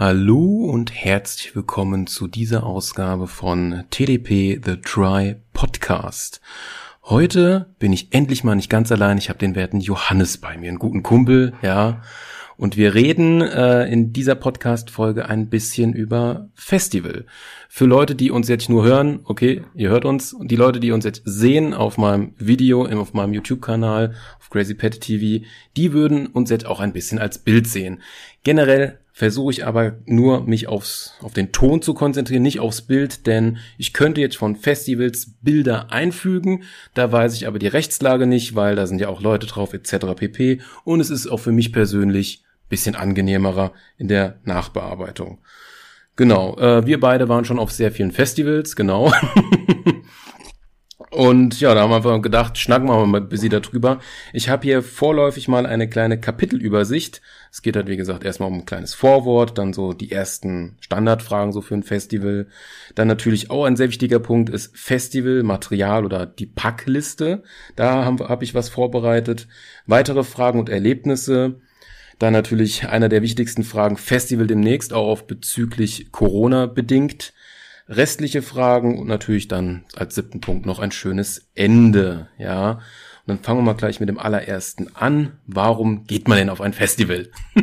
Hallo und herzlich willkommen zu dieser Ausgabe von TDP The Try Podcast. Heute bin ich endlich mal nicht ganz allein. Ich habe den werten Johannes bei mir, einen guten Kumpel, ja. Und wir reden äh, in dieser Podcast-Folge ein bisschen über Festival. Für Leute, die uns jetzt nur hören, okay, ihr hört uns. Und die Leute, die uns jetzt sehen auf meinem Video, auf meinem YouTube-Kanal, auf Crazy Pet TV, die würden uns jetzt auch ein bisschen als Bild sehen. Generell versuche ich aber nur mich aufs, auf den Ton zu konzentrieren, nicht aufs Bild, denn ich könnte jetzt von Festivals Bilder einfügen, da weiß ich aber die Rechtslage nicht, weil da sind ja auch Leute drauf etc. pp. Und es ist auch für mich persönlich bisschen angenehmerer in der Nachbearbeitung. Genau, äh, wir beide waren schon auf sehr vielen Festivals, genau. Und ja, da haben wir einfach gedacht, schnacken wir mal ein bisschen darüber. Ich habe hier vorläufig mal eine kleine Kapitelübersicht. Es geht halt, wie gesagt, erstmal um ein kleines Vorwort, dann so die ersten Standardfragen so für ein Festival. Dann natürlich auch ein sehr wichtiger Punkt ist Festival, Material oder die Packliste. Da habe hab ich was vorbereitet. Weitere Fragen und Erlebnisse. Dann natürlich einer der wichtigsten Fragen, Festival demnächst, auch auf bezüglich Corona bedingt. Restliche Fragen und natürlich dann als siebten Punkt noch ein schönes Ende, ja. Und dann fangen wir mal gleich mit dem allerersten an. Warum geht man denn auf ein Festival?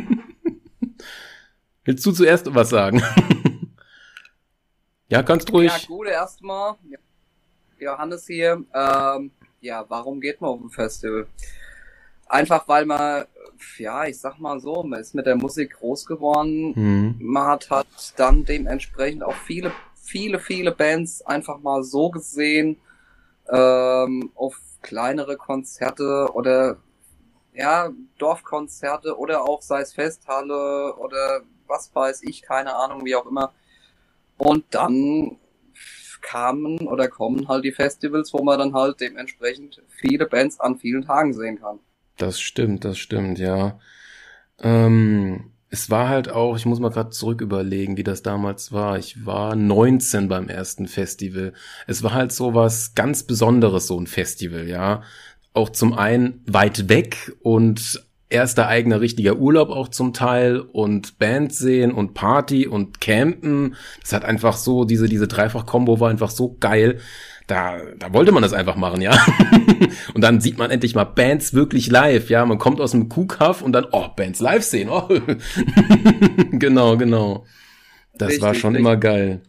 Willst du zuerst was sagen? ja, kannst ruhig. Ja, gut, erstmal. Johannes hier. Ähm, ja, warum geht man auf ein Festival? Einfach weil man ja, ich sag mal so, man ist mit der Musik groß geworden. Mhm. Man hat, hat dann dementsprechend auch viele, viele, viele Bands einfach mal so gesehen, ähm, auf kleinere Konzerte oder ja, Dorfkonzerte oder auch sei es Festhalle oder was weiß ich, keine Ahnung, wie auch immer. Und dann kamen oder kommen halt die Festivals, wo man dann halt dementsprechend viele Bands an vielen Tagen sehen kann. Das stimmt, das stimmt, ja. Ähm, es war halt auch, ich muss mal gerade zurück überlegen, wie das damals war. Ich war 19 beim ersten Festival. Es war halt so was ganz Besonderes, so ein Festival, ja. Auch zum einen weit weg und erster eigener richtiger Urlaub auch zum Teil und Band sehen und Party und Campen. Das hat einfach so, diese, diese Dreifach-Kombo war einfach so geil da, da wollte man das einfach machen, ja. und dann sieht man endlich mal Bands wirklich live, ja. Man kommt aus dem Kuhkaff und dann, oh, Bands live sehen, oh. genau, genau. Das richtig, war schon richtig. immer geil.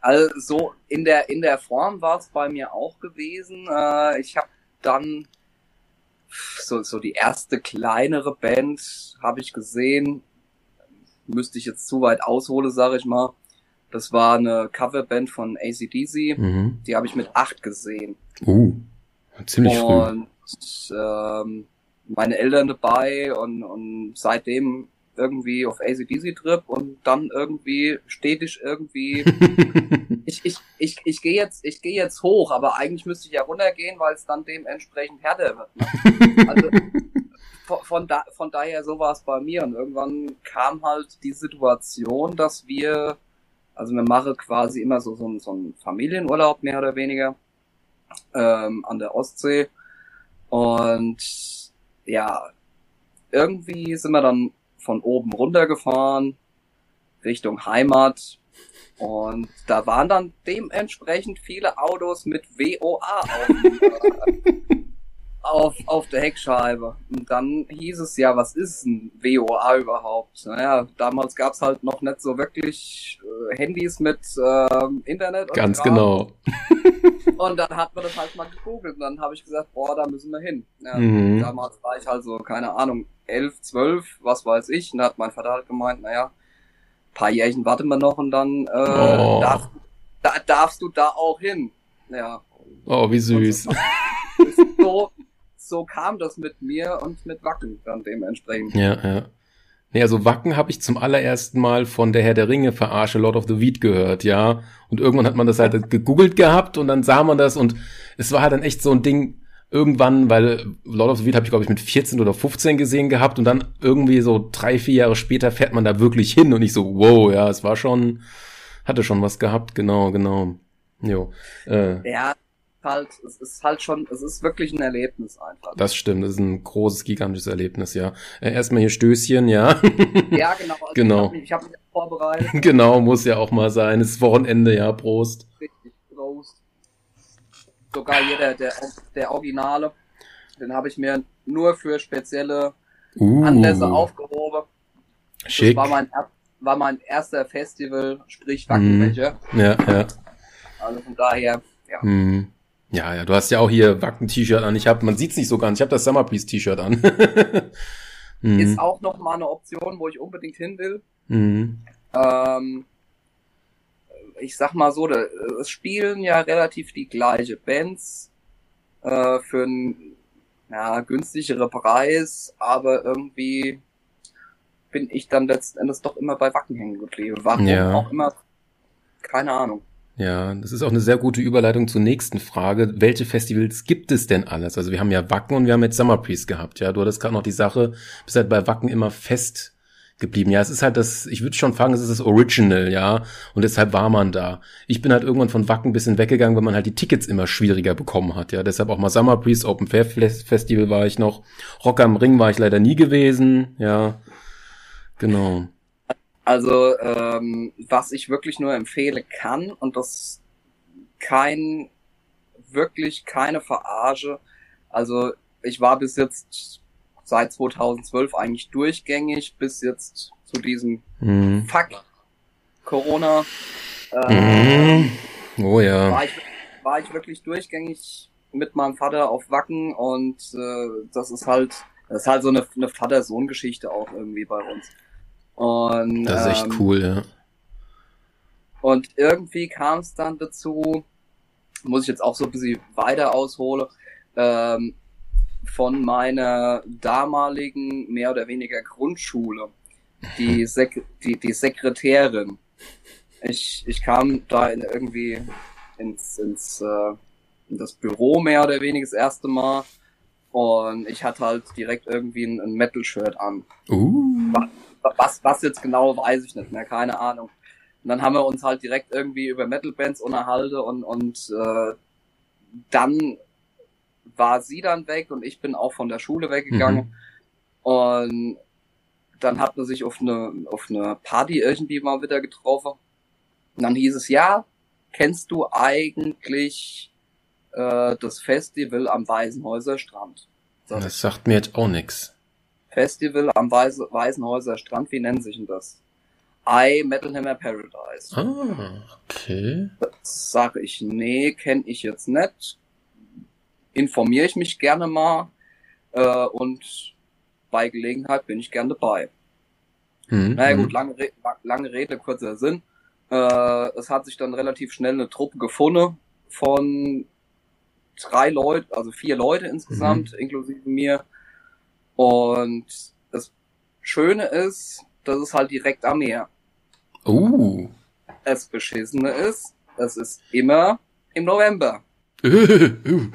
Also in der in der Form war es bei mir auch gewesen. Äh, ich habe dann so so die erste kleinere Band habe ich gesehen. Müsste ich jetzt zu weit aushole, sage ich mal. Das war eine Coverband von ACDC. Mhm. Die habe ich mit acht gesehen. Uh, ziemlich früh. Und ähm, meine Eltern dabei und, und seitdem irgendwie auf ACDC-Trip und dann irgendwie stetig irgendwie ich, ich, ich, ich gehe jetzt, ich gehe jetzt hoch, aber eigentlich müsste ich ja runtergehen, weil es dann dementsprechend härter wird. Ne? Also von, da, von daher so war es bei mir und irgendwann kam halt die Situation, dass wir also wir machen quasi immer so, so, so einen Familienurlaub, mehr oder weniger, ähm, an der Ostsee. Und ja, irgendwie sind wir dann von oben runtergefahren, Richtung Heimat. Und da waren dann dementsprechend viele Autos mit WOA auf, auf, auf der Heckscheibe. Und dann hieß es ja, was ist ein WOA überhaupt? Naja, damals gab's halt noch nicht so wirklich äh, Handys mit äh, Internet. Ganz Kram. genau. Und dann hat man das halt mal gegoogelt und dann habe ich gesagt, boah, da müssen wir hin. Ja, mhm. Damals war ich halt so, keine Ahnung, elf, zwölf, was weiß ich. Und da hat mein Vater halt gemeint, naja, paar Jährchen warten wir noch und dann äh, oh. darf, da, darfst du da auch hin. Ja. Oh, wie süß. So, so kam das mit mir und mit Wacken dann dementsprechend. Ja, ja. Nee, also Wacken habe ich zum allerersten Mal von der Herr der Ringe verarsche Lord of the Weed gehört, ja. Und irgendwann hat man das halt gegoogelt gehabt und dann sah man das und es war halt dann echt so ein Ding irgendwann, weil Lord of the Weed habe ich glaube ich mit 14 oder 15 gesehen gehabt und dann irgendwie so drei, vier Jahre später fährt man da wirklich hin und ich so, wow, ja, es war schon, hatte schon was gehabt, genau, genau. Jo. Äh. Ja, halt, es ist halt schon, es ist wirklich ein Erlebnis einfach. Das stimmt, das ist ein großes, gigantisches Erlebnis, ja. Äh, erstmal hier Stößchen, ja. Ja, genau. Also Genau. Ich habe mich, ich hab mich vorbereitet. genau, muss ja auch mal sein. Es ist Wochenende, ja, Prost. Richtig groß. Sogar hier der, der, der Originale. Den habe ich mir nur für spezielle Uh, Anlässe aufgehoben. schick. Das war mein, war mein erster Festival, sprich Mhm. Wackenbecher. Ja, ja. Also von daher, ja. Hm. Ja, ja, du hast ja auch hier Wacken-T-Shirt an. Ich hab, man sieht's nicht so ganz. Ich habe das Summer Breeze T-Shirt an. hm. Ist auch noch mal eine Option, wo ich unbedingt hin will. hm. Ähm, ich sag mal so, es spielen ja relativ die gleiche Bands äh, für einen ja, günstigeren Preis, aber irgendwie bin ich dann letzten Endes doch immer bei Wacken hängen geblieben. Warum Ja. auch immer, keine Ahnung. Ja, das ist auch eine sehr gute Überleitung zur nächsten Frage. Welche Festivals gibt es denn alles? Also wir haben ja Wacken und wir haben jetzt Summer Breeze gehabt. Ja, du hattest gerade noch die Sache, bist halt bei Wacken immer fest geblieben. Ja, es ist halt das, ich würde schon fragen, es ist das Original, ja, und deshalb war man da. Ich bin halt irgendwann von Wacken ein bisschen weggegangen, weil man halt die Tickets immer schwieriger bekommen hat, ja, deshalb auch mal Summer Breeze, Open Fair Fest- Festival war ich noch, Rock am Ring war ich leider nie gewesen, ja, genau. Also, ähm, was ich wirklich nur empfehlen kann, und das kein, wirklich keine Verarsche. Also, ich war bis jetzt seit 2012 eigentlich durchgängig, bis jetzt zu diesem Mhm. Fuck Corona. Äh, Mhm. Oh ja. war, ich, war ich wirklich durchgängig mit meinem Vater auf Wacken und äh, das ist halt, das ist halt so eine, eine Vater-Sohn-Geschichte auch irgendwie bei uns. Und, Das ist echt ähm, cool, ja. Und irgendwie kam es dann dazu, muss ich jetzt auch so ein bisschen weiter aushole, ähm, von meiner damaligen mehr oder weniger Grundschule, die, Sek die, die Sekretärin. Ich, ich kam da in irgendwie ins, ins äh, in das Büro mehr oder weniger das erste Mal und ich hatte halt direkt irgendwie ein, ein Metal-Shirt an. Uh. Was, was jetzt genau, weiß ich nicht mehr, keine Ahnung. Und dann haben wir uns halt direkt irgendwie über Metal-Bands unterhalten und, und äh, dann war sie dann weg und ich bin auch von der Schule weggegangen. Und dann hat man sich auf eine, auf eine Party irgendwie mal wieder getroffen. Und dann hieß es, ja, kennst du eigentlich äh, das Festival am Weißenhäuser Strand? Das sagt mir jetzt auch nix. Festival am Weise, Weißenhäuser Strand, wie nennt sich denn das? I Metal Hammer Paradise. Ah, okay. Sag ich, nee, kenne ich jetzt nicht. Informiere ich mich gerne mal äh, und bei Gelegenheit bin ich gern dabei. Hm, Naja gut, lange, Re lange Rede, kurzer Sinn. Äh, es hat sich dann relativ schnell eine Truppe gefunden von drei Leuten, also vier Leute insgesamt, inklusive mir. Und das Schöne ist, dass es halt direkt am Meer. Uh. Das Beschissene ist, es ist immer im November. uh.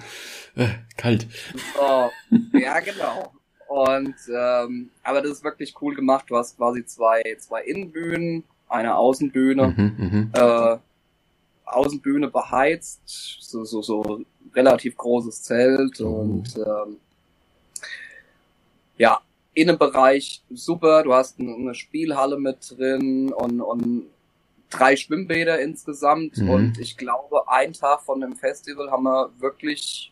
Äh, Kalt. So, ja, genau. Und ähm, aber das ist wirklich cool gemacht. Du hast quasi zwei, zwei Innenbühnen, eine Außenbühne. Mhm, mhm. äh, Außenbühne beheizt, so, so, so relativ großes Zelt Oh. und ähm, ja, Innenbereich super, du hast eine, Spielhalle mit drin und, und drei Schwimmbäder insgesamt Mhm. und ich glaube, ein Tag von dem Festival haben wir wirklich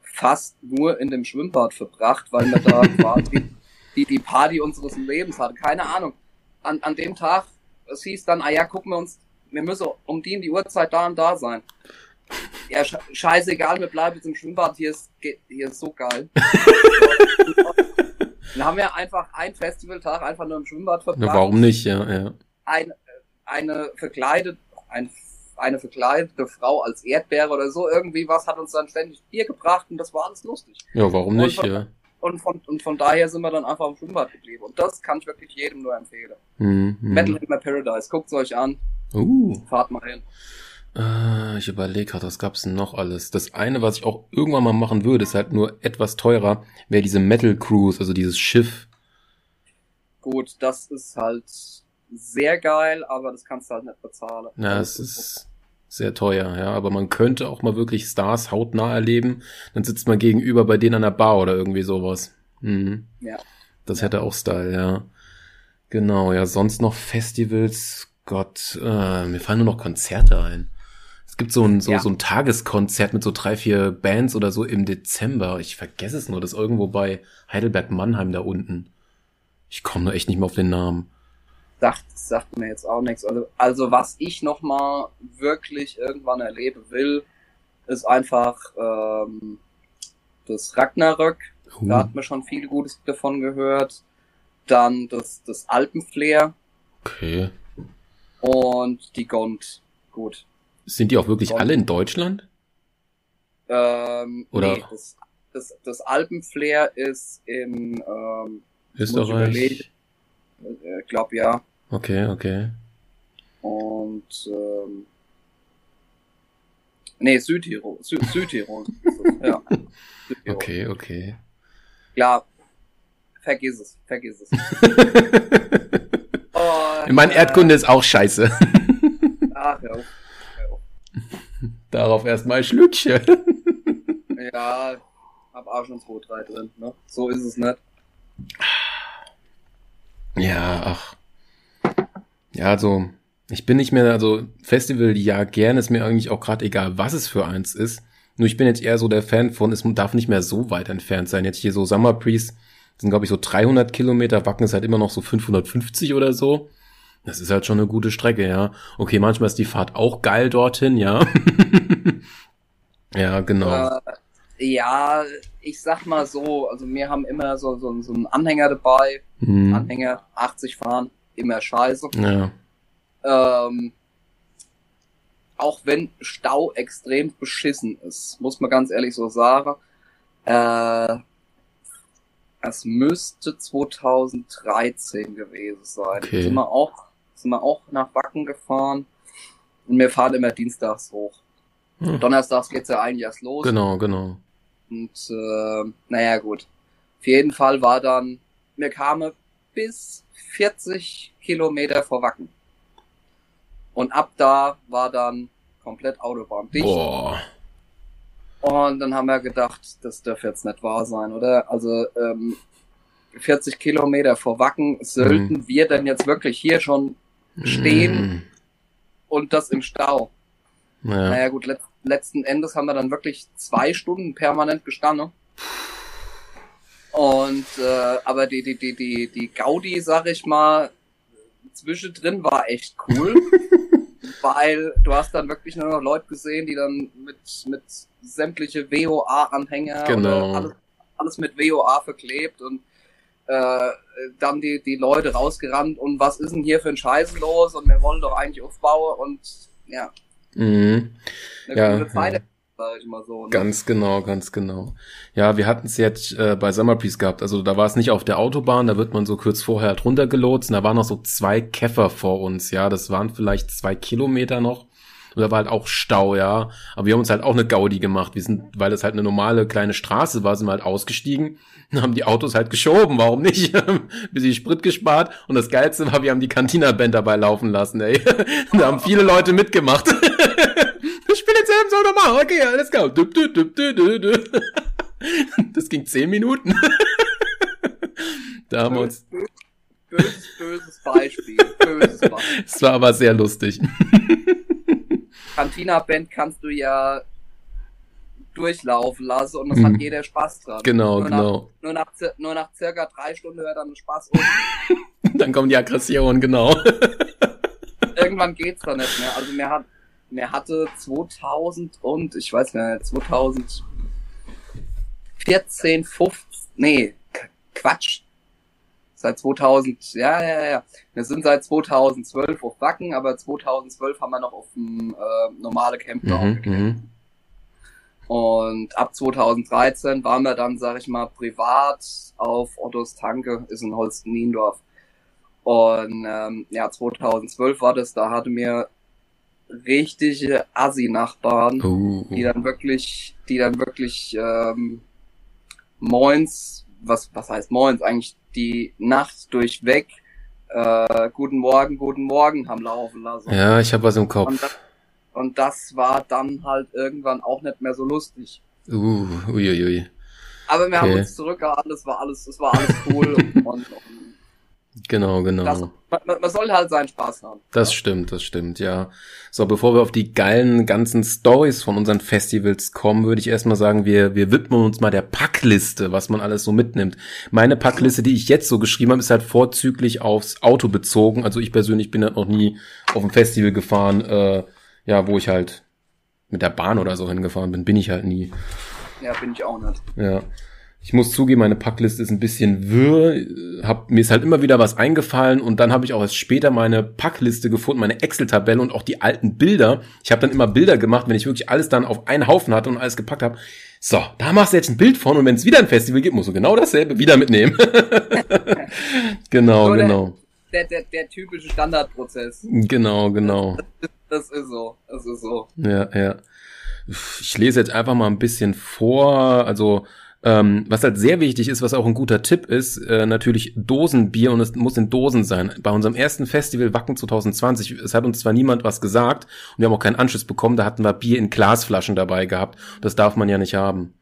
fast nur in dem Schwimmbad verbracht, weil wir da quasi die, die Party unseres Lebens hatten. Keine Ahnung. An, an dem Tag, es hieß dann, ah ja, gucken wir uns, wir müssen um die in die Uhrzeit da und da sein. Ja, sche scheißegal, wir bleiben jetzt im Schwimmbad, hier ist, hier ist so geil. Dann haben wir einfach einen Festivaltag einfach nur im Schwimmbad verbracht. warum nicht, ja, ja. Ein, eine verkleidet, ein, eine verkleidete Frau als Erdbeere oder so, irgendwie was hat uns dann ständig Bier gebracht und das war alles lustig. Ja, warum nicht, von- ja. Und von, und von daher sind wir dann einfach im Schwimmbad geblieben. Und das kann ich wirklich jedem nur empfehlen. Hm, hm. Metal Hammer Paradise, guckt's euch an, Uh. fahrt mal hin. Äh, ich überlege gerade, was gab's denn noch alles? Das eine, was ich auch irgendwann mal machen würde, ist halt nur etwas teurer, wäre diese Metal Cruise, also dieses Schiff. Gut, das ist halt sehr geil, aber das kannst du halt nicht bezahlen. Na, Das es ist, sehr teuer, ja. Aber man könnte auch mal wirklich Stars hautnah erleben. Dann sitzt man gegenüber bei denen an der Bar oder irgendwie sowas. Mhm. Ja. Das hätte auch Style, ja. Genau, ja, sonst noch Festivals. Gott, äh, mir fallen nur noch Konzerte ein. Es gibt so ein, so, Ja. so ein Tageskonzert mit so drei, vier Bands oder so im Dezember. Ich vergesse es nur, das ist irgendwo bei Heidelberg-Mannheim da unten. Ich komme nur echt nicht mehr auf den Namen. sagt, sagt mir jetzt auch nichts. Also, also was ich noch mal wirklich irgendwann erleben will, ist einfach ähm, das Ragnarök. Da Uh, hat man schon viel Gutes davon gehört. Dann das, das Alpenflair okay. und die Gond. Gut. Sind die auch wirklich alle in Deutschland? Ähm, Oder- Nee, das, das, das Alpenflair ist in ähm, ich Österreich? überlegen. äh, glaub ja. Okay, okay. Und ähm, nee, Südtirol. Sü Südtirol. ja. Südtirol. Okay, okay. Klar, vergiss es, vergiss es. Und, mein äh, Erdkunde ist auch scheiße. Ach, ja. Darauf erstmal Schlückchen. ja, hab auch schon 2, 3 drin, ne? So ist es nicht. Ja, ach. Ja, also, ich bin nicht mehr, also Festival, ja, gern ist mir eigentlich auch gerade egal, was es für eins ist. Nur ich bin jetzt eher so der Fan von, es darf nicht mehr so weit entfernt sein. Jetzt hier so Summer Breeze sind, glaube ich, so 300 Kilometer, Wacken ist halt immer noch so 550 oder so. Das ist halt schon eine gute Strecke, ja. Okay, manchmal ist die Fahrt auch geil dorthin, ja. ja, genau. Äh, ja, ich sag mal so, also wir haben immer so, so, so einen Anhänger dabei. Hm, Anhänger, 80 fahren, immer scheiße. ja. Ähm, auch wenn Stau extrem beschissen ist, muss man ganz ehrlich so sagen. Äh, es müsste 2013 gewesen sein. Okay. Sind wir auch, sind wir auch nach Wacken gefahren und wir fahren immer dienstags hoch. Hm. Donnerstags geht's ja eigentlich erst los. Genau, genau. Und äh, naja, gut. Auf jeden Fall war dann, wir kamen bis 40 Kilometer vor Wacken. Und ab da war dann komplett Autobahn dicht. Boah. Und dann haben wir gedacht, das darf jetzt nicht wahr sein, oder? Also ähm, 40 Kilometer vor Wacken sollten wir denn jetzt wirklich hier schon stehen und das im Stau. Ja. Naja gut, let letzten Endes haben wir dann wirklich zwei Stunden permanent gestanden. Und äh, aber die, die, die, die, die Gaudi, sag ich mal, zwischendrin war echt cool. weil du hast dann wirklich nur noch Leute gesehen, die dann mit, mit sämtliche WOA-Anhänger Genau. alles, alles mit WOA verklebt und äh, dann die, die Leute rausgerannt und was ist denn hier für ein Scheiß los und wir wollen doch eigentlich aufbauen und ja, Mhm. eine Ja, Zeit, ja. sag ich mal so. Ne? Ganz genau, ganz genau. Ja, wir hatten es jetzt äh, bei Summer Breeze gehabt. Also da war es nicht auf der Autobahn, da wird man so kurz vorher halt runtergelotst. Und da waren noch so zwei Käfer vor uns, ja. Das waren vielleicht zwei Kilometer noch. Und da war halt auch Stau, ja. Aber wir haben uns halt auch eine Gaudi gemacht. Wir sind, weil es halt eine normale kleine Straße war, sind wir halt ausgestiegen und haben die Autos halt geschoben. Warum nicht? Bisschen Sprit gespart. Und das Geilste war, wir haben die Cantina-Band dabei laufen lassen, ey. da haben viele Leute mitgemacht. Ich spiele jetzt eben so normal. Okay, du, du. Das ging zehn Minuten. Da haben wir uns. Böses, böses Beispiel. Böses Beispiel. Es war aber sehr lustig. Cantina-Band kannst du ja durchlaufen lassen und es Mhm. hat jeder Spaß dran. Genau, nur Nach, genau. nur, nach, nur nach circa drei Stunden hört dann Spaß auf. Dann kommt die Aggression, genau. Irgendwann geht's dann nicht mehr. Also mir hat, mir hatte 2000 und ich weiß nicht, 2014, 15, nee, Quatsch. Seit 2000, ja, ja, ja. Wir sind seit 2012 auf Wacken, aber 2012 haben wir noch auf dem äh, normale Campground Mhm, mhm. Und ab 2013 waren wir dann, sag ich mal, privat auf Ottos Tanke, ist in Holsten-Niendorf. Und ähm, ja, 2012 war das, da hatte mir richtige Assi-Nachbarn, Uh, die dann wirklich, die dann wirklich ähm, moins, was, was heißt moins, eigentlich die Nacht durchweg äh, Guten Morgen, Guten Morgen haben laufen lassen. ja, ich habe was im Kopf. Und das, Und das war dann halt irgendwann auch nicht mehr so lustig. Uh, uiuiui. Aber wir Okay. haben uns zurückgehalten, es war alles, es war alles cool und, und Genau, genau. das, man, man soll halt seinen Spaß haben. Das stimmt, das stimmt, ja. So, bevor wir auf die geilen ganzen Stories von unseren Festivals kommen, würde ich erstmal sagen, wir, wir widmen uns mal der Packliste, was man alles so mitnimmt. Meine Packliste, die ich jetzt so geschrieben habe, ist halt vorzüglich aufs Auto bezogen. Also ich persönlich bin halt noch nie auf ein Festival gefahren, äh, ja, wo ich halt mit der Bahn oder so hingefahren bin, bin ich halt nie. Ja, bin ich auch nicht. Ja. Ich muss zugeben, meine Packliste ist ein bisschen wirr. Hab, mir ist halt immer wieder was eingefallen und dann habe ich auch erst später meine Packliste gefunden, meine Excel-Tabelle und auch die alten Bilder. Ich habe dann immer Bilder gemacht, wenn ich wirklich alles dann auf einen Haufen hatte und alles gepackt habe. So, da machst du jetzt ein Bild von und wenn es wieder ein Festival gibt, musst du genau dasselbe wieder mitnehmen. genau, So, der- genau. Der, der, der typische Standardprozess. Genau, genau. Das ist so, das ist so. Ja, ja. Ich lese jetzt einfach mal ein bisschen vor. Also, ähm, was halt sehr wichtig ist, was auch ein guter Tipp ist, äh, natürlich Dosenbier und es muss in Dosen sein. Bei unserem ersten Festival Wacken 2020, es hat uns zwar niemand was gesagt und wir haben auch keinen Anschluss bekommen, da hatten wir Bier in Glasflaschen dabei gehabt. Das darf man ja nicht haben.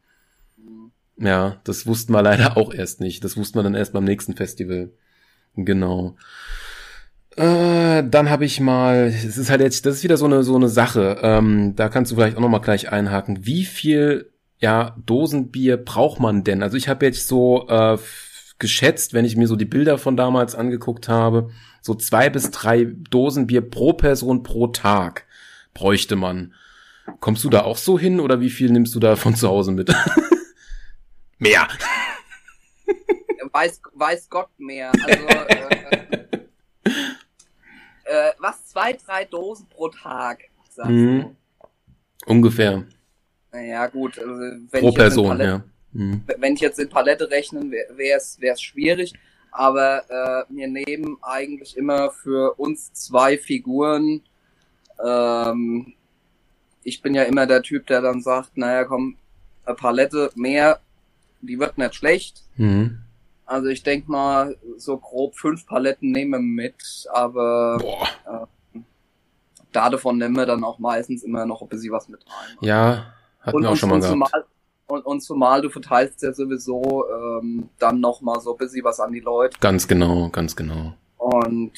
Ja, das wussten wir leider auch erst nicht. Das wussten wir dann erst beim nächsten Festival. Genau. Äh, dann habe ich mal, es ist halt jetzt, das ist wieder so eine so eine Sache. Ähm, da kannst du vielleicht auch noch mal gleich einhaken. Wie viel ja Dosenbier braucht man denn? Also ich habe jetzt so äh, geschätzt, wenn ich mir so die Bilder von damals angeguckt habe, so zwei bis drei Dosenbier pro Person pro Tag bräuchte man. Kommst du da auch so hin oder wie viel nimmst du da von zu Hause mit? Mehr. Weiß, weiß Gott mehr. Also, äh, äh, was? Zwei, drei Dosen pro Tag, sagst Mhm. du? Ungefähr. Naja, gut. Also, wenn Pro ich Person, Palette, ja. Mhm. Wenn ich jetzt in Palette rechnen, wäre es schwierig. Aber äh, wir nehmen eigentlich immer für uns zwei Figuren. Ähm, ich bin ja immer der Typ, der dann sagt, naja, komm, eine Palette mehr, die wird nicht schlecht. Mhm. Also ich denk mal, so grob fünf Paletten nehmen wir mit, aber Boah. da davon nehmen wir dann auch meistens immer noch ein bisschen was mit rein. Ja, hatten wir auch und, schon mal und, gehabt. zumal, und, und zumal du verteilst ja sowieso ähm, dann noch mal so ein bisschen was an die Leute Ganz genau, ganz genau. und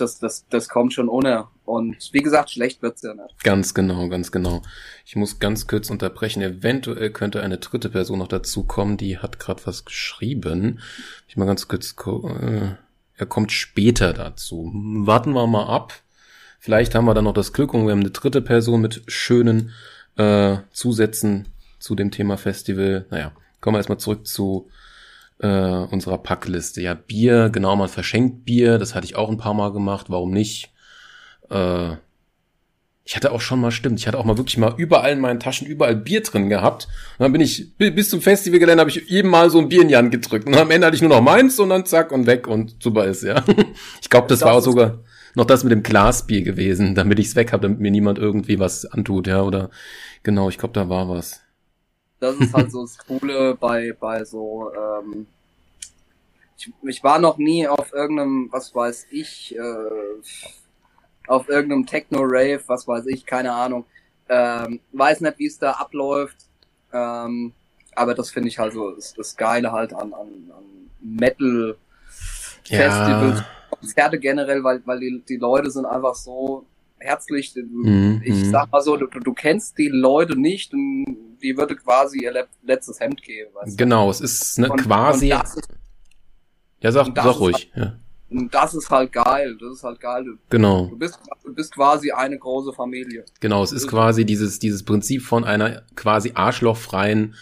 das, das, das kommt schon ohne. Und wie gesagt, schlecht wird's ja nicht. Ganz genau, ganz genau. Ich muss ganz kurz unterbrechen. Eventuell könnte eine dritte Person noch dazu kommen, die hat gerade was geschrieben. Ich mal ganz kurz. Äh, er kommt später dazu. Warten wir mal ab. Vielleicht haben wir dann noch das Glück und wir haben eine dritte Person mit schönen äh, Zusätzen zu dem Thema Festival. Naja, kommen wir erstmal zurück zu äh, unserer Packliste. Ja, Bier, genau, man verschenkt Bier. Das hatte ich auch ein paar Mal gemacht. Warum nicht? Äh, ich hatte auch schon mal, stimmt, ich hatte auch mal wirklich mal überall in meinen Taschen überall Bier drin gehabt. Und dann bin ich, bi- bis zum Festivalgelände habe ich jedem Mal so ein Bier in die Hand gedrückt. Und am Ende hatte ich nur noch meins und dann zack und weg und super ist, ja. Ich glaube, das, Das war auch sogar noch das mit dem Glasbier gewesen, damit ich es weg habe, damit mir niemand irgendwie was antut, ja. Oder genau, ich glaube, da war was. Das ist halt so das Coole bei, bei so, ähm, ich, ich war noch nie auf irgendeinem, was weiß ich, äh, auf irgendeinem Techno-Rave, was weiß ich, keine Ahnung. Ähm, weiß nicht, wie es da abläuft. Ähm, aber das finde ich halt so das, das Geile halt an, an, an Metal-Festivals, Ja. Konzerte generell, weil, weil die, die Leute sind einfach so herzlich. Mhm, Ich mhm. sag mal so, du, du kennst die Leute nicht und die würde quasi ihr le- letztes Hemd geben. Weißt du? Genau, es ist ne, Und- quasi. Und ist, ja, sag, sag ruhig. Ja, und das ist halt geil. Das ist halt geil. Du, genau. du, bist, du bist quasi eine große Familie. Genau, es ist quasi dieses, dieses Prinzip von einer quasi arschlochfreien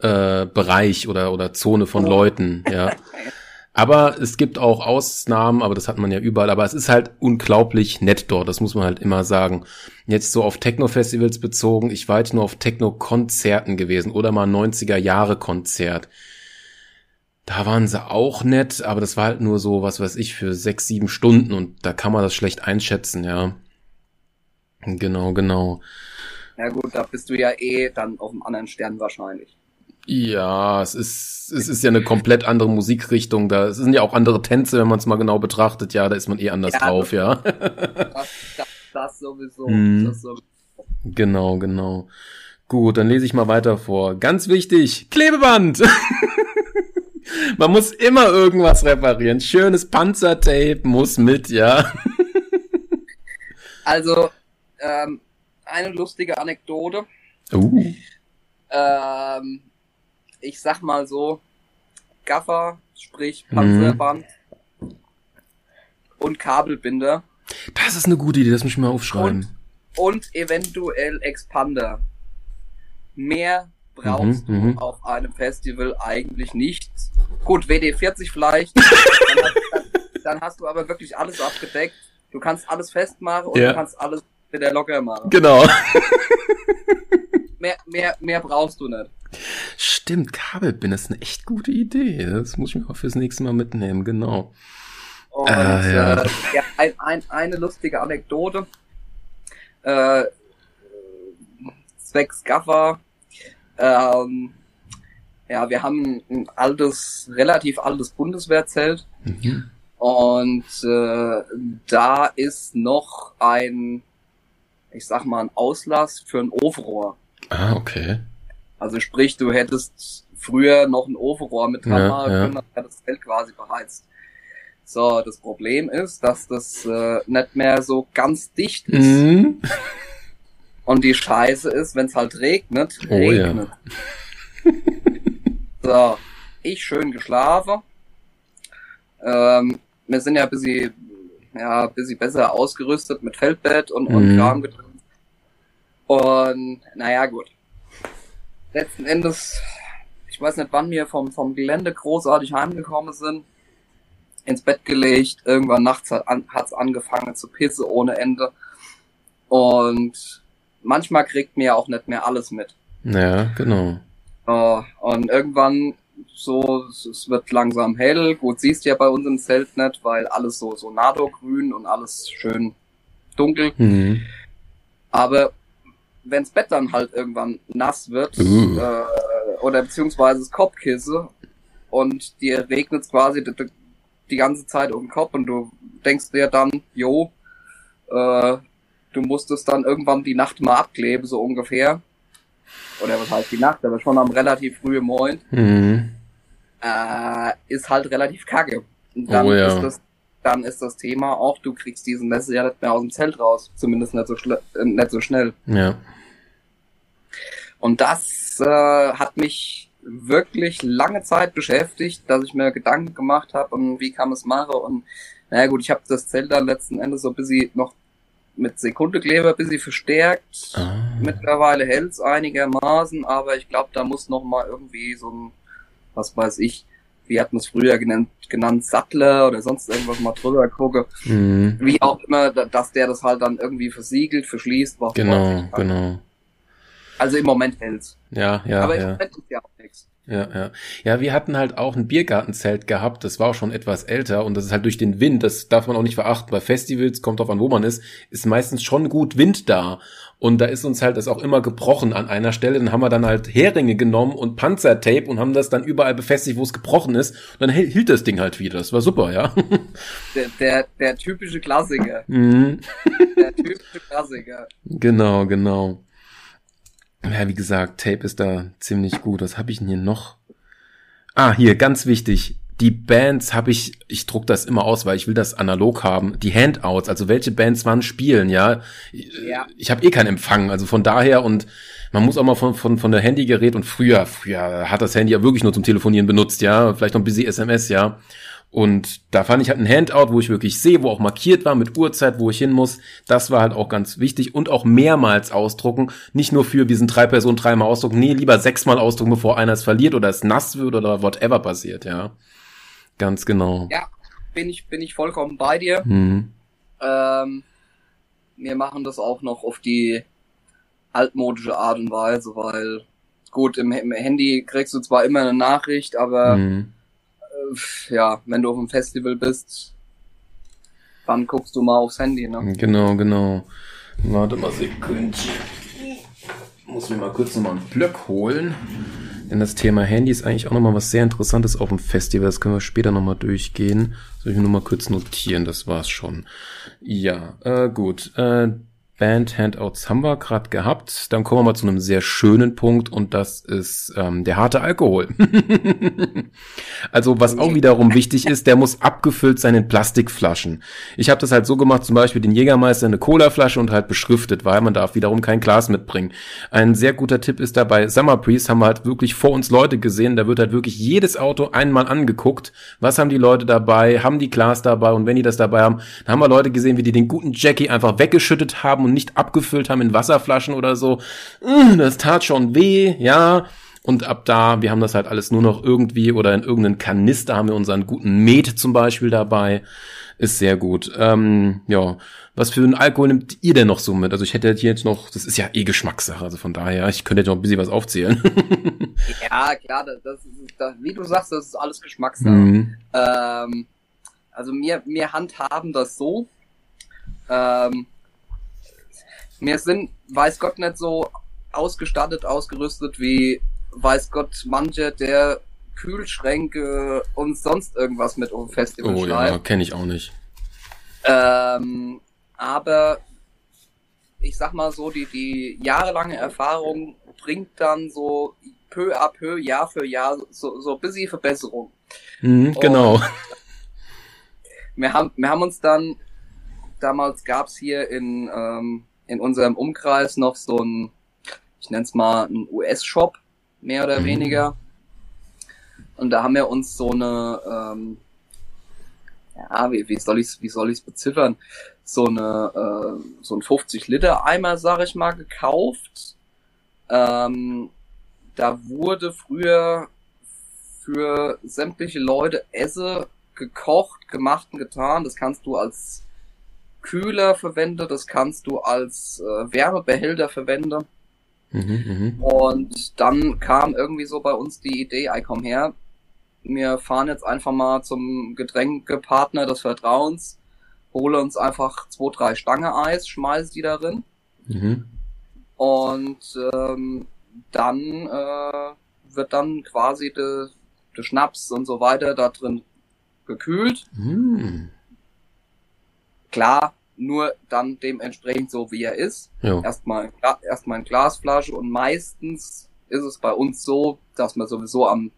äh, Bereich oder, oder Zone von Oh. Leuten, ja. Aber es gibt auch Ausnahmen, aber das hat man ja überall. Aber es ist halt unglaublich nett dort, das muss man halt immer sagen. Jetzt so auf Techno-Festivals bezogen, ich war jetzt nur auf Techno-Konzerten gewesen oder mal 90er-Jahre-Konzert. Da waren sie auch nett, aber das war halt nur so, was weiß ich, für sechs, sieben Stunden und da kann man das schlecht einschätzen, ja. Genau, genau. Ja gut, da bist du ja eh dann auf einem anderen Stern wahrscheinlich. Ja, es ist, es ist ja eine komplett andere Musikrichtung. Da es sind ja auch andere Tänze, wenn man es mal genau betrachtet. Ja, da ist man eh anders Ja, drauf, ja. Das, das, das sowieso. Mhm. Das sowieso. Genau, genau. Gut, dann lese ich mal weiter vor. Ganz wichtig, Klebeband! Man muss immer irgendwas reparieren. Schönes Panzertape muss mit, ja. Also, ähm, eine lustige Anekdote. Uh. Ähm, ich sag mal so, Gaffer, sprich Panzerband und Kabelbinder Das ist eine gute Idee, das muss ich mal aufschreiben. und eventuell Expander. Mehr brauchst Mhm, mhm. du auf einem Festival eigentlich nicht. Gut, WD40 vielleicht. dann, hast, dann, dann hast du aber wirklich alles abgedeckt. Du kannst alles festmachen und Ja. du kannst alles wieder locker machen. Genau. Mehr, mehr, mehr brauchst du nicht. Stimmt, Kabelbinder ist eine echt gute Idee. Das muss ich mir auch fürs nächste Mal mitnehmen, genau. Und Ah, ja. Äh, ja, ein, ein, eine lustige Anekdote. Äh, zwecks Gaffer. Ähm, ja, wir haben ein altes, relativ altes Bundeswehrzelt Mhm. und äh, da ist noch ein, ich sag mal, ein Auslass für ein Ofenrohr. Ah, okay. Also sprich, du hättest früher noch ein Ofenrohr mit dran Ja, ja. dann wäre das Zelt quasi beheizt. So, das Problem ist, dass das äh, nicht mehr so ganz dicht ist. Mhm. Und die Scheiße ist, wenn es halt regnet, Oh ja. regnet. so, ich schön geschlafen. Ähm, wir sind ja ein bisschen, ja, ein bisschen besser ausgerüstet mit Feldbett und, und Mhm. Kram drin. Und naja, gut. Letzten Endes, ich weiß nicht, wann wir vom, vom Gelände großartig heimgekommen sind. Ins Bett gelegt, irgendwann nachts hat an, hat's angefangen zu pissen ohne Ende. Und manchmal kriegt mir ja auch nicht mehr alles mit. Ja, genau. Und irgendwann so, es- es wird langsam hell. Gut, siehst ja bei uns im Zelt nicht, weil alles so, so Nado-grün und alles schön dunkel. Mhm. Aber wenns Bett dann halt irgendwann nass wird, Uh. äh, oder beziehungsweise das Kopfkissen und dir regnet quasi die, die ganze Zeit um den Kopf und du denkst dir dann, jo, äh, du musst es dann irgendwann die Nacht mal abkleben, so ungefähr. Oder was heißt die Nacht, aber schon am relativ frühen Morgen, Mhm. äh, ist halt relativ kacke. Und dann Oh ja. ist das dann ist das Thema auch, du kriegst diesen Nässe ja nicht mehr aus dem Zelt raus. Zumindest nicht so, äh, nicht so schnell. Ja. Und das äh, hat mich wirklich lange Zeit beschäftigt, dass ich mir Gedanken gemacht habe, und wie kann man es machen. Und naja gut, ich habe das Zelt dann letzten Endes so ein bisschen noch mit Sekundekleber ein bisschen verstärkt. Ah. Mittlerweile hält's einigermaßen, aber ich glaube, da muss noch mal irgendwie so ein, was weiß ich, wie hat man es früher genannt, genannt, Sattler oder sonst irgendwas mal drüber gucke. Mhm. Wie auch immer, da- dass der das halt dann irgendwie versiegelt, verschließt. Was Genau, ich. genau. Also im Moment hält's. Ja, ja, aber im ja. Moment ist ja auch nichts. Ja, ja. Ja, wir hatten halt auch ein Biergartenzelt gehabt, das war auch schon etwas älter und das ist halt durch den Wind, das darf man auch nicht verachten. Bei Festivals, kommt drauf an, wo man ist, ist meistens schon gut Wind da. Und da ist uns halt das auch immer gebrochen an einer Stelle. Dann haben wir dann halt Heringe genommen und Panzertape und haben das dann überall befestigt, wo es gebrochen ist. Und dann hielt das Ding halt wieder. Das war super, ja. Der, der, der typische Klassiker. mhm. Der typische Klassiker. Genau, genau. Ja, wie gesagt, Tape ist da ziemlich gut. Was habe ich denn hier noch? Ah, hier, ganz wichtig. Die Bands habe ich, ich druck das immer aus, weil ich will das analog haben. Die Handouts, also welche Bands wann spielen, ja. Ja. Ich habe eh keinen Empfang, also von daher und man muss auch mal von, von, von der Handygerät und früher, früher hat das Handy ja wirklich nur zum Telefonieren benutzt, ja. Vielleicht noch ein bisschen SMS, ja. Und da fand ich halt ein Handout, wo ich wirklich sehe, wo auch markiert war mit Uhrzeit, wo ich hin muss. Das war halt auch ganz wichtig und auch mehrmals ausdrucken. Nicht nur für, wir sind drei Personen, dreimal ausdrucken. Nee, lieber sechsmal ausdrucken, bevor einer es verliert oder es nass wird oder whatever passiert, ja. Ganz genau. Ja, bin ich, bin ich vollkommen bei dir. Hm. Ähm, wir machen das auch noch auf die altmodische Art und Weise, weil gut, im, im Handy kriegst du zwar immer eine Nachricht, aber Hm. äh, ja, wenn du auf einem Festival bist, dann guckst du mal aufs Handy, ne? Genau, genau. Warte mal Sekündchen. Muss mir mal kurz nochmal einen Blöck holen. Denn das Thema Handy ist eigentlich auch nochmal was sehr Interessantes auf dem Festival. Das können wir später nochmal durchgehen. Soll ich nur mal kurz notieren, das war's schon. Ja, äh, gut. Äh, Band Handouts haben wir gerade gehabt. Dann kommen wir mal zu einem sehr schönen Punkt und das ist ähm, der harte Alkohol. also was auch wiederum wichtig ist, der muss abgefüllt sein in Plastikflaschen. Ich habe das halt so gemacht, zum Beispiel den Jägermeister eine Colaflasche und halt beschriftet, weil man darf wiederum kein Glas mitbringen. Ein sehr guter Tipp ist dabei, Summer Breeze haben wir halt wirklich vor uns Leute gesehen, da wird halt wirklich jedes Auto einmal angeguckt, was haben die Leute dabei, haben die Glas dabei und wenn die das dabei haben, dann haben wir Leute gesehen, wie die den guten Jackie einfach weggeschüttet haben und nicht abgefüllt haben in Wasserflaschen oder so. Äh, das tat schon weh, ja. Und ab da, wir haben das halt alles nur noch irgendwie oder in irgendeinen Kanister haben wir unseren guten Met zum Beispiel dabei. Ist sehr gut. Ähm, ja, was für einen Alkohol nimmt ihr denn noch so mit? Also ich hätte hier jetzt noch, das ist ja eh Geschmackssache, also von daher, ich könnte jetzt noch ein bisschen was aufzählen. ja, klar, das, das, das, wie du sagst, das ist alles Geschmackssache. Mhm. Ähm, also wir, wir handhaben das so. Ähm, wir sind, weiß Gott, nicht so ausgestattet, ausgerüstet wie, weiß Gott, manche, der Kühlschränke und sonst irgendwas mit um Festival Oh schreibt. ja, kenne ich auch nicht. Ähm, aber ich sag mal so, die, die jahrelange Erfahrung bringt dann so peu à peu, Jahr für Jahr, so, so ein bisschen Verbesserung. Mhm, genau. Und wir haben, wir haben uns dann, damals gab's hier in, ähm, in unserem Umkreis noch so ein, ich nenne es mal ein US-Shop, mehr oder mhm. weniger. Und da haben wir uns so eine, ähm, ja, wie, wie soll ich wie soll ich's beziffern? So eine, äh, so ein 50 Liter Eimer, sag ich mal, gekauft. Ähm, da wurde früher für sämtliche Leute Esse gekocht, gemacht und getan. Das kannst du als Kühler verwende, das kannst du als äh, Wärmebehälter verwenden. Mhm, mh. Und dann kam irgendwie so bei uns die Idee, ey komm her, wir fahren jetzt einfach mal zum Getränkepartner des Vertrauens, hole uns einfach zwei, drei Stange Eis, schmeiß die darin. Mhm. Und ähm, dann äh, wird dann quasi der de Schnaps und so weiter da drin gekühlt. Mhm. Klar, nur dann dementsprechend so wie er ist. Jo. Erstmal, erstmal in Glasflasche und meistens ist es bei uns so, dass man sowieso am,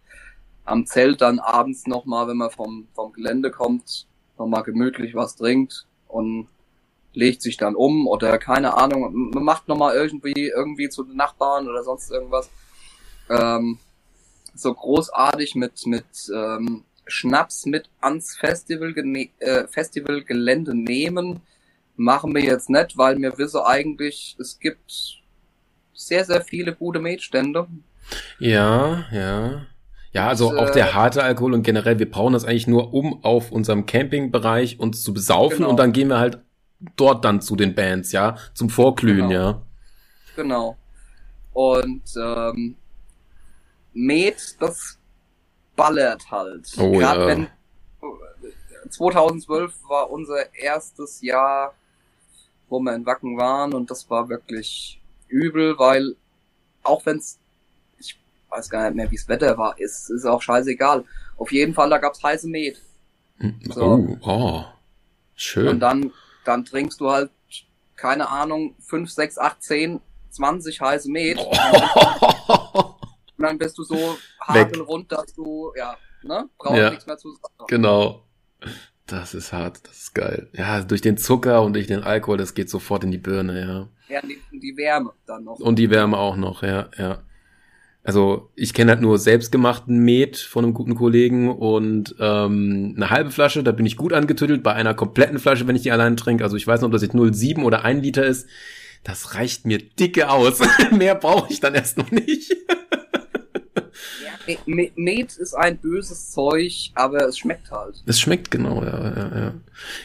am Zelt dann abends nochmal, wenn man vom, vom Gelände kommt, nochmal gemütlich was trinkt und legt sich dann um oder keine Ahnung, man macht nochmal irgendwie, irgendwie zu den Nachbarn oder sonst irgendwas. Ähm, so großartig mit, mit ähm, Schnaps mit ans Festival, äh, Festivalgelände nehmen, machen wir jetzt nicht, weil wir wissen eigentlich, es gibt sehr, sehr viele gute Mädstände. Ja, ja. Ja, also und, auch der äh, harte Alkohol und generell, wir brauchen das eigentlich nur, um auf unserem Campingbereich uns zu besaufen genau. und dann gehen wir halt dort dann zu den Bands, ja, zum Vorglühen, genau. ja. Genau. Und ähm, Met, das ballert halt. Oh, Gerade ja. wenn 2012 war unser erstes Jahr, wo wir in Wacken waren und das war wirklich übel, weil auch wenn's ich weiß gar nicht mehr, wie's Wetter war, ist ist auch scheißegal. Auf jeden Fall, da gab's heiße Met. Hm, so. Oh, oh, schön. Und dann dann trinkst du halt keine Ahnung 5, 6, 8, 10, 20 heiße Met. Oh. Und dann bist du so hagelrund, dass du ja Ne? Braucht ja, nichts mehr zu sagen. Genau. Das ist hart, das ist geil. Ja, durch den Zucker und durch den Alkohol, das geht sofort in die Birne, ja. Ja, die, die Wärme dann noch. Und die Wärme auch noch, ja, ja. Also ich kenne halt nur selbstgemachten Met von einem guten Kollegen und ähm, eine halbe Flasche, da bin ich gut angetüttelt. Bei einer kompletten Flasche, wenn ich die allein trinke, also ich weiß noch, ob das jetzt 0,7 oder 1 Liter ist, das reicht mir dicke aus. Mehr brauche ich dann erst noch nicht. Met ist ein böses Zeug, aber es schmeckt halt. Es schmeckt, genau, ja, ja, ja.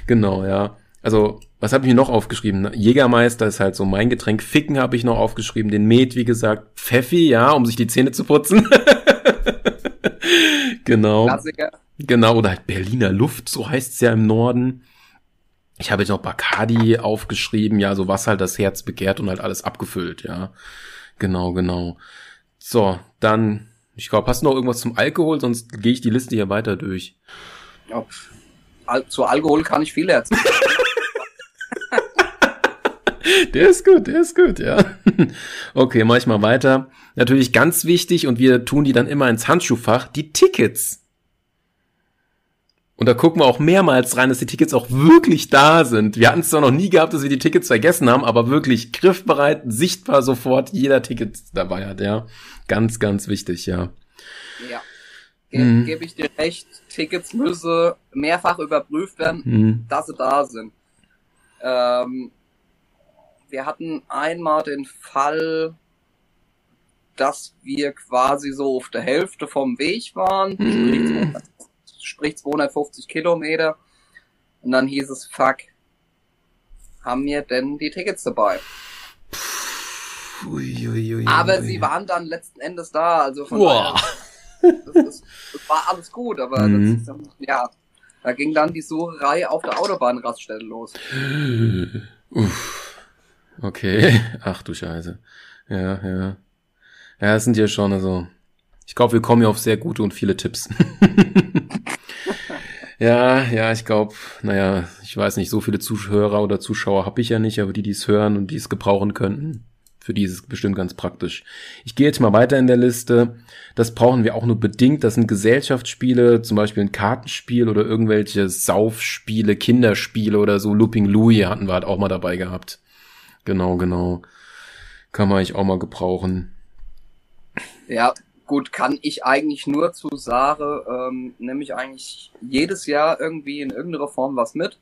Genau, ja. Also, was habe ich mir noch aufgeschrieben? Jägermeister ist halt so mein Getränk. Ficken habe ich noch aufgeschrieben. Den Met, wie gesagt. Pfeffi, ja, um sich die Zähne zu putzen. genau. Klassiker. Genau, oder halt Berliner Luft, so heißt es ja im Norden. Ich habe jetzt noch Bacardi aufgeschrieben, ja, so was halt das Herz begehrt und halt alles abgefüllt, ja. Genau, genau. So, dann ich glaube, hast du noch irgendwas zum Alkohol, sonst gehe ich die Liste hier weiter durch. Ja, Al zu Alkohol kann ich viel erzählen. Der ist gut, der ist gut, ja. Okay, mach ich mal weiter. Natürlich ganz wichtig und wir tun die dann immer ins Handschuhfach, die Tickets. Und da gucken wir auch mehrmals rein, dass die Tickets auch wirklich da sind. Wir hatten es zwar noch nie gehabt, dass wir die Tickets vergessen haben, aber wirklich griffbereit, sichtbar sofort jeder Ticket dabei hat, ja. Ganz, ganz wichtig, ja. Ja. Ge mhm. Gebe ich dir recht, Tickets müsse mehrfach überprüft werden, mhm. dass sie da sind. Ähm, wir hatten einmal den Fall, dass wir quasi so auf der Hälfte vom Weg waren, mhm sprich 250 Kilometer. Und dann hieß es, fuck, haben wir denn die Tickets dabei? Ui, ui, ui, aber sie waren dann letzten Endes da, also von daher, das, das, das, war alles gut, aber mhm. das, ja, da ging dann die Sucherei auf der Autobahnraststelle los. Uff. Okay, ach du Scheiße. Ja, ja. Ja, es sind ja schon, also, ich glaube, wir kommen hier auf sehr gute und viele Tipps. Ja, ja, ich glaube, naja, ich weiß nicht, so viele Zuhörer oder Zuschauer habe ich ja nicht, aber die, die es hören und die es gebrauchen könnten, für die ist es bestimmt ganz praktisch. Ich gehe jetzt mal weiter in der Liste. Das brauchen wir auch nur bedingt. Das sind Gesellschaftsspiele, zum Beispiel ein Kartenspiel oder irgendwelche Saufspiele, Kinderspiele oder so. Looping Louis hatten wir halt auch mal dabei gehabt. Genau, genau. Kann man eigentlich auch mal gebrauchen. Ja, gut, kann ich eigentlich nur zu Sare, ähm, nehme ich eigentlich jedes Jahr irgendwie in irgendeiner Form was mit.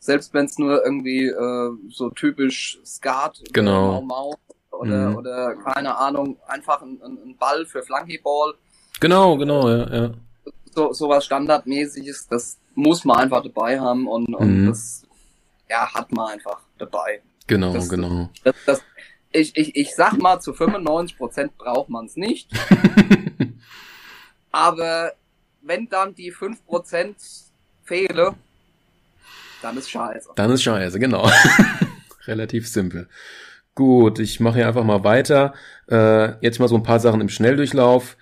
Selbst wenn es nur irgendwie äh, so typisch Skat, genau. Mau Mau oder, mhm. oder keine Ahnung, einfach ein, ein Ball für Flunkyball. Genau, genau, ja, ja. So, so was standardmäßiges, das muss man einfach dabei haben und, und mhm. das ja, hat man einfach dabei. Genau, das, genau. Das, das, ich, ich, ich sag mal, zu 95% braucht man es nicht. Aber wenn dann die 5% fehle, dann ist scheiße. Dann ist scheiße, genau. Relativ simpel. Gut, ich mache hier einfach mal weiter. Äh, jetzt mal so ein paar Sachen im Schnelldurchlauf.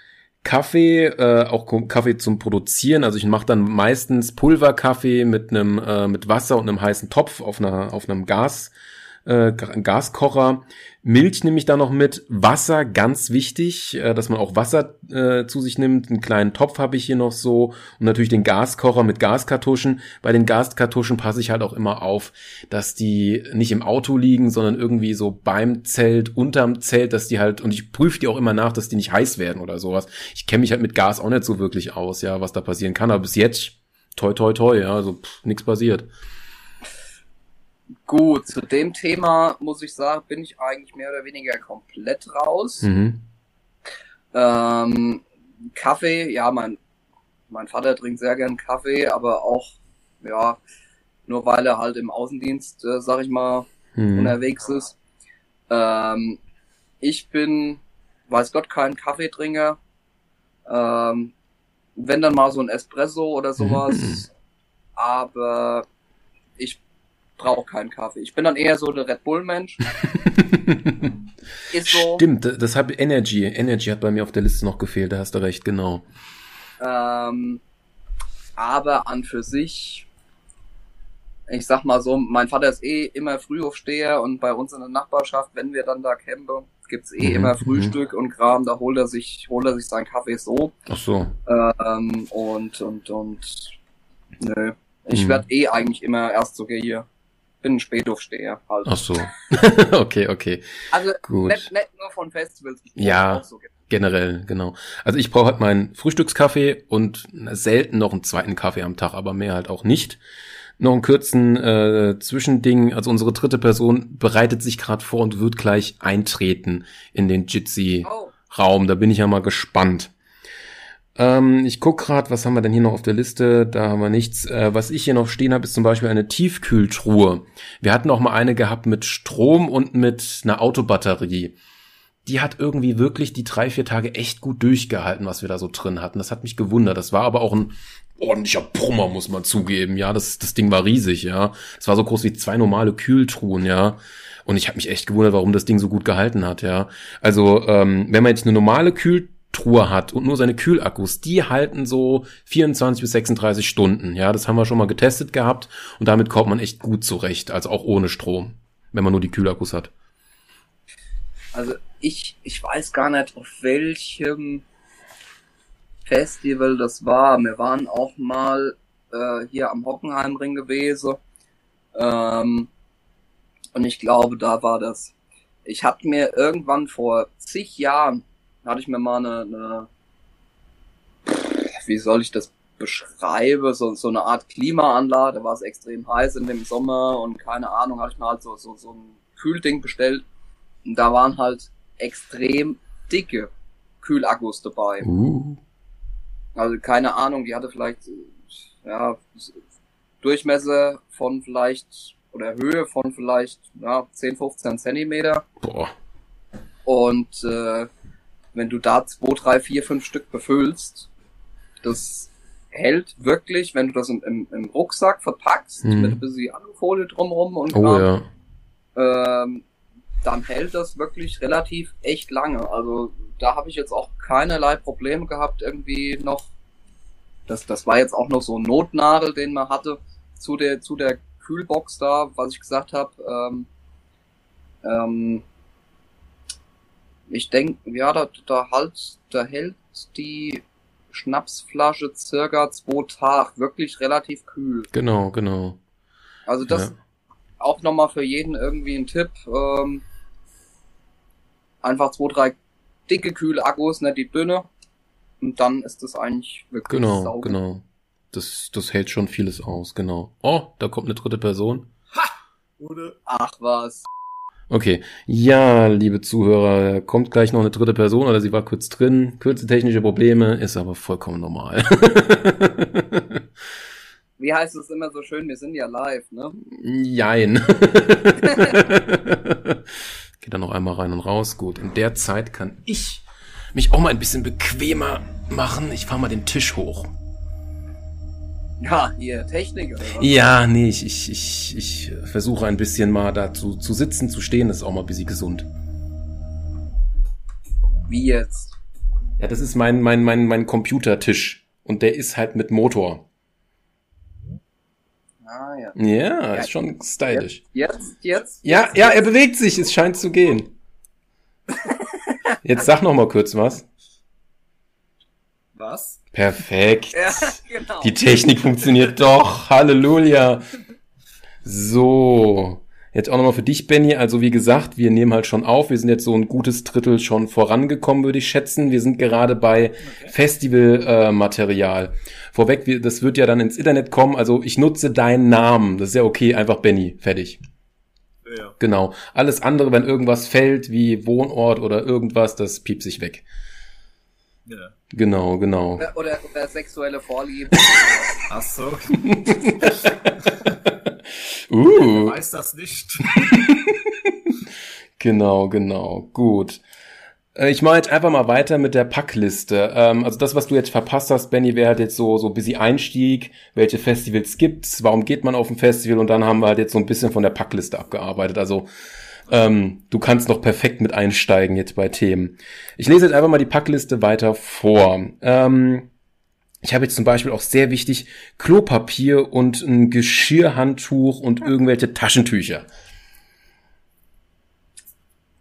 Kaffee, äh, auch Kaffee zum Produzieren. Also ich mache dann meistens Pulverkaffee mit einem äh, mit Wasser und einem heißen Topf auf einer auf einem Gas äh, Gaskocher. Milch nehme ich da noch mit. Wasser, ganz wichtig, äh, dass man auch Wasser äh, zu sich nimmt. Einen kleinen Topf habe ich hier noch so. Und natürlich den Gaskocher mit Gaskartuschen. Bei den Gaskartuschen passe ich halt auch immer auf, dass die nicht im Auto liegen, sondern irgendwie so beim Zelt, unterm Zelt, dass die halt, und ich prüfe die auch immer nach, dass die nicht heiß werden oder sowas. Ich kenne mich halt mit Gas auch nicht so wirklich aus, ja, was da passieren kann. Aber bis jetzt, toi, toi, toi, ja, also nichts passiert. Gut, zu dem Thema muss ich sagen, bin ich eigentlich mehr oder weniger komplett raus. Mhm. Ähm, Kaffee, ja, mein, mein Vater trinkt sehr gern Kaffee, aber auch, ja, nur weil er halt im Außendienst, äh, sag ich mal, mhm. unterwegs ist. Ähm, ich bin, weiß Gott, kein Kaffeetrinker. Ähm, wenn dann mal so ein Espresso oder sowas. Mhm. Aber ich brauche keinen Kaffee. Ich bin dann eher so der Red Bull-Mensch. So. Stimmt, das hat Energy. Energy hat bei mir auf der Liste noch gefehlt, da hast du recht, genau. Ähm, aber an für sich, ich sag mal so, mein Vater ist eh immer Frühaufsteher und bei uns in der Nachbarschaft, wenn wir dann da campen, gibt's eh mhm, immer mhm. Frühstück und Kram, da holt er sich, holt er sich seinen Kaffee so. Ach so. Ähm, und, und, und, nö. Ich mhm. werd eh eigentlich immer erst sogar hier bin ein Spätaufsteher halt. Ach so. okay, okay. Also Gut. Nicht, nicht nur von Festivals. Ja, so generell, genau. Also ich brauche halt meinen Frühstückskaffee und selten noch einen zweiten Kaffee am Tag, aber mehr halt auch nicht. Noch einen kurzen äh, Zwischending. Also unsere dritte Person bereitet sich gerade vor und wird gleich eintreten in den Jitsi-Raum. Oh. Da bin ich ja mal gespannt. Ähm, ich guck gerade, was haben wir denn hier noch auf der Liste? Da haben wir nichts. Äh, was ich hier noch stehen habe, ist zum Beispiel eine Tiefkühltruhe. Wir hatten auch mal eine gehabt mit Strom und mit einer Autobatterie. Die hat irgendwie wirklich die drei, vier Tage echt gut durchgehalten, was wir da so drin hatten. Das hat mich gewundert. Das war aber auch ein ordentlicher Brummer, muss man zugeben. Ja, das, das Ding war riesig, ja. Es war so groß wie zwei normale Kühltruhen, ja. Und ich habe mich echt gewundert, warum das Ding so gut gehalten hat, ja. Also, ähm, wenn man jetzt eine normale Kühltruhe Truhe hat und nur seine Kühlakkus, die halten so 24 bis 36 Stunden. Ja, das haben wir schon mal getestet gehabt und damit kommt man echt gut zurecht, also auch ohne Strom. wenn man nur die Kühlakkus hat. Also ich, ich weiß gar nicht, auf welchem Festival das war. Wir waren auch mal äh, hier am Hockenheimring gewesen. Ähm, und ich glaube, da war das. Ich hatte mir irgendwann vor zig Jahren, hatte ich mir mal eine, eine wie soll ich das beschreiben, so, so eine Art Klimaanlage, da war es extrem heiß in dem Sommer und keine Ahnung, hatte ich mir halt so, so, so ein Kühlding bestellt. Und da waren halt extrem dicke Kühlakkus dabei. Uh. Also keine Ahnung, die hatte vielleicht ja, Durchmesser von vielleicht oder Höhe von vielleicht ja, 10, 15 Zentimeter. Boah. Und äh, wenn du da zwei, drei, vier, fünf Stück befüllst, das hält wirklich, wenn du das im, im, im Rucksack verpackst, Mhm. mit ein bisschen Alufolie drumherum und Oh ja. ähm, dann hält das wirklich relativ echt lange. Also da habe ich jetzt auch keinerlei Probleme gehabt, irgendwie noch. Das, das war jetzt auch noch so ein Notnadel, den man hatte zu der zu der Kühlbox da, was ich gesagt habe. Ähm, ähm, ich denke, ja, da, da halt, da hält die Schnapsflasche circa zwei Tage wirklich relativ kühl. Genau, genau. Also das ja. auch nochmal für jeden irgendwie ein Tipp. Ähm, einfach zwei, drei dicke, kühle Akkus, nicht die dünne. Und dann ist das eigentlich wirklich Genau, sauber. genau. Das, das hält schon vieles aus, genau. Oh, da kommt eine dritte Person. Oder? Ach was. Okay. Ja, liebe Zuhörer, kommt gleich noch eine dritte Person oder sie war kurz drin. Kurze technische Probleme, ist aber vollkommen normal. Wie heißt es immer so schön, wir sind ja live, ne? Jein. Geht dann noch einmal rein und raus. Gut, in der Zeit kann ich mich auch mal ein bisschen bequemer machen. Ich fahr mal den Tisch hoch. Ja, hier, Technik oder was? Ja, nee, ich, ich, ich, ich versuche ein bisschen mal dazu zu sitzen, zu stehen. Das ist auch mal ein bisschen gesund. Wie jetzt? Ja, das ist mein, mein, mein, mein Computertisch. Und der ist halt mit Motor. Ah ja. Ja, ist schon stylisch. Jetzt, jetzt? Ja, ja, er bewegt sich. Es scheint zu gehen. Jetzt sag noch mal kurz was. Was? Perfekt. Ja, genau. Die Technik funktioniert doch. Halleluja. So. Jetzt auch nochmal für dich, Benny. Also wie gesagt, wir nehmen halt schon auf. Wir sind jetzt so ein gutes Drittel schon vorangekommen, würde ich schätzen. Wir sind gerade bei Festivalmaterial. Vorweg, wir, das wird ja dann ins Internet kommen. Also ich nutze deinen Namen. Das ist ja okay. Einfach Benny. Fertig. Ja. Genau. Alles andere, wenn irgendwas fällt, wie Wohnort oder irgendwas, das piept sich weg. ja. Genau, genau. Oder, oder, oder sexuelle Vorliebe. Ach so, Uh. weiß das nicht. Genau, genau. Gut. Äh, Ich mache jetzt einfach mal weiter mit der Packliste. Ähm, also das, was du jetzt verpasst hast, Benny, wäre halt jetzt so so ein bisschen Einstieg, welche Festivals gibt's, warum geht man auf ein Festival und dann haben wir halt jetzt so ein bisschen von der Packliste abgearbeitet. Also ähm, du kannst noch perfekt mit einsteigen jetzt bei Themen. Ich lese jetzt einfach mal die Packliste weiter vor. Ähm, ich habe jetzt zum Beispiel auch sehr wichtig Klopapier und ein Geschirrhandtuch und irgendwelche Taschentücher.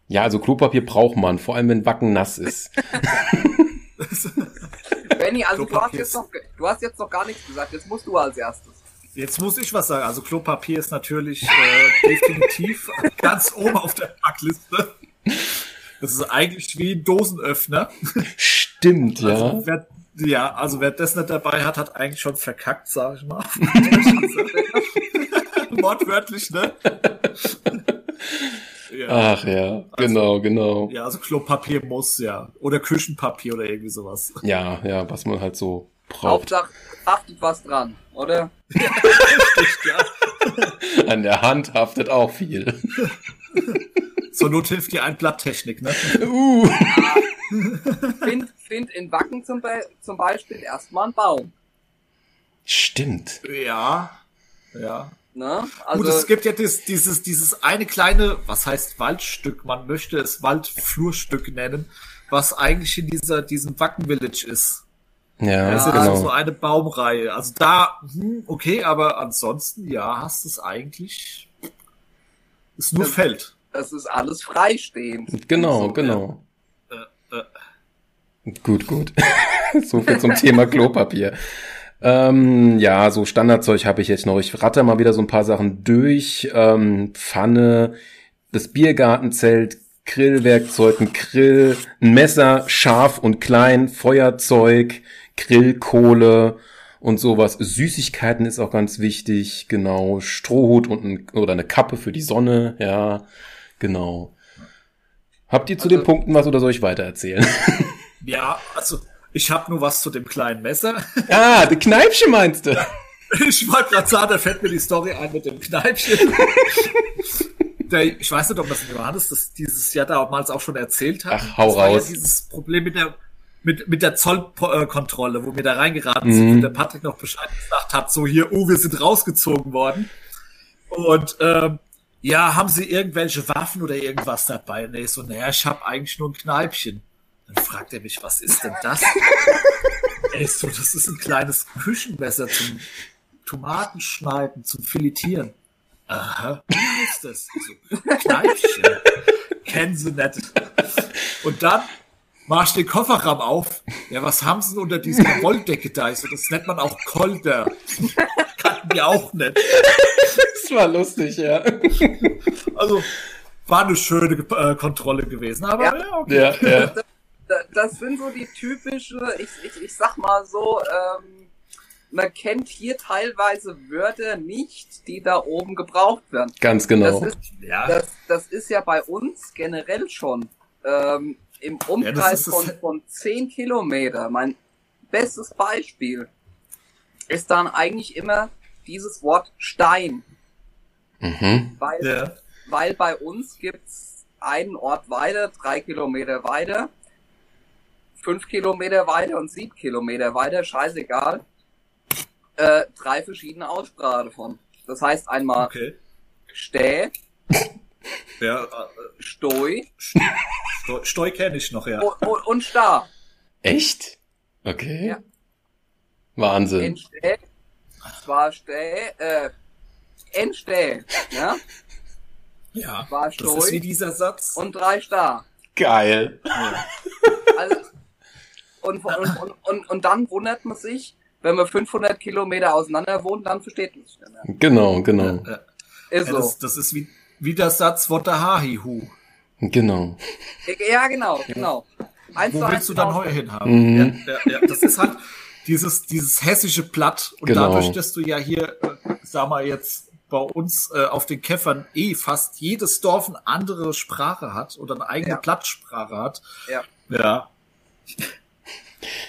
Ja, also Klopapier braucht man, vor allem wenn Wacken nass ist. Benny, also du hast, jetzt noch, du hast jetzt noch gar nichts gesagt. Jetzt musst du als erstes. Jetzt muss ich was sagen. Also Klopapier ist natürlich äh, definitiv ganz oben auf der Packliste. Das ist eigentlich wie ein Dosenöffner. Stimmt, ja. Also, wer, ja, also wer das nicht dabei hat, hat eigentlich schon verkackt, sag ich mal. Wortwörtlich, ne? ja. Ach ja, genau, genau. ja, also Klopapier muss, ja. Oder Küchenpapier oder irgendwie sowas. Ja, ja, was man halt so braucht. Hauptsache, haftet was dran, oder? ja. An der Hand haftet auch viel. Zur Not hilft dir ein Blatttechnik, ne? Uh. Find, find in Wacken zum, Be zum Beispiel erstmal einen Baum. Stimmt. Ja. Ja. Ne? Also, Gut, es gibt ja dieses, dieses, dieses eine kleine, was heißt Waldstück, man möchte es Waldflurstück nennen, was eigentlich in dieser, diesem Wacken Village ist. Ja, Das ist genau. also so eine Baumreihe. Also da, hm, okay, aber ansonsten, ja, hast du es eigentlich Ist nur Das- Feld. Das ist alles freistehend. Genau, So, genau. Äh, äh, Gut, gut. so viel zum Thema Klopapier. Ähm, ja, so Standardzeug habe ich jetzt noch. Ich ratter mal wieder so ein paar Sachen durch. Ähm, Pfanne, das Biergartenzelt, Grillwerkzeug, ein Grill, ein Messer, scharf und klein, Feuerzeug, Grillkohle und sowas. Süßigkeiten ist auch ganz wichtig, genau. Strohhut und ein, oder eine Kappe für die Sonne, ja, genau. Habt ihr zu Also- den Punkten was oder soll ich weiter erzählen? Ja, also ich habe nur was zu dem kleinen Messer. Ah, die Kneipchen meinst du? Ich wollte gerade sagen, da fällt mir die Story ein mit dem Kneipchen. Der, ich weiß nicht, ob das Johannes das dieses Jahr damals auch schon erzählt hat. Ach, hau das war raus. Ja dieses Problem mit der mit, mit der Zollkontrolle, wo wir da reingeraten Mhm. sind und der Patrick noch Bescheid gesagt hat, so hier, oh, wir sind rausgezogen worden. Und ähm, ja, haben Sie irgendwelche Waffen oder irgendwas dabei? Nee, so, naja, ich habe eigentlich nur ein Kneipchen. Dann fragt er mich, was ist denn das? Ey, so, das ist ein kleines Küchenmesser zum Tomatenschneiden, zum Filetieren. Aha, wie heißt das? Ich So, Kneipchen. Kennen Sie nicht. Und dann mach ich den Kofferraum auf. Ja, was haben Sie denn unter dieser Wolldecke da? Ich So, das nennt man auch Kolder. Kannten wir auch nicht. Das war lustig, ja. Also, war eine schöne äh, Kontrolle gewesen. Aber Ja. ja, okay. Ja, ja. Da- Das sind so die typische, ich, ich, ich sag mal so, ähm, man kennt hier teilweise Wörter nicht, die da oben gebraucht werden. Ganz genau. Das ist, Ja, das, das ist ja bei uns generell schon ähm, im Umkreis das- von, von 10 Kilometer. Mein bestes Beispiel ist dann eigentlich immer dieses Wort Stein. Mhm. Weil, ja. weil bei uns gibt's einen Ort weiter, drei Kilometer weiter, fünf Kilometer weiter und sieben Kilometer weiter, scheißegal, äh, drei verschiedene Aussprachen davon. Das heißt einmal Okay. Stä, Ja, äh, Stoi Steu, Steu kenne ich noch, ja. und, und, und Sta. Echt? Okay. Ja. Wahnsinn. Entstä, war Stä, äh, Entstä, ja, Ja, war das ist wie Stoi dieser Satz. und drei Sta. Geil. Also, und, und, und, und, und dann wundert man sich, wenn man 500 Kilometer auseinander wohnt, dann versteht man sich. Genau, genau. Ja, Ist ja, so. das, das ist wie, wie der Satz Watahahihu. Genau. Ja, genau, genau. Eins Wo willst du dann genau. Heu hinhaben? Mhm. Ja, ja, ja, das ist halt dieses, dieses hessische Blatt. Und Genau. dadurch, dass du ja hier, äh, sag mal jetzt, bei uns äh, auf den Käffern eh fast jedes Dorf eine andere Sprache hat oder eine eigene Ja. Blattsprache hat. Ja. Ja.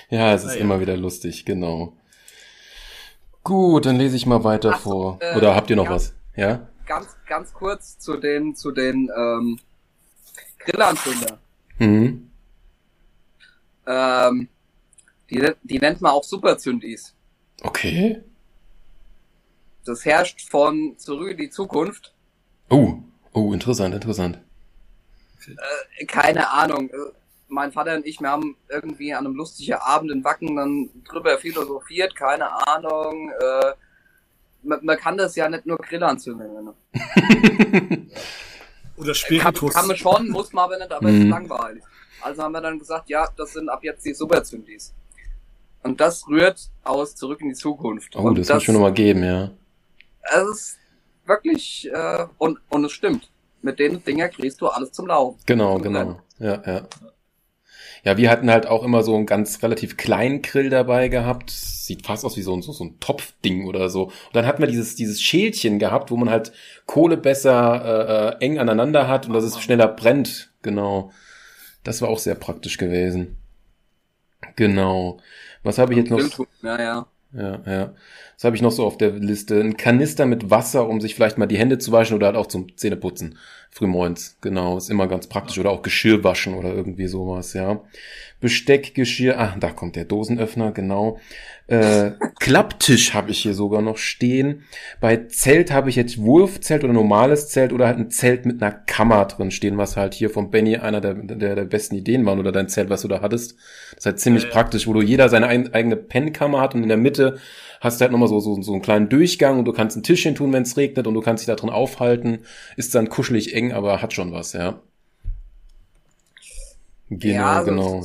Ja, es ist ja. immer wieder lustig, genau. Gut, dann lese ich mal weiter Ach vor. äh, Oder habt ihr noch ja. was? Ja? Ganz, ganz kurz zu den, zu den ähm, Grillanzünder. Mhm. Ähm, die, die nennt man auch Superzündis. Okay. Das herrscht von Zurück in die Zukunft. Oh, oh, interessant, interessant. Äh, Keine Ahnung. Äh, Mein Vater und ich, wir haben irgendwie an einem lustigen Abend in Wacken dann drüber philosophiert. Keine Ahnung. Äh, man, man kann das ja nicht nur Grillanzünder nennen. Oder Kann, Spiritus. kann man schon, muss man aber nicht, aber es Mhm. ist langweilig. Also haben wir dann gesagt, ja, das sind ab jetzt die Superzündis. Und das rührt aus Zurück in die Zukunft. Oh, und das, muss schon nochmal geben, ja. Es ist wirklich, äh, und, und es stimmt. Mit den Dinger kriegst du alles zum Laufen. Genau, genau. Ja, ja. Ja, wir hatten halt auch immer so einen ganz relativ kleinen Grill dabei gehabt. Sieht fast aus wie so ein, so, so ein Topfding oder so. Und dann hatten wir dieses, dieses Schälchen gehabt, wo man halt Kohle besser äh, äh, eng aneinander hat und dass es schneller brennt. Genau. Das war auch sehr praktisch gewesen. Genau. Was habe ich jetzt noch? Ja, ja. Ja, ja. Was habe ich noch so auf der Liste? Ein Kanister mit Wasser, um sich vielleicht mal die Hände zu waschen oder halt auch zum Zähneputzen. Frühmorgens, genau. Ist immer ganz praktisch. Oder auch Geschirr waschen oder irgendwie sowas, ja. Besteck, Geschirr, ah, da kommt der Dosenöffner, genau. Äh, Klapptisch habe ich hier sogar noch stehen. Bei Zelt habe ich jetzt Wurfzelt oder normales Zelt oder halt ein Zelt mit einer Kammer drin stehen, was halt hier von Benny einer der, der, der besten Ideen waren oder dein Zelt, was du da hattest. Das ist halt ziemlich ja, ja. praktisch, wo du jeder seine ein, eigene Pennkammer hat und in der Mitte hast du halt nochmal so, so, so einen kleinen Durchgang und du kannst ein Tischchen tun, wenn es regnet und du kannst dich da drin aufhalten. Ist dann kuschelig eng, aber hat schon was, ja. Genau, ja, so, genau.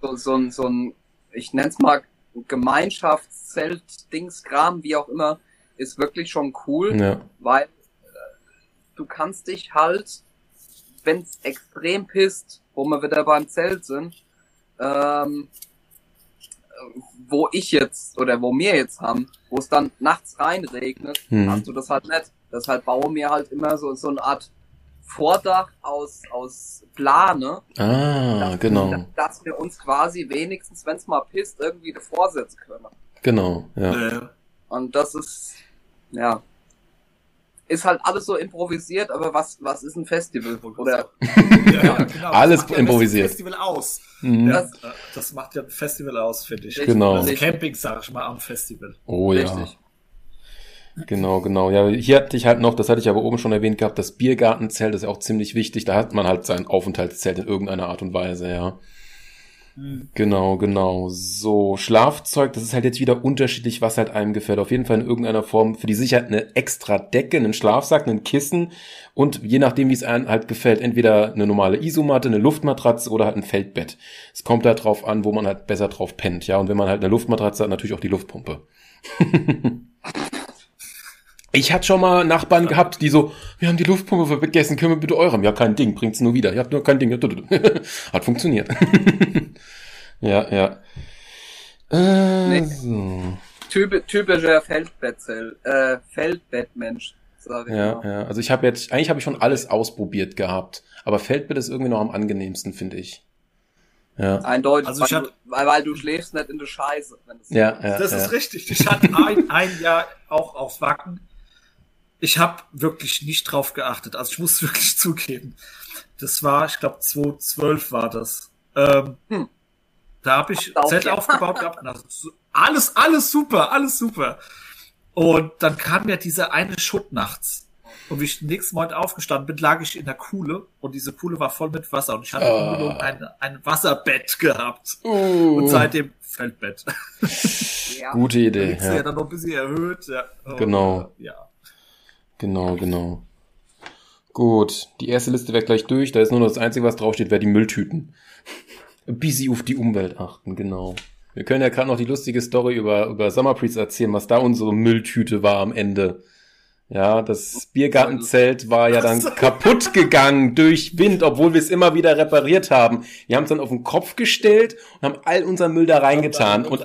So, so, ein, so ein, ich nenn's mal Gemeinschaftszelt, Dingskram, wie auch immer, ist wirklich schon cool, ja. weil äh, du kannst dich halt, wenn's extrem pisst, wo wir wieder beim Zelt sind, ähm, wo ich jetzt oder wo wir jetzt haben, wo es dann nachts reinregnet, hm. hast du das halt nicht. Deshalb bauen wir halt immer so, so eine Art Vordach aus, aus Plane. Ah, dass, genau. Dass wir uns quasi wenigstens, wenn es mal pisst, irgendwie davor setzen können. Genau, ja. Und das ist, ja, ist halt alles so improvisiert, aber was, was ist ein Festival? Oder, ja, genau. alles das improvisiert. Ja Festival aus. Mhm. Das, das, macht ja ein Festival aus, finde ich. Genau. Also Camping, sag ich mal, am Festival. Oh Richtig. ja. Genau, genau. Ja, hier hatte ich halt noch, das hatte ich aber oben schon erwähnt gehabt, das Biergartenzelt ist ja auch ziemlich wichtig. Da hat man halt sein Aufenthaltszelt in irgendeiner Art und Weise, ja. Genau, genau. So, Schlafzeug, das ist halt jetzt wieder unterschiedlich, was halt einem gefällt. Auf jeden Fall in irgendeiner Form für die Sicherheit eine extra Decke, einen Schlafsack, einen Kissen und je nachdem, wie es einem halt gefällt, entweder eine normale Isomatte, eine Luftmatratze oder halt ein Feldbett. Es kommt halt drauf an, wo man halt besser drauf pennt, ja. Und wenn man halt eine Luftmatratze hat, natürlich auch die Luftpumpe. Ich hatte schon mal Nachbarn gehabt, die so, wir haben die Luftpumpe vergessen, können wir bitte eure haben? Ja, kein Ding, bringt's nur wieder. Ihr habt nur kein Ding. Hat funktioniert. ja, ja. Äh, nee. so. Typ, typischer Feldbettzell, äh, Feldbettmensch. Sag ich ja, mal. ja. Also ich habe jetzt, eigentlich habe ich schon alles ausprobiert gehabt, aber Feldbett ist irgendwie noch am angenehmsten, finde ich. Ja. Eindeutig, also weil, du, weil, weil, du schläfst nicht in der Scheiße. ja, ja, das ja. ist richtig. Ich hatte ein, ein Jahr auch auf Wacken ich habe wirklich nicht drauf geachtet. Also ich muss wirklich zugeben. Das war, ich glaube, 2012 war das. Ähm, hm. Da habe ich Zelt aufgebaut gehabt. Also alles, alles super, alles super. Und dann kam ja diese eine Schutt nachts. Und wie ich den nächsten Morgen aufgestanden bin, lag ich in der Kuhle und diese Kuhle war voll mit Wasser und ich hatte oh. ein, ein Wasserbett gehabt. Uh. Und seitdem Feldbett. Ja. Gute Idee. Ja. ja dann noch ein bisschen erhöht. Ja. Genau. ja. Genau, genau. Gut, die erste Liste wäre gleich durch. Da ist nur noch das Einzige, was draufsteht, wäre die Mülltüten. Wie sie auf die Umwelt achten, genau. Wir können ja gerade noch die lustige Story über, über Summer Priest erzählen, was da unsere Mülltüte war am Ende. Ja, das Biergartenzelt war ja dann kaputt gegangen durch Wind, obwohl wir es immer wieder repariert haben. Wir haben es dann auf den Kopf gestellt und haben all unseren Müll da reingetan. Und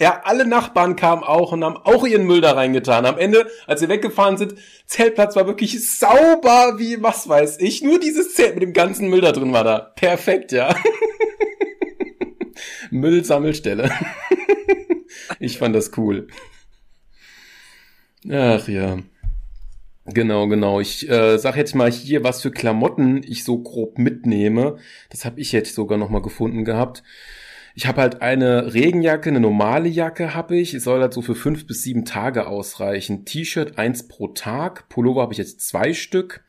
ja, alle Nachbarn kamen auch und haben auch ihren Müll da reingetan. Am Ende, als wir weggefahren sind, Zeltplatz war wirklich sauber wie was weiß ich. Nur dieses Zelt mit dem ganzen Müll da drin war da. Perfekt, ja. Müllsammelstelle. ich fand das cool. Ach ja. Genau, genau. Ich äh, sage jetzt mal hier, was für Klamotten ich so grob mitnehme. Das habe ich jetzt sogar noch mal gefunden gehabt. Ich habe halt eine Regenjacke, eine normale Jacke habe ich. Es soll halt so für fünf bis sieben Tage ausreichen. T-Shirt eins pro Tag. Pullover habe ich jetzt zwei Stück.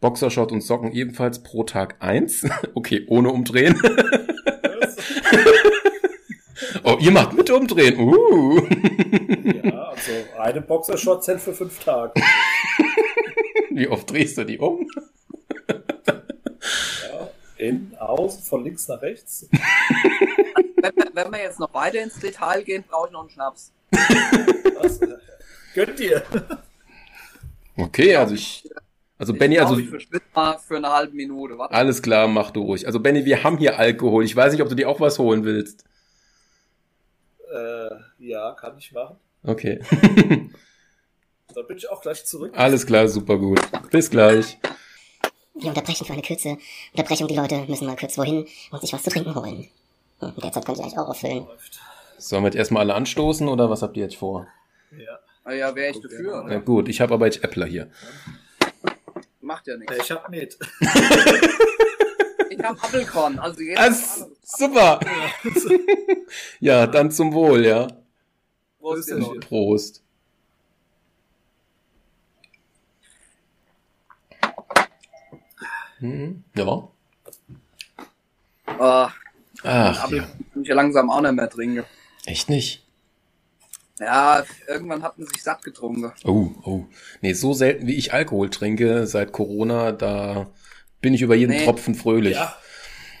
Boxershort und Socken ebenfalls pro Tag eins. okay, ohne umdrehen. Oh, ihr macht mit umdrehen. Uh. ja, also eine Boxershort zählt für fünf Tage. Wie oft drehst du die um? ja, in, aus, von links nach rechts. wenn, wenn wir jetzt noch weiter ins Detail gehen, brauche ich noch einen Schnaps. Was? Gönnt ihr? Okay, also ich. Also ich Benny, also. Ich mal für eine halbe Minute. Warte. Alles klar, mach du ruhig. Also Benny, wir haben hier Alkohol. Ich weiß nicht, ob du dir auch was holen willst. Äh, ja, kann ich machen. Okay. Da bin ich auch gleich zurück. Alles klar, super gut. Bis gleich. Wir unterbrechen für eine kurze Unterbrechung. Die Leute müssen mal kurz wohin und sich was zu trinken holen. Hm, derzeit könnt ihr eigentlich auch auffüllen. Sollen wir jetzt erstmal alle anstoßen oder was habt ihr jetzt vor? Ja. Ah ja, wäre ich dafür. Ja, gut, ich habe aber jetzt Äppler hier. Macht ja nichts. Ich hab nicht. ich hab Apfelkorn. Also, also super. ja, dann zum Wohl, ja. Prost. Prost. Hm, ja. Ah, Ach ja. ich bin ja langsam auch nicht mehr trinken. Echt nicht? Ja, irgendwann hat man sich satt getrunken. Oh, oh. Nee, so selten wie ich Alkohol trinke seit Corona, da bin ich über jeden Nee. Tropfen fröhlich. Ja,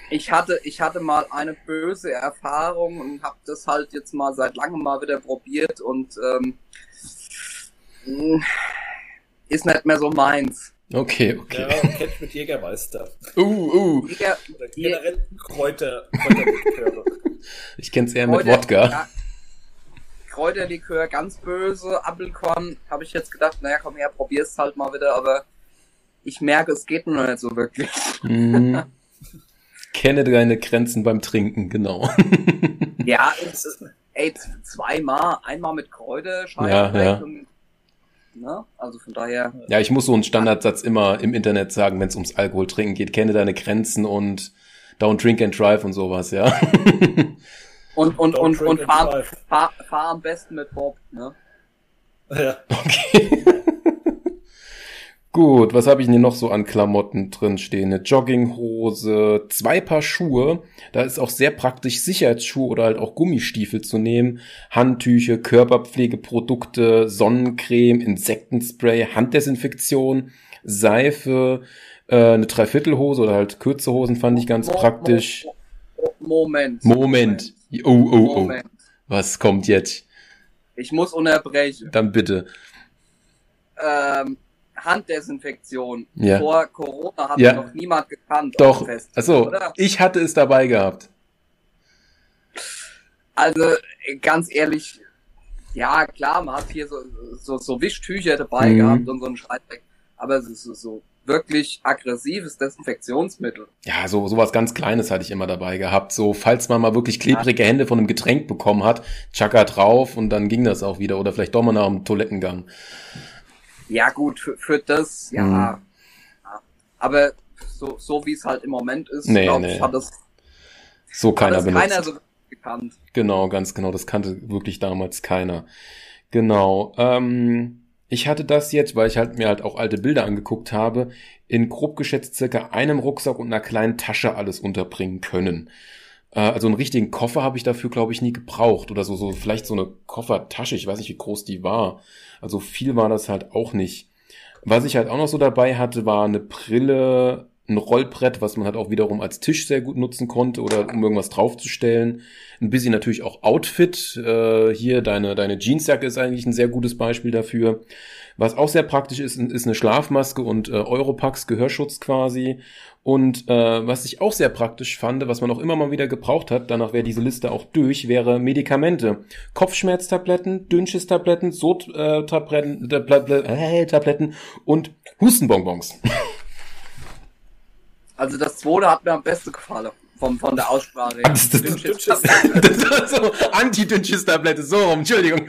Ich hatte, ich hatte mal eine böse Erfahrung und habe das halt jetzt mal seit langem mal wieder probiert und ähm, ist nicht mehr so meins. Okay, ja, okay. kenn ich mit Jägermeister. Uh, uh. Ja, Oder generell Kräuter, Kräuterliköre. Ich kenn's eher mit Kräuter- Wodka. Ja, Kräuterlikör, ganz böse, Apfelkorn, habe ich jetzt gedacht, naja, komm her, probier's halt mal wieder, aber ich merke, es geht nur nicht so wirklich. Mhm. Kenne deine Grenzen beim Trinken, genau. Ja, es, ist- ey, zweimal, einmal mit Kräuter, Ja, ja. Und, ne? Also von daher, Ja, ich muss so einen Standardsatz immer im Internet sagen, wenn es ums Alkohol trinken geht. Kenne deine Grenzen und don't drink and drive und sowas, ja. und, und, Don't und, und fahr, fahr, fahr am besten mit Bob, ne? Ja. Okay. Gut, was habe ich denn hier noch so an Klamotten drin stehen? Eine Jogginghose, zwei Paar Schuhe. Da ist auch sehr praktisch, Sicherheitsschuhe oder halt auch Gummistiefel zu nehmen. Handtücher, Körperpflegeprodukte, Sonnencreme, Insektenspray, Handdesinfektion, Seife, äh, eine Dreiviertelhose oder halt kurze Hosen fand ich ganz praktisch. mo- Moment. Moment. Oh, oh, oh. Moment. Was kommt jetzt? Ich muss unterbrechen. Dann bitte. Ähm, Handdesinfektion. Ja. Vor Corona hat Ja. noch niemand gekannt. Doch. Fest, Also, oder? ich hatte es dabei gehabt. Also, ganz ehrlich, ja, klar, man hat hier so, so, so Wischtücher dabei Mhm. gehabt und so ein Scheißdreck. Aber es ist so, so wirklich aggressives Desinfektionsmittel. Ja, so sowas ganz Kleines hatte ich immer dabei gehabt. So, falls man mal wirklich klebrige Hände von einem Getränk bekommen hat, Chaka drauf und dann ging das auch wieder. Oder vielleicht doch mal nach dem Toilettengang. Ja, gut, für, für das, ja. Mhm. Aber so, so wie es halt im Moment ist, Nee, glaub nee. ich, hat das, So keiner benutzt. keiner so gekannt. Genau, ganz genau. Das kannte wirklich damals keiner. Genau. Ähm, ich hatte das jetzt, weil ich halt mir halt auch alte Bilder angeguckt habe, in grob geschätzt circa einem Rucksack und einer kleinen Tasche alles unterbringen können. Äh, also einen richtigen Koffer habe ich dafür, glaube ich, nie gebraucht. Oder so, so vielleicht so eine Koffertasche. Ich weiß nicht, wie groß die war. Also viel war das halt auch nicht. Was ich halt auch noch so dabei hatte, war eine Brille, ein Rollbrett, was man halt auch wiederum als Tisch sehr gut nutzen konnte oder um irgendwas draufzustellen. Ein bisschen natürlich auch Outfit. Äh, hier deine, deine Jeansjacke ist eigentlich ein sehr gutes Beispiel dafür. Was auch sehr praktisch ist, ist eine Schlafmaske und äh, Europax Gehörschutz quasi. Und äh, was ich auch sehr praktisch fand, was man auch immer mal wieder gebraucht hat, danach wäre diese Liste auch durch, wäre Medikamente. Kopfschmerztabletten, Dünnschiss-Tabletten, Sod-Tabletten äh, Tablet- äh, Tabletten und Hustenbonbons. Also das zweite hat mir am besten gefallen. Vom, von der Aussprache her. Das- das- das- so Anti-Dünnschiss-Tablette, so rum, Entschuldigung.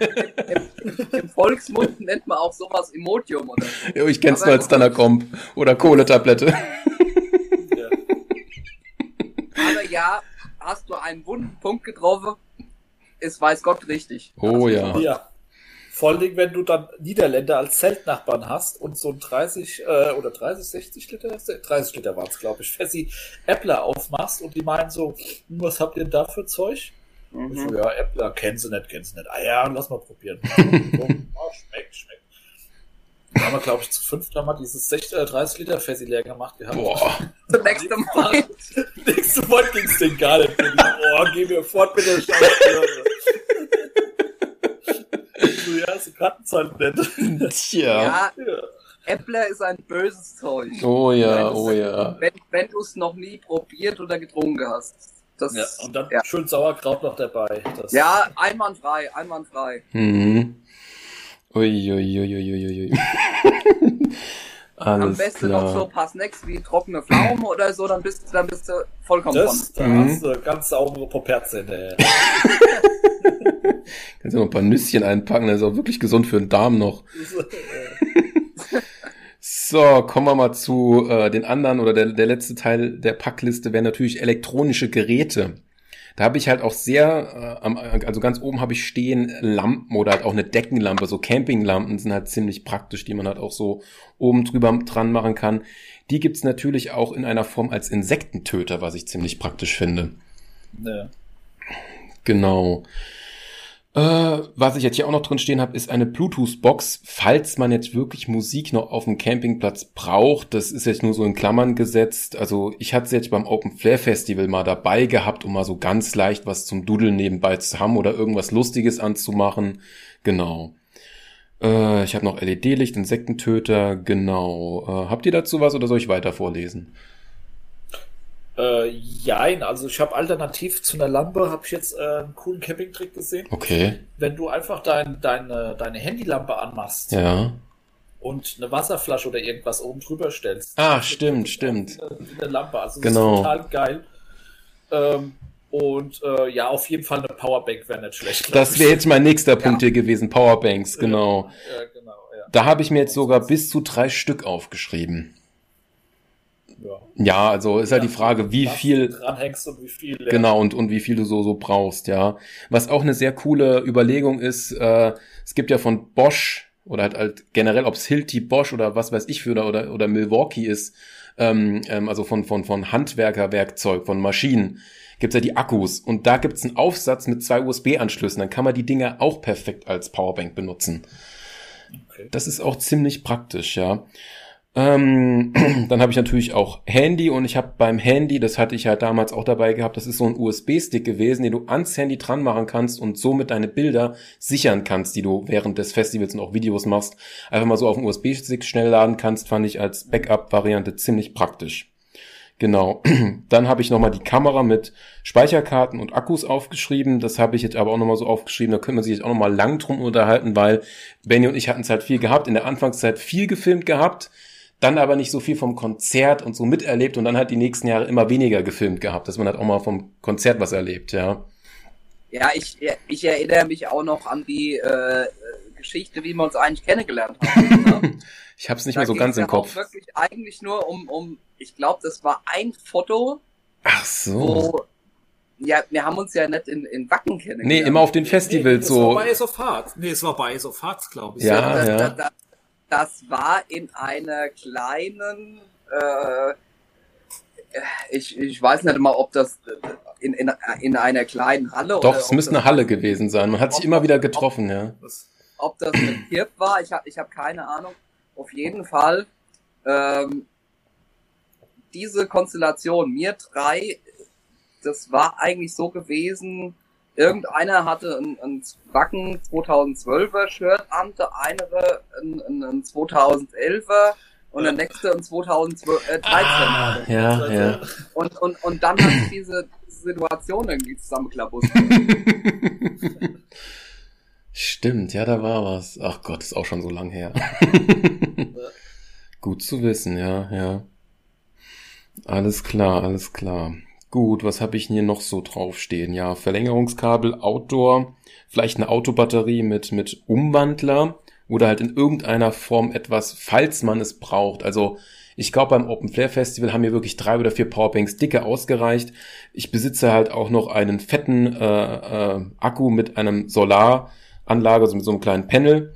Im Volksmund nennt man auch sowas Emotium oder so. Jo, ich kenn's Aber- nur als Danacomp oder Kohletablette. Ja. Aber ja, hast du einen wunden Punkt getroffen, ist weiß Gott richtig. Oh ja. ja. Vor allen Dingen, wenn du dann Niederländer als Zeltnachbarn hast und so ein 30 äh, oder 30, 60 Liter, 30 Liter waren es, glaube ich, Fessi Äppler aufmachst und die meinen so, hm, was habt ihr denn da für Zeug? Ich so, Mhm. ja, Äppler, kennen sie nicht, kennen sie nicht. Ah ja, lass mal probieren. oh, schmeckt, schmeckt. Da haben wir, glaube ich, zu fünft haben wir dieses 60, äh, 30 Liter Fessi leer gemacht gehabt. Boah. Der nächste Mal. Nächste Mal ging's den gar nicht. Oh, geh mir fort mit der Scheiße. so, ja, so kannten's halt nicht. Tja. Ja, Ja. Äppler ist ein böses Zeug. Oh ja, oh ja. Wenn, wenn du es noch nie probiert oder getrunken hast. Das, ja, und dann ja. schön Sauerkraut noch dabei. Das, ja, einwandfrei, einwandfrei. Mhm. Ui, ui, ui, ui, ui, ui. Am Alles besten noch so klar. ein paar Snacks wie trockene Pflaumen oder so, dann bist, dann bist du vollkommen Das, da Mhm. hast du ganz saubere Poperze hinterher. Kannst du noch ein paar Nüsschen einpacken, das ist auch wirklich gesund für den Darm noch. So, kommen wir mal zu äh, den anderen oder der, der letzte Teil der Packliste wäre natürlich elektronische Geräte. Da habe ich halt auch sehr, äh, also ganz oben habe ich stehen Lampen oder halt auch eine Deckenlampe. So Campinglampen sind halt ziemlich praktisch, die man halt auch so oben drüber dran machen kann. Die gibt's natürlich auch in einer Form als Insektentöter, was ich ziemlich praktisch finde. Ja. Genau. Äh, was ich jetzt hier auch noch drin stehen habe, ist eine Bluetooth-Box, falls man jetzt wirklich Musik noch auf dem Campingplatz braucht. Das ist jetzt nur so in Klammern gesetzt. Also ich hatte es jetzt beim Open Flair Festival mal dabei gehabt, um mal so ganz leicht was zum Dudeln nebenbei zu haben oder irgendwas Lustiges anzumachen. Genau. Äh, ich habe noch LED-Licht, Insektentöter. Genau. Äh, habt ihr dazu was oder soll ich weiter vorlesen? Äh, jein, also ich habe alternativ zu einer Lampe, habe ich jetzt äh, einen coolen Campingtrick gesehen. Okay. Wenn du einfach dein, deine, deine Handylampe anmachst ja. und eine Wasserflasche oder irgendwas oben drüber stellst. Ah, stimmt, stimmt. Eine, eine, Lampe, also das genau. ist total geil. Ähm, und äh, ja, auf jeden Fall eine Powerbank wäre nicht schlecht. Das wäre jetzt mein nächster Punkt ja. hier gewesen, Powerbanks, genau. Ja, genau ja. Da habe ich mir jetzt sogar bis zu drei Stück aufgeschrieben. Ja. ja, also ist ja, halt die Frage, wie viel dranhängst und wie viel. Ja. Genau, und, und wie viel du so, so brauchst, ja. Was auch eine sehr coole Überlegung ist, äh, es gibt ja von Bosch oder halt, halt generell, ob es Hilti, Bosch oder was weiß ich für oder, oder Milwaukee ist, ähm, ähm, also von, von, von Handwerkerwerkzeug, von Maschinen, gibt's ja die Akkus. Und da gibt's einen Aufsatz mit zwei USB-Anschlüssen. Dann kann man die Dinger auch perfekt als Powerbank benutzen. Okay. Das ist auch ziemlich praktisch, ja. Ähm, dann habe ich natürlich auch Handy und ich habe beim Handy, das hatte ich halt damals auch dabei gehabt, das ist so ein USB-Stick gewesen, den du ans Handy dran machen kannst und somit deine Bilder sichern kannst, die du während des Festivals und auch Videos machst. Einfach mal so auf den USB-Stick schnell laden kannst, fand ich als Backup-Variante ziemlich praktisch. Genau. Dann habe ich nochmal die Kamera mit Speicherkarten und Akkus aufgeschrieben. Das habe ich jetzt aber auch nochmal so aufgeschrieben. Da können wir sich jetzt auch nochmal lang drum unterhalten, weil Benny und ich hatten es halt viel gehabt. In der Anfangszeit viel gefilmt gehabt dann aber nicht so viel vom Konzert und so miterlebt und dann halt die nächsten Jahre immer weniger gefilmt gehabt, dass man halt auch mal vom Konzert was erlebt, ja. Ja, ich, ich erinnere mich auch noch an die äh, Geschichte, wie wir uns eigentlich kennengelernt haben. ich habe es nicht da mehr so ganz im ja Kopf. wirklich eigentlich nur um, um ich glaube, das war ein Foto. Ach so. Wo, ja, wir haben uns ja nicht in, in Wacken kennengelernt. Nee, immer auf den Festivals nee, so. Es war bei Ace of Hearts. Nee, es war bei Ace of Hearts, glaube ich. Ja, ja. Da, da, das war in einer kleinen, äh, ich, ich weiß nicht mal, ob das in, in, in einer kleinen Halle Doch, es müsste eine Halle gewesen sein. Man hat sich immer wieder getroffen, ob, ja. Ob das ein Kirp war, ich habe ich hab keine Ahnung. Auf jeden Fall, ähm, diese Konstellation, mir drei, das war eigentlich so gewesen, Irgendeiner hatte ein, ein Wacken 2012er Shirt an, der andere ein, ein, ein 2011er und der nächste ein 2013er. Ah, ja, ja. Und, und, und dann hat sich diese Situation irgendwie zusammenklappert. Stimmt, ja, da war was. Ach Gott, ist auch schon so lang her. Gut zu wissen, ja, ja. Alles klar, alles klar. Gut, was habe ich hier noch so draufstehen? Ja, Verlängerungskabel, Outdoor, vielleicht eine Autobatterie mit, mit Umwandler oder halt in irgendeiner Form etwas, falls man es braucht. Also ich glaube, beim Open Flare Festival haben mir wirklich drei oder vier Powerbanks dicke ausgereicht. Ich besitze halt auch noch einen fetten äh, äh, Akku mit einem Solaranlage, also mit so einem kleinen Panel.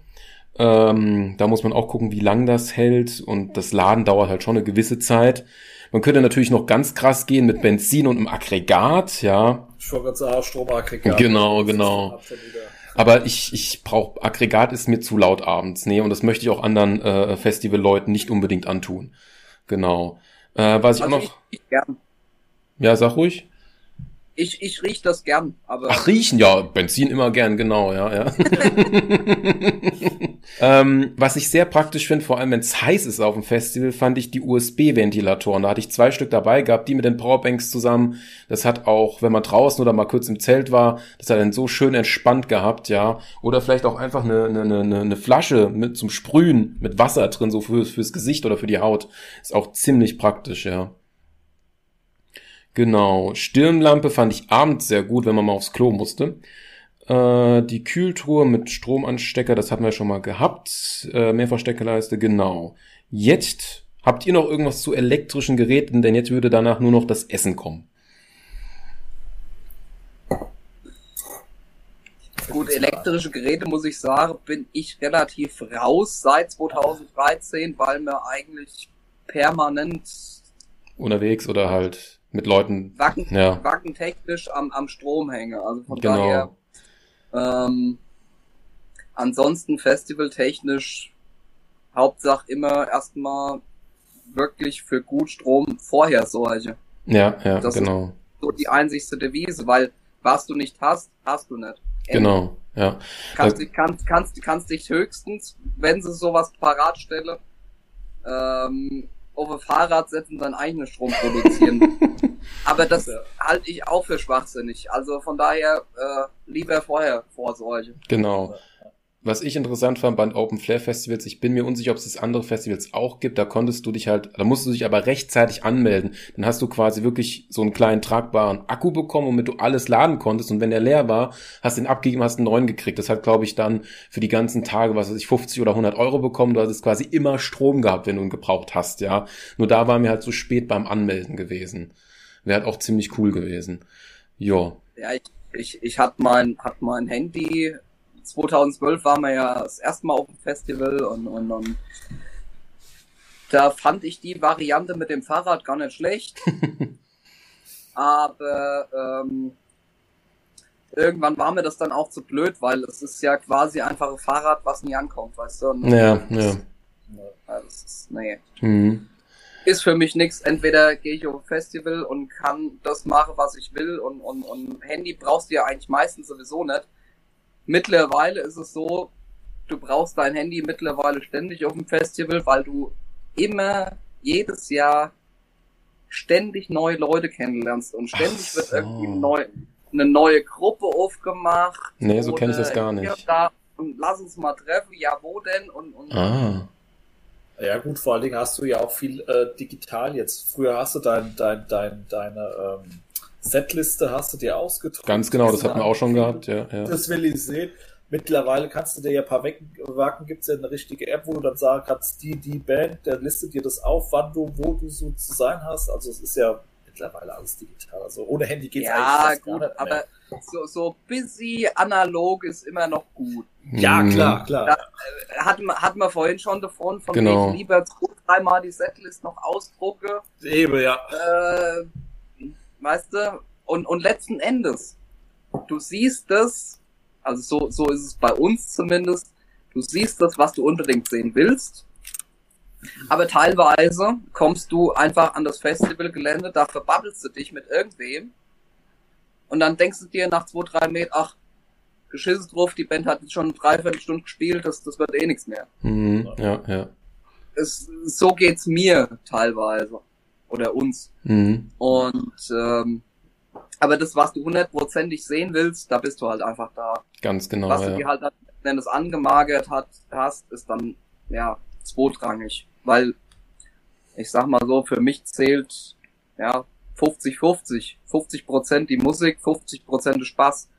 Ähm, da muss man auch gucken, wie lang das hält und das Laden dauert halt schon eine gewisse Zeit. Man könnte natürlich noch ganz krass gehen mit Benzin und einem Aggregat, ja. Ich wollte gerade sagen, Stromaggregat. Genau, genau. Aber ich, ich brauche Aggregat ist mir zu laut abends, nee, und das möchte ich auch anderen äh, Festivalleuten nicht unbedingt antun. Genau. Äh, was ich also auch noch. Ich, ich gern. Ja, sag ruhig. Ich, ich riech das gern, aber. Ach, riechen, ja, Benzin immer gern, genau, ja, ja. ähm, was ich sehr praktisch finde, vor allem wenn es heiß ist auf dem Festival, fand ich die USB-Ventilatoren. Da hatte ich zwei Stück dabei gehabt, die mit den Powerbanks zusammen. Das hat auch, wenn man draußen oder mal kurz im Zelt war, das hat dann so schön entspannt gehabt, ja. Oder vielleicht auch einfach eine, eine, eine, eine Flasche mit zum Sprühen mit Wasser drin, so für, fürs Gesicht oder für die Haut. Ist auch ziemlich praktisch, ja. Genau. Stirnlampe fand ich abends sehr gut, wenn man mal aufs Klo musste. Äh, die Kühltruhe mit Stromanstecker, das hatten wir schon mal gehabt. Äh, Mehrfachsteckerleiste, genau. Jetzt habt ihr noch irgendwas zu elektrischen Geräten, denn jetzt würde danach nur noch das Essen kommen. Gut, elektrische Geräte, muss ich sagen, bin ich relativ raus seit 2013, weil mir eigentlich permanent Unterwegs oder halt mit Leuten. wacken, Ja. wackentechnisch am, am Strom hänge. Also von Genau. daher. Ähm, ansonsten festivaltechnisch Hauptsache immer erstmal wirklich für gut Strom Vorhersorge. Ja, ja, Das ist- genau. So die einzigste Devise, weil was du nicht hast, hast du nicht. Genau, ja. Kannst, dich- kannst, kannst, kannst dich höchstens, wenn sie sowas parat stelle, ähm, auf ein Fahrrad setzen, dann eigenen Strom produzieren. Aber das Ja. halte ich auch für schwachsinnig. Also von daher äh, lieber vorher Vorsorge. Genau. Was ich interessant fand bei Open Flare Festivals, ich bin mir unsicher, ob es das andere Festivals auch gibt, da konntest du dich halt, da musst du dich aber rechtzeitig anmelden. Dann hast du quasi wirklich so einen kleinen tragbaren Akku bekommen, womit du alles laden konntest. Und wenn der leer war, hast du ihn abgegeben, hast einen neuen gekriegt. Das hat, glaube ich, dann für die ganzen Tage, was weiß ich, 50 oder 100 Euro bekommen. Du hattest quasi immer Strom gehabt, wenn du ihn gebraucht hast, ja. Nur da waren wir halt so spät beim Anmelden gewesen. Wäre halt auch ziemlich cool gewesen. Jo. Ja, ich, ich, ich hatte mein, hat mein Handy, 2012 waren wir ja das erste Mal auf dem Festival und, und, und da fand ich die Variante mit dem Fahrrad gar nicht schlecht. Aber ähm, irgendwann war mir das dann auch zu blöd, weil es ist ja quasi einfach ein Fahrrad, was nie ankommt, weißt du? Und Ja, ja. Das ist, nee. Mhm. ist für mich nichts. Entweder gehe ich auf ein Festival und kann das machen, was ich will und, und, und Handy brauchst du ja eigentlich meistens sowieso nicht. Mittlerweile ist es so, du brauchst dein Handy mittlerweile ständig auf dem Festival, weil du immer jedes Jahr ständig neue Leute kennenlernst und ständig Ach wird so. irgendwie neu, eine neue Gruppe aufgemacht. Nee, so kenn ich das gar nicht. und Da, und lass uns mal treffen, ja wo denn? Und, und Ah. Ja gut, vor allen Dingen hast du ja auch viel äh, digital jetzt. Früher hast du dein, dein, dein, deine ähm, Setliste hast du dir ausgedruckt. Ganz genau, das hatten wir auch schon gehabt, ja, ja. Das will ich sehen. Mittlerweile kannst du dir ja ein paar Wacken, Wacken gibt's ja eine richtige App, wo du dann sagen kannst, die, die Band, der listet dir das auf, wann du, wo du so zu sein hast. Also es ist ja mittlerweile alles digital. Also ohne Handy geht's ja, eigentlich fast gut, gar nicht mehr. aber so, so busy analog ist immer noch gut. Ja, Mhm. klar, klar. Hatten wir, hatten wir vorhin schon davon, von Genau. wegen lieber zwei, dreimal die Setlist noch ausdrucke, Eben, ja. äh, weißt du, und, und letzten Endes, du siehst das, also so, so ist es bei uns zumindest, du siehst das, was du unbedingt sehen willst, aber teilweise kommst du einfach an das Festivalgelände, da verbabbelst du dich mit irgendwem und dann denkst du dir nach zwei, drei Metern, ach, geschissen drauf, die Band hat jetzt schon eine Dreiviertelstunde gespielt, das, das wird eh nichts mehr. Mhm. Ja, ja. Es, so geht's mir teilweise. Oder uns. Mhm. Und ähm, aber das, was du hundertprozentig sehen willst, da bist du halt einfach da. Ganz genau, was du dir ja. halt dann, wenn es angemagert hat, hast, ist dann ja zweitrangig. Weil, ich sag mal so, für mich zählt ja 50-50. 50 Prozent die Musik, 50 Prozent der Spaß.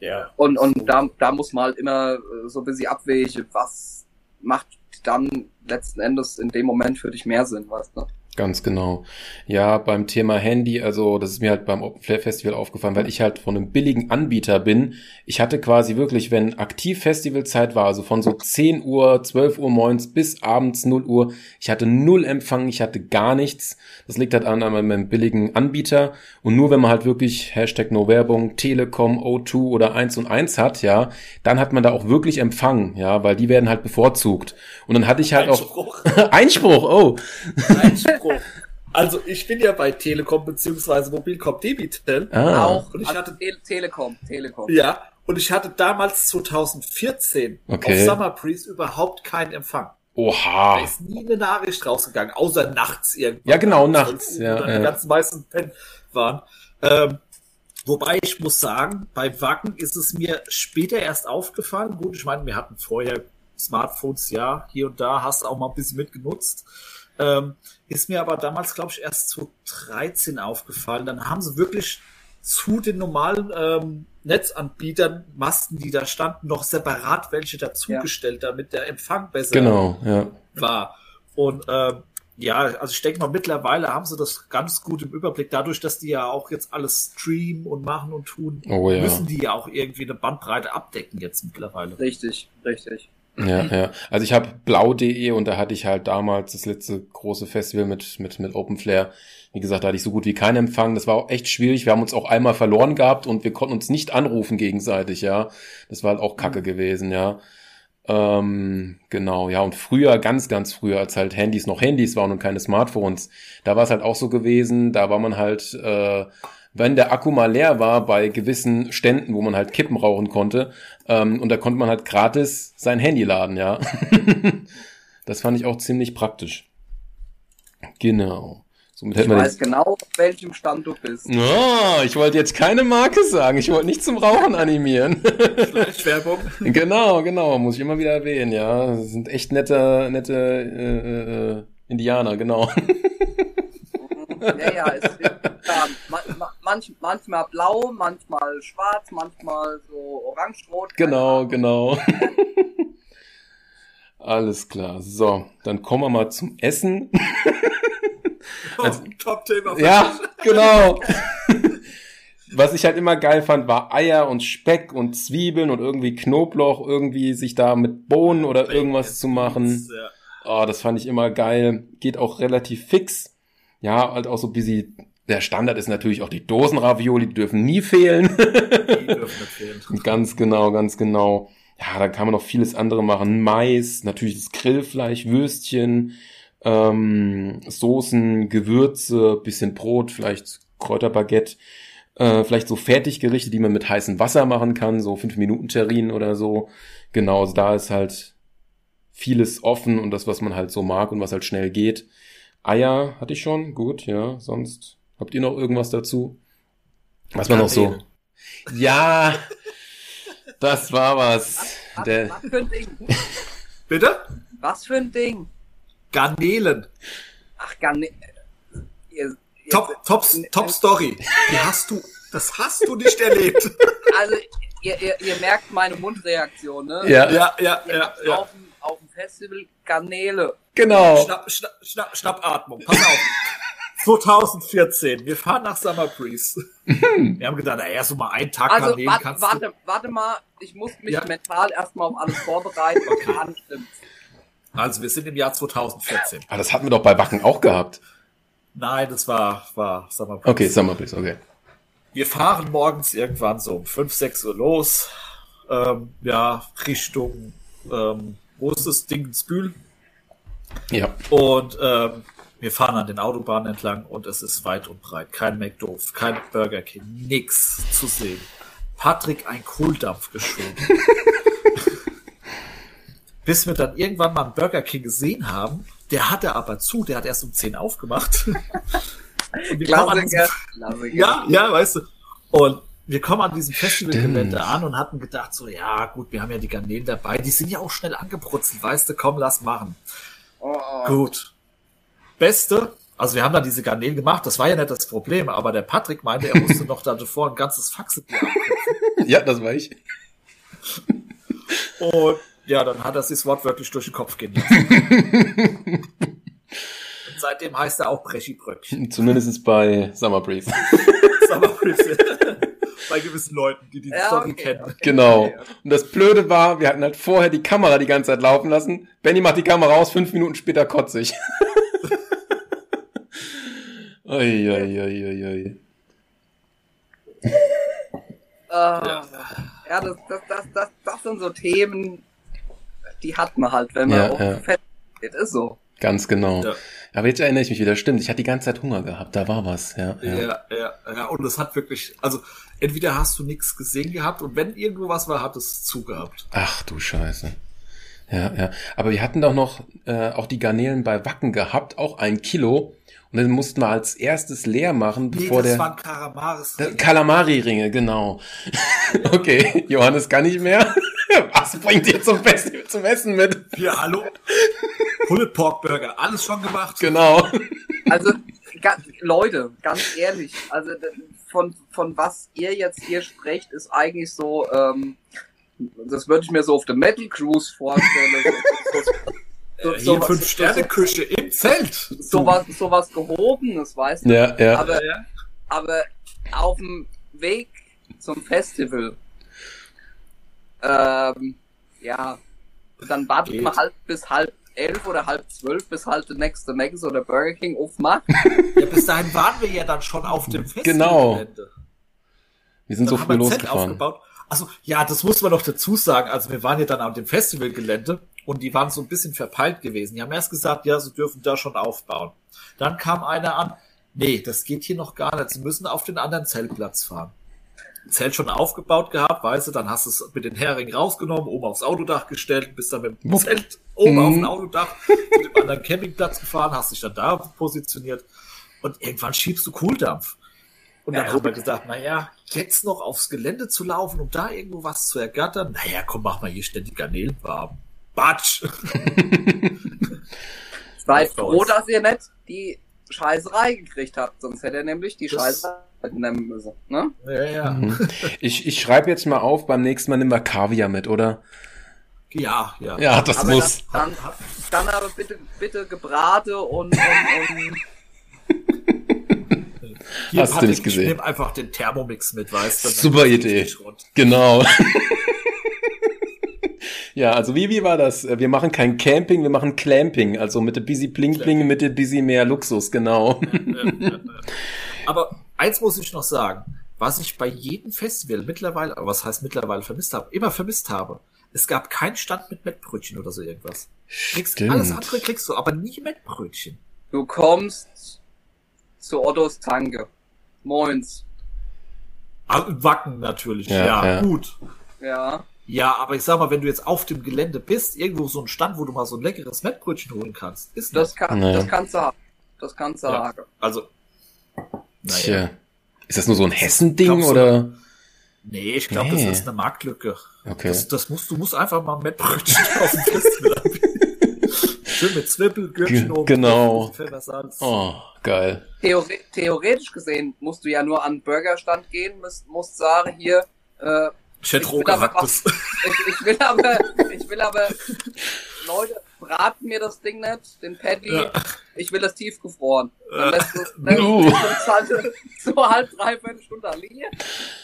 Ja. Und, und da, da muss man halt immer äh, so ein bisschen abwägen, was macht dann letzten Endes in dem Moment für dich mehr Sinn, weißt du? Ganz genau. Ja, beim Thema Handy, also das ist mir halt beim Open Flair Festival aufgefallen, weil ich halt von einem billigen Anbieter bin. Ich hatte quasi wirklich, wenn aktiv Festivalzeit war, also von so 10 Uhr, 12 Uhr morgens bis abends 0 Uhr, ich hatte null Empfang, ich hatte gar nichts. Das liegt halt an meinem billigen Anbieter. Und nur wenn man halt wirklich Hashtag No Werbung, Telekom, O2 oder 1 und 1 hat, ja, dann hat man da auch wirklich Empfang, ja, weil die werden halt bevorzugt. Und dann hatte ich halt Einspruch. auch Einspruch, oh. Einspruch. Also ich bin ja bei Telekom beziehungsweise Mobilcom Debitel. Ah. Auch Und ich also hatte- Te Telekom, Telekom. Ja, und ich hatte damals 2014 Okay. auf Summer Breeze überhaupt keinen Empfang. Da Oha. ist nie eine Nachricht rausgegangen, außer nachts irgendwann. Ja, genau, nachts, 12 Uhr, ja, ja. Die ganzen meisten Pen waren. Ähm, wobei ich muss sagen, bei Wacken ist es mir später erst aufgefallen. Gut, ich meine, wir hatten vorher Smartphones, ja, hier und da hast du auch mal ein bisschen mitgenutzt. Ähm, ist mir aber damals, glaube ich, erst 2013 aufgefallen. Dann haben sie wirklich zu den normalen ähm, Netzanbietern, Masten, die da standen, noch separat welche dazugestellt, damit der Empfang besser Genau, ja. war. Und ähm, ja, also ich denke mal, mittlerweile haben sie das ganz gut im Überblick. Dadurch, dass die ja auch jetzt alles streamen und machen und tun, Oh ja. müssen die ja auch irgendwie eine Bandbreite abdecken jetzt mittlerweile. Richtig, richtig. Ja, ja. Also ich habe blau.de und da hatte ich halt damals das letzte große Festival mit, mit, mit Open Flair. Wie gesagt, da hatte ich so gut wie keinen Empfang. Das war auch echt schwierig. Wir haben uns auch einmal verloren gehabt und wir konnten uns nicht anrufen gegenseitig, ja. Das war halt auch kacke gewesen, ja. Ähm, genau, ja. Und früher, ganz, ganz früher, als halt Handys noch Handys waren und keine Smartphones, da war es halt auch so gewesen, da war man halt, äh, wenn der Akku mal leer war bei gewissen Ständen, wo man halt Kippen rauchen konnte, ähm, und da konnte man halt gratis sein Handy laden, ja. das fand ich auch ziemlich praktisch. Genau. Somit hätten Ich weiß genau, auf welchem Stand du bist. Oh, ich wollte jetzt keine Marke sagen. Ich wollte nicht zum Rauchen animieren. Schleichwerbung. genau, genau. Muss ich immer wieder erwähnen, ja. Das sind echt nette, nette äh, äh, Indianer, genau. Ja, ja, es ist ja, ma, ma, manch, manchmal blau, manchmal schwarz, manchmal so orange-rot. Genau, Ahnung. genau. Alles klar. So, dann kommen wir mal zum Essen. Also- Top-Thema. Ja, genau. Was ich halt immer geil fand, war Eier und Speck und Zwiebeln und irgendwie Knoblauch, irgendwie sich da mit Bohnen oder irgendwas zu machen. Oh, das fand ich immer geil. Geht auch relativ fix. Ja, halt auch so busy. Der Standard ist natürlich auch die Dosenravioli, die dürfen nie fehlen. Die dürfen nicht fehlen. Ganz genau, ganz genau. Ja, da kann man noch vieles andere machen. Mais, natürlich das Grillfleisch, Würstchen, ähm, Soßen, Gewürze, bisschen Brot, vielleicht Kräuterbaguette, äh, vielleicht so Fertiggerichte, die man mit heißem Wasser machen kann, so 5 Minuten Terrinen oder so. Genau, also da ist halt vieles offen und das, was man halt so mag und was halt schnell geht. Eier hatte ich schon, gut, ja. Sonst habt ihr noch irgendwas dazu? Was man noch so? Garnelen. Ja, das war was. Was, Der, was für ein Ding? Bitte? Was für ein Ding? Garnelen. Ach, gar nicht. Ihr, ihr, Top, top, top Story. Die hast du, das hast du nicht erlebt. Also, ihr, ihr, ihr merkt meine Mundreaktion, ne? ja, Ja, ja, ja, ja. Auf, dem, auf dem Festival Garnele. Genau. Schnapp, schnapp, schnapp, Schnappatmung. Pass auf. 2014. Wir fahren nach Summer Breeze. Wir haben gedacht, naja, so mal einen Tag Also, Garnelen warte, kannst warte, warte mal. Ich muss mich Ja. mental erstmal auf alles vorbereiten. Okay. Du. Also, wir sind im Jahr 2014. Ah, das hatten wir doch bei Wacken auch gehabt. Nein, das war, war Summer Breeze. Okay, Summer Breeze, okay. Wir fahren morgens irgendwann so um 5, 6 Uhr los. Ähm, ja, Richtung, ähm, wo ist das Ding? Spül. Ja. Und ähm, wir fahren an den Autobahnen entlang und es ist weit und breit. Kein McDoof, kein Burger King, nix zu sehen. Patrick ein Kohldampf geschoben. Bis wir dann irgendwann mal einen Burger King gesehen haben. Der hatte aber zu, der hat erst um 10 aufgemacht. Und wir kommen an diesem Klassiker. Klassiker. ja, ja, weißt du. Und wir kommen an diesem Festivalgelände an und hatten gedacht, so, ja, gut, wir haben ja die Garnelen dabei, die sind ja auch schnell angebrutzelt, weißt du, komm, lass machen. Oh. Gut. Beste, also wir haben da diese Garnelen gemacht, das war ja nicht das Problem, aber der Patrick meinte, er musste noch davor ein ganzes Faxebier. Ja, das war ich. Und ja, dann hat er sich wortwörtlich durch den Kopf gehen lassen. Seitdem heißt er auch Breschi-Bröckchen. Zumindest bei Summer Breeze. Bei gewissen Leuten, die die Ja, Story okay, kennen. okay, Genau. okay, okay. Und das Blöde war, wir hatten halt vorher die Kamera die ganze Zeit laufen lassen. Benny macht die Kamera aus, fünf Minuten später kotze ich. oi, oi. Äh, ja, das, das, das, das, das sind so Themen, die hat man halt, wenn man Ja, auf ja. geht. Ist so. Ganz genau. Ja. Aber jetzt erinnere ich mich wieder. Stimmt, ich hatte die ganze Zeit Hunger gehabt. Da war was, ja. ja. Ja, ja, ja. Und es hat wirklich, also entweder hast du nichts gesehen gehabt und wenn irgendwo was war, hat es zugehabt. Ach du Scheiße. Ja, ja. Aber wir hatten doch noch äh, auch die Garnelen bei Wacken gehabt, auch ein Kilo. Und dann mussten wir als erstes leer machen, bevor das der... waren Karamaris. Der Kalamari-Ringe, genau. Okay, Johannes kann nicht mehr. Was bringt ihr zum Festival zum Essen mit? Hier, hallo? Pulled Pork Burger, alles schon gemacht. Genau. Also, ga, Leute, ganz ehrlich, also von, von was ihr jetzt hier sprecht, ist eigentlich so, ähm, das würde ich mir so auf der Metal Cruise vorstellen. So, so, so, Hier sowas- Fünf-Sterne-Küche im Zelt. sowas, sowas Gehobenes, weißt du? Ja, ja. Aber, aber auf dem Weg zum Festival, ähm, ja, dann wartet Geht. man halt bis halb elf oder halb zwölf, bis halt der nächste Max oder Burger King aufmacht. Ja, bis dahin waren wir ja dann schon auf dem Genau. Festivalgelände. Wir sind Dann so früh losgefahren. aufgebaut. Also ja, das muss man noch dazu sagen. Also wir waren ja dann auf dem Festivalgelände und die waren so ein bisschen verpeilt gewesen. Die haben erst gesagt, ja, sie dürfen da schon aufbauen. Dann kam einer an, nee, das geht hier noch gar nicht. Sie müssen auf den anderen Zeltplatz fahren. Zelt schon aufgebaut gehabt, weißt du, dann hast du es mit den Heringen rausgenommen, oben aufs Autodach gestellt, bist dann mit dem. Zelt oben Mhm. auf dem Autodach zu dem anderen Campingplatz gefahren, hast dich dann da positioniert und irgendwann schiebst du Kohldampf. Und dann Ja, haben wir gesagt, na ja, jetzt noch aufs Gelände zu laufen, um da irgendwo was zu ergattern. Naja, komm, mach mal hier ständig Garnelen warm. Batsch! Seid froh, dass ihr nicht die Scheißerei gekriegt habt, sonst hätte er nämlich die Das- Scheiße nehmen müssen. Ne? Ja, ja. Mhm. Ich, ich schreibe jetzt mal auf, beim nächsten Mal nehmen wir Kaviar mit, oder? Ja, ja. Ja, das Aber muss. Dann, dann aber bitte, bitte gebrate und, und, und Hier, Hast du nicht gesehen. Ich nehme einfach den Thermomix mit, weißt du? dann Super Idee. Genau. ja, also wie, wie war das? Wir machen kein Camping, wir machen Clamping. Also mit der Busy Bling Bling, mit der Busy mehr Luxus, genau. Aber eins muss ich noch sagen, was ich bei jedem Festival mittlerweile, was heißt mittlerweile vermisst habe, immer vermisst habe. Es gab keinen Stand mit Mettbrötchen oder so irgendwas. Kriegst, alles andere kriegst du, aber nie Mettbrötchen. du kommst zu Ottos Tanke. Moins. Wacken natürlich, Ja, ja, ja. gut. Ja. Ja, aber ich sag mal, wenn du jetzt auf dem Gelände bist, irgendwo so ein Stand, wo du mal so ein leckeres Mettbrötchen holen kannst, ist Das, das. kann, Nee. das kannst du haben. Das kannst du Ja. haben. Also, naja. Tja. Ist das nur so ein Hessending Glaubst du- oder? Nee, ich glaube, Nee. das ist eine Marktlücke. Okay. Das, das musst, du musst einfach mal Mettbrötchen auf dem Festival. Schön mit Zwiebel, Gürkchen Ge- oben. genau. Salz. Oh, geil. Theore theoretisch gesehen musst du ja nur an den Burgerstand gehen, musst, musst sagen, hier, äh, Ich hätte roh will aber gehacktes. ich, ich will aber, ich will aber, Leute, braten mir das Ding nicht, den Patty, Ja. ich will das tiefgefroren. Dann Ja. lässt du dann lässt du es halt so halb, dreiviertel Stunde liegen.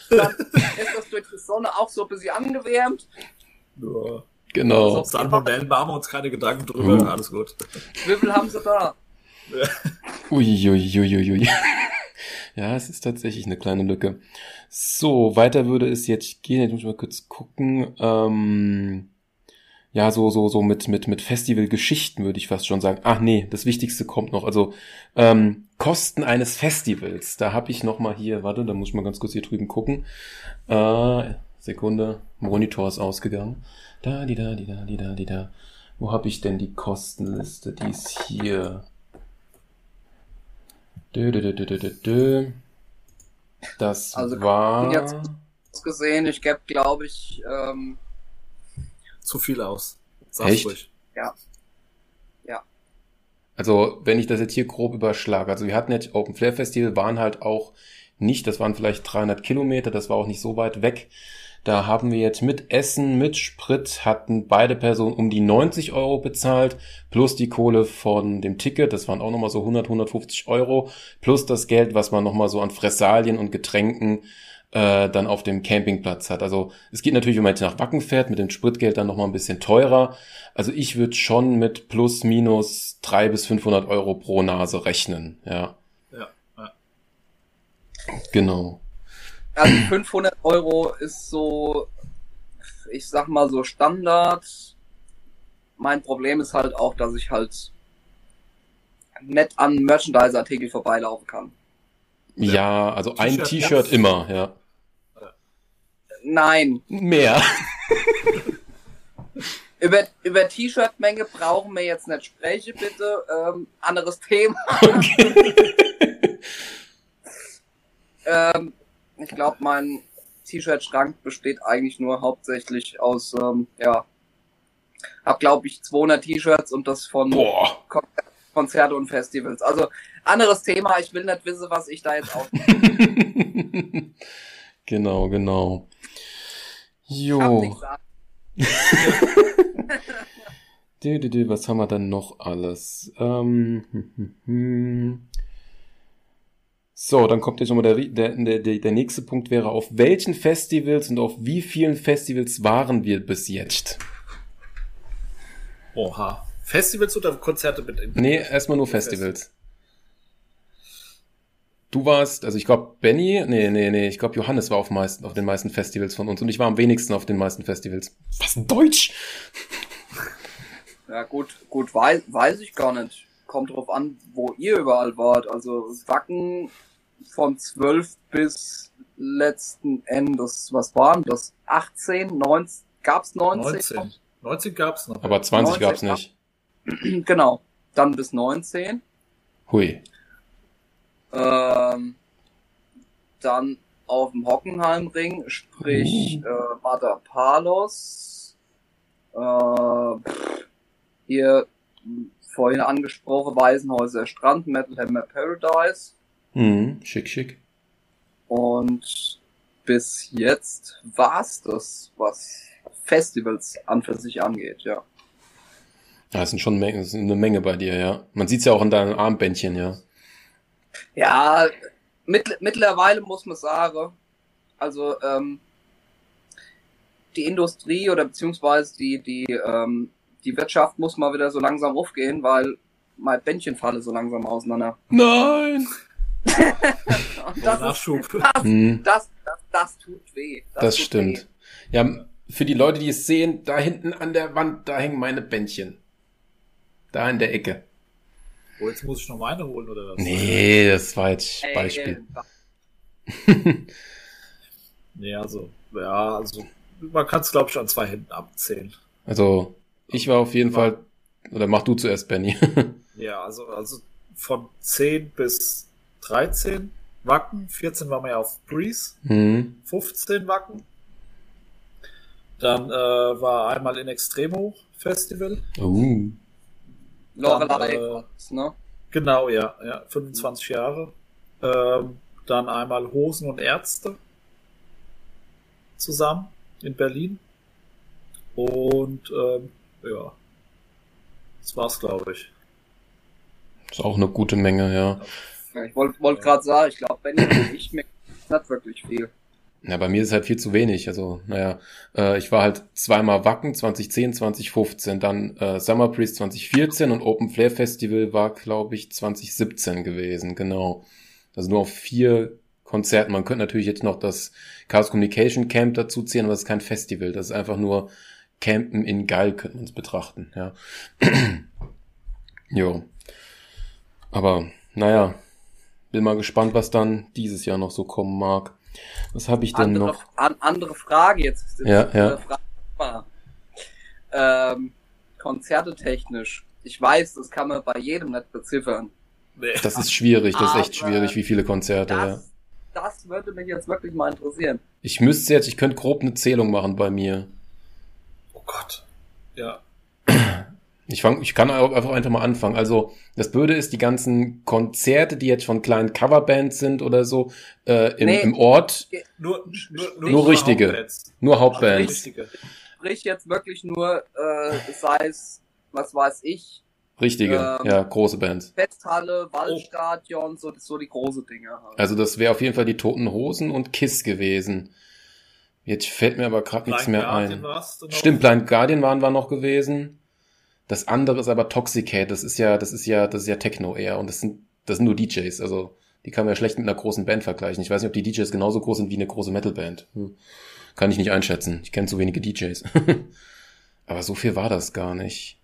Dann ist das durch die Sonne auch so ein bisschen angewärmt. Ja. Genau. Salmonellen machen wir uns keine Gedanken drüber. Uh. Alles gut. Wie viel haben sie da? Uiuiuiui. Ja, es ist tatsächlich eine kleine Lücke. So, weiter würde es jetzt gehen. Jetzt muss ich mal kurz gucken. Ähm, ja, so, so, so mit, mit, mit Festivalgeschichten würde ich fast schon sagen. Ach nee, das Wichtigste kommt noch. Also, ähm, Kosten eines Festivals. Da habe ich noch mal hier, warte, da muss ich mal ganz kurz hier drüben gucken. Äh, Sekunde, Monitor ist ausgegangen. Da, die, da, die, da, die, da, die, da. Wo habe ich denn die Kostenliste? Die ist hier. Dö, dö, dö, dö, dö, dö, dö. Das Also, war. jetzt- gesehen, ich gebe, glaube ich, ähm, Zu viel aus. Sag's Echt? ruhig. Also, wenn ich das jetzt hier grob überschlage, also wir hatten jetzt Open Flair Festival, waren halt auch nicht, das waren vielleicht 300 Kilometer, das war auch nicht so weit weg. Da haben wir jetzt mit Essen, mit Sprit, hatten beide Personen um die 90 Euro bezahlt, plus die Kohle von dem Ticket, das waren auch nochmal so 100, 150 Euro, plus das Geld, was man nochmal so an Fressalien und Getränken äh, dann auf dem Campingplatz hat. Also es geht natürlich, wenn man jetzt nach Wacken fährt, mit dem Spritgeld dann nochmal ein bisschen teurer. Also ich würde schon mit plus minus 300 bis 500 Euro pro Nase rechnen, ja. Ja, ja. Genau. also 500 Euro ist so, ich sag mal so Standard. Mein Problem ist halt auch, dass ich halt nett an Merchandise-Artikel vorbeilaufen kann. Ja, also ein T-Shirt, immer, ja. Nein, Mehr. über, über T-Shirt-Menge brauchen wir jetzt nicht sprechen, bitte. Ähm, anderes Thema. ähm, ich glaube, mein T-Shirt-Schrank besteht eigentlich nur hauptsächlich aus, ähm, ja, hab glaube ich 200 T-Shirts und das von Boah. Konzerte und Festivals. Also anderes Thema. Ich will nicht wissen, was ich da jetzt auf. genau, genau. Ich hab Jo. Du, du, du, Was haben wir dann noch alles? Ähm, hm, hm, hm. So, dann kommt jetzt nochmal der, der, der, der nächste Punkt wäre, auf welchen Festivals und auf wie vielen Festivals waren wir bis jetzt? Oha. Festivals oder Konzerte mit? Nee, erstmal nur Festivals. Du warst, also ich glaube Benny, nee, nee, nee, ich glaube Johannes war auf, meisten, auf den meisten Festivals von uns und ich war am wenigsten auf den meisten Festivals. Was, Deutsch? Ja gut, gut, weiß, weiß ich gar nicht. Kommt drauf an, wo ihr überall wart. Also Wacken von 12 bis letzten Endes, was waren das? 18, 19, gab's 19? 19. 19 gab's noch. Aber 20 gab's nicht. genau. Dann bis 19. Hui. Ähm, dann auf dem Hockenheimring, sprich Mhm. äh, Mata Palos. Äh, hier vorhin angesprochen, Waisenhäuser Strand, Metal Hammer Paradise. Mhm, schick, schick. Und bis jetzt war's das, was Festivals an für sich angeht, ja. Ja, das sind schon eine Menge bei dir, ja. Man sieht's ja auch an deinen Armbändchen, ja. Ja, mittl mittlerweile muss man sagen, also ähm, die Industrie oder beziehungsweise die, die, ähm, die Wirtschaft muss mal wieder so langsam aufgehen, weil mein Bändchen falle so langsam auseinander. Nein! Oh, das, ist, Nachschub. das, Hm, das, das, das tut weh. das tut stimmt. Weh. Ja, für die Leute, die es sehen, da hinten an der Wand, da hängen meine Bändchen. Da in der Ecke. Oh, jetzt muss ich noch meine holen, oder was? Nee, das war jetzt Ey, Beispiel. äh, Nee, also, ja, also, man kann es, glaube ich, an zwei Händen abzählen. Also, ich war auf jeden Fall, oder mach du zuerst, Benny. Ja, also, also von 10 bis 13 Wacken, 14 waren wir ja auf Breeze, hm. 15 Wacken. Dann äh, war einmal in Extremo Festival. Uh. Lorelei, Dann, äh, ne? Genau, ja, ja, 25 Jahre. Ähm, dann einmal Hosen und Ärzte zusammen in Berlin. Und ähm, ja, das war's, glaube ich. Ist auch eine gute Menge, ja. Ja, ich wollte wollt gerade sagen, ich glaube, Benny und ich mir nicht wirklich viel. Ja, bei mir ist halt viel zu wenig. Also, naja, äh, ich war halt zweimal Wacken 2010, 2015, dann äh, Summer Breeze 2014 und Open Flair Festival war, glaube ich, 2017 gewesen, genau. Also nur auf vier Konzerten. Man könnte natürlich jetzt noch das Chaos Communication Camp dazu zählen, aber das ist kein Festival. Das ist einfach nur Campen in Geil, könnte man es betrachten, ja. jo. Aber, naja, bin mal gespannt, was dann dieses Jahr noch so kommen mag. Was habe ich denn Andere, noch? an, andere Frage jetzt. Ja, ja. Frage mal. Ähm, Konzerte technisch. Ich weiß, das kann man bei jedem nicht beziffern. Das ist schwierig, das ist echt Aber schwierig, wie viele Konzerte, ja. Das, das würde mich jetzt wirklich mal interessieren. Ich müsste jetzt, ich könnte grob eine Zählung machen bei mir. Oh Gott. Ja. Ich fang, ich kann einfach einfach mal anfangen. Also, das Blöde ist, die ganzen Konzerte, die jetzt von kleinen Coverbands sind oder so, äh, im, Nee. im Ort, Nur, nur, Nur richtige. Hauptbands. nur Also Hauptbands. richtige. Sprich jetzt wirklich nur, äh, sei es, was weiß ich, Richtige, Ähm. ja, große Bands. Festhalle, Waldstadion, so, so die große Dinge. Halt. Also, das wäre auf jeden Fall die Toten Hosen und Kiss gewesen. Jetzt fällt mir aber gerade nichts mehr Guardian ein. Stimmt, Blind Guardian waren wir noch gewesen. Das andere ist aber Toxicate. Das ist ja, das ist ja, das ist ja Techno eher. Und das sind, das sind nur DJs. Also, die kann man ja schlecht mit einer großen Band vergleichen. Ich weiß nicht, ob die DJs genauso groß sind wie eine große Metalband. Hm. Kann ich nicht einschätzen. Ich kenne zu wenige DJs. aber so viel war das gar nicht.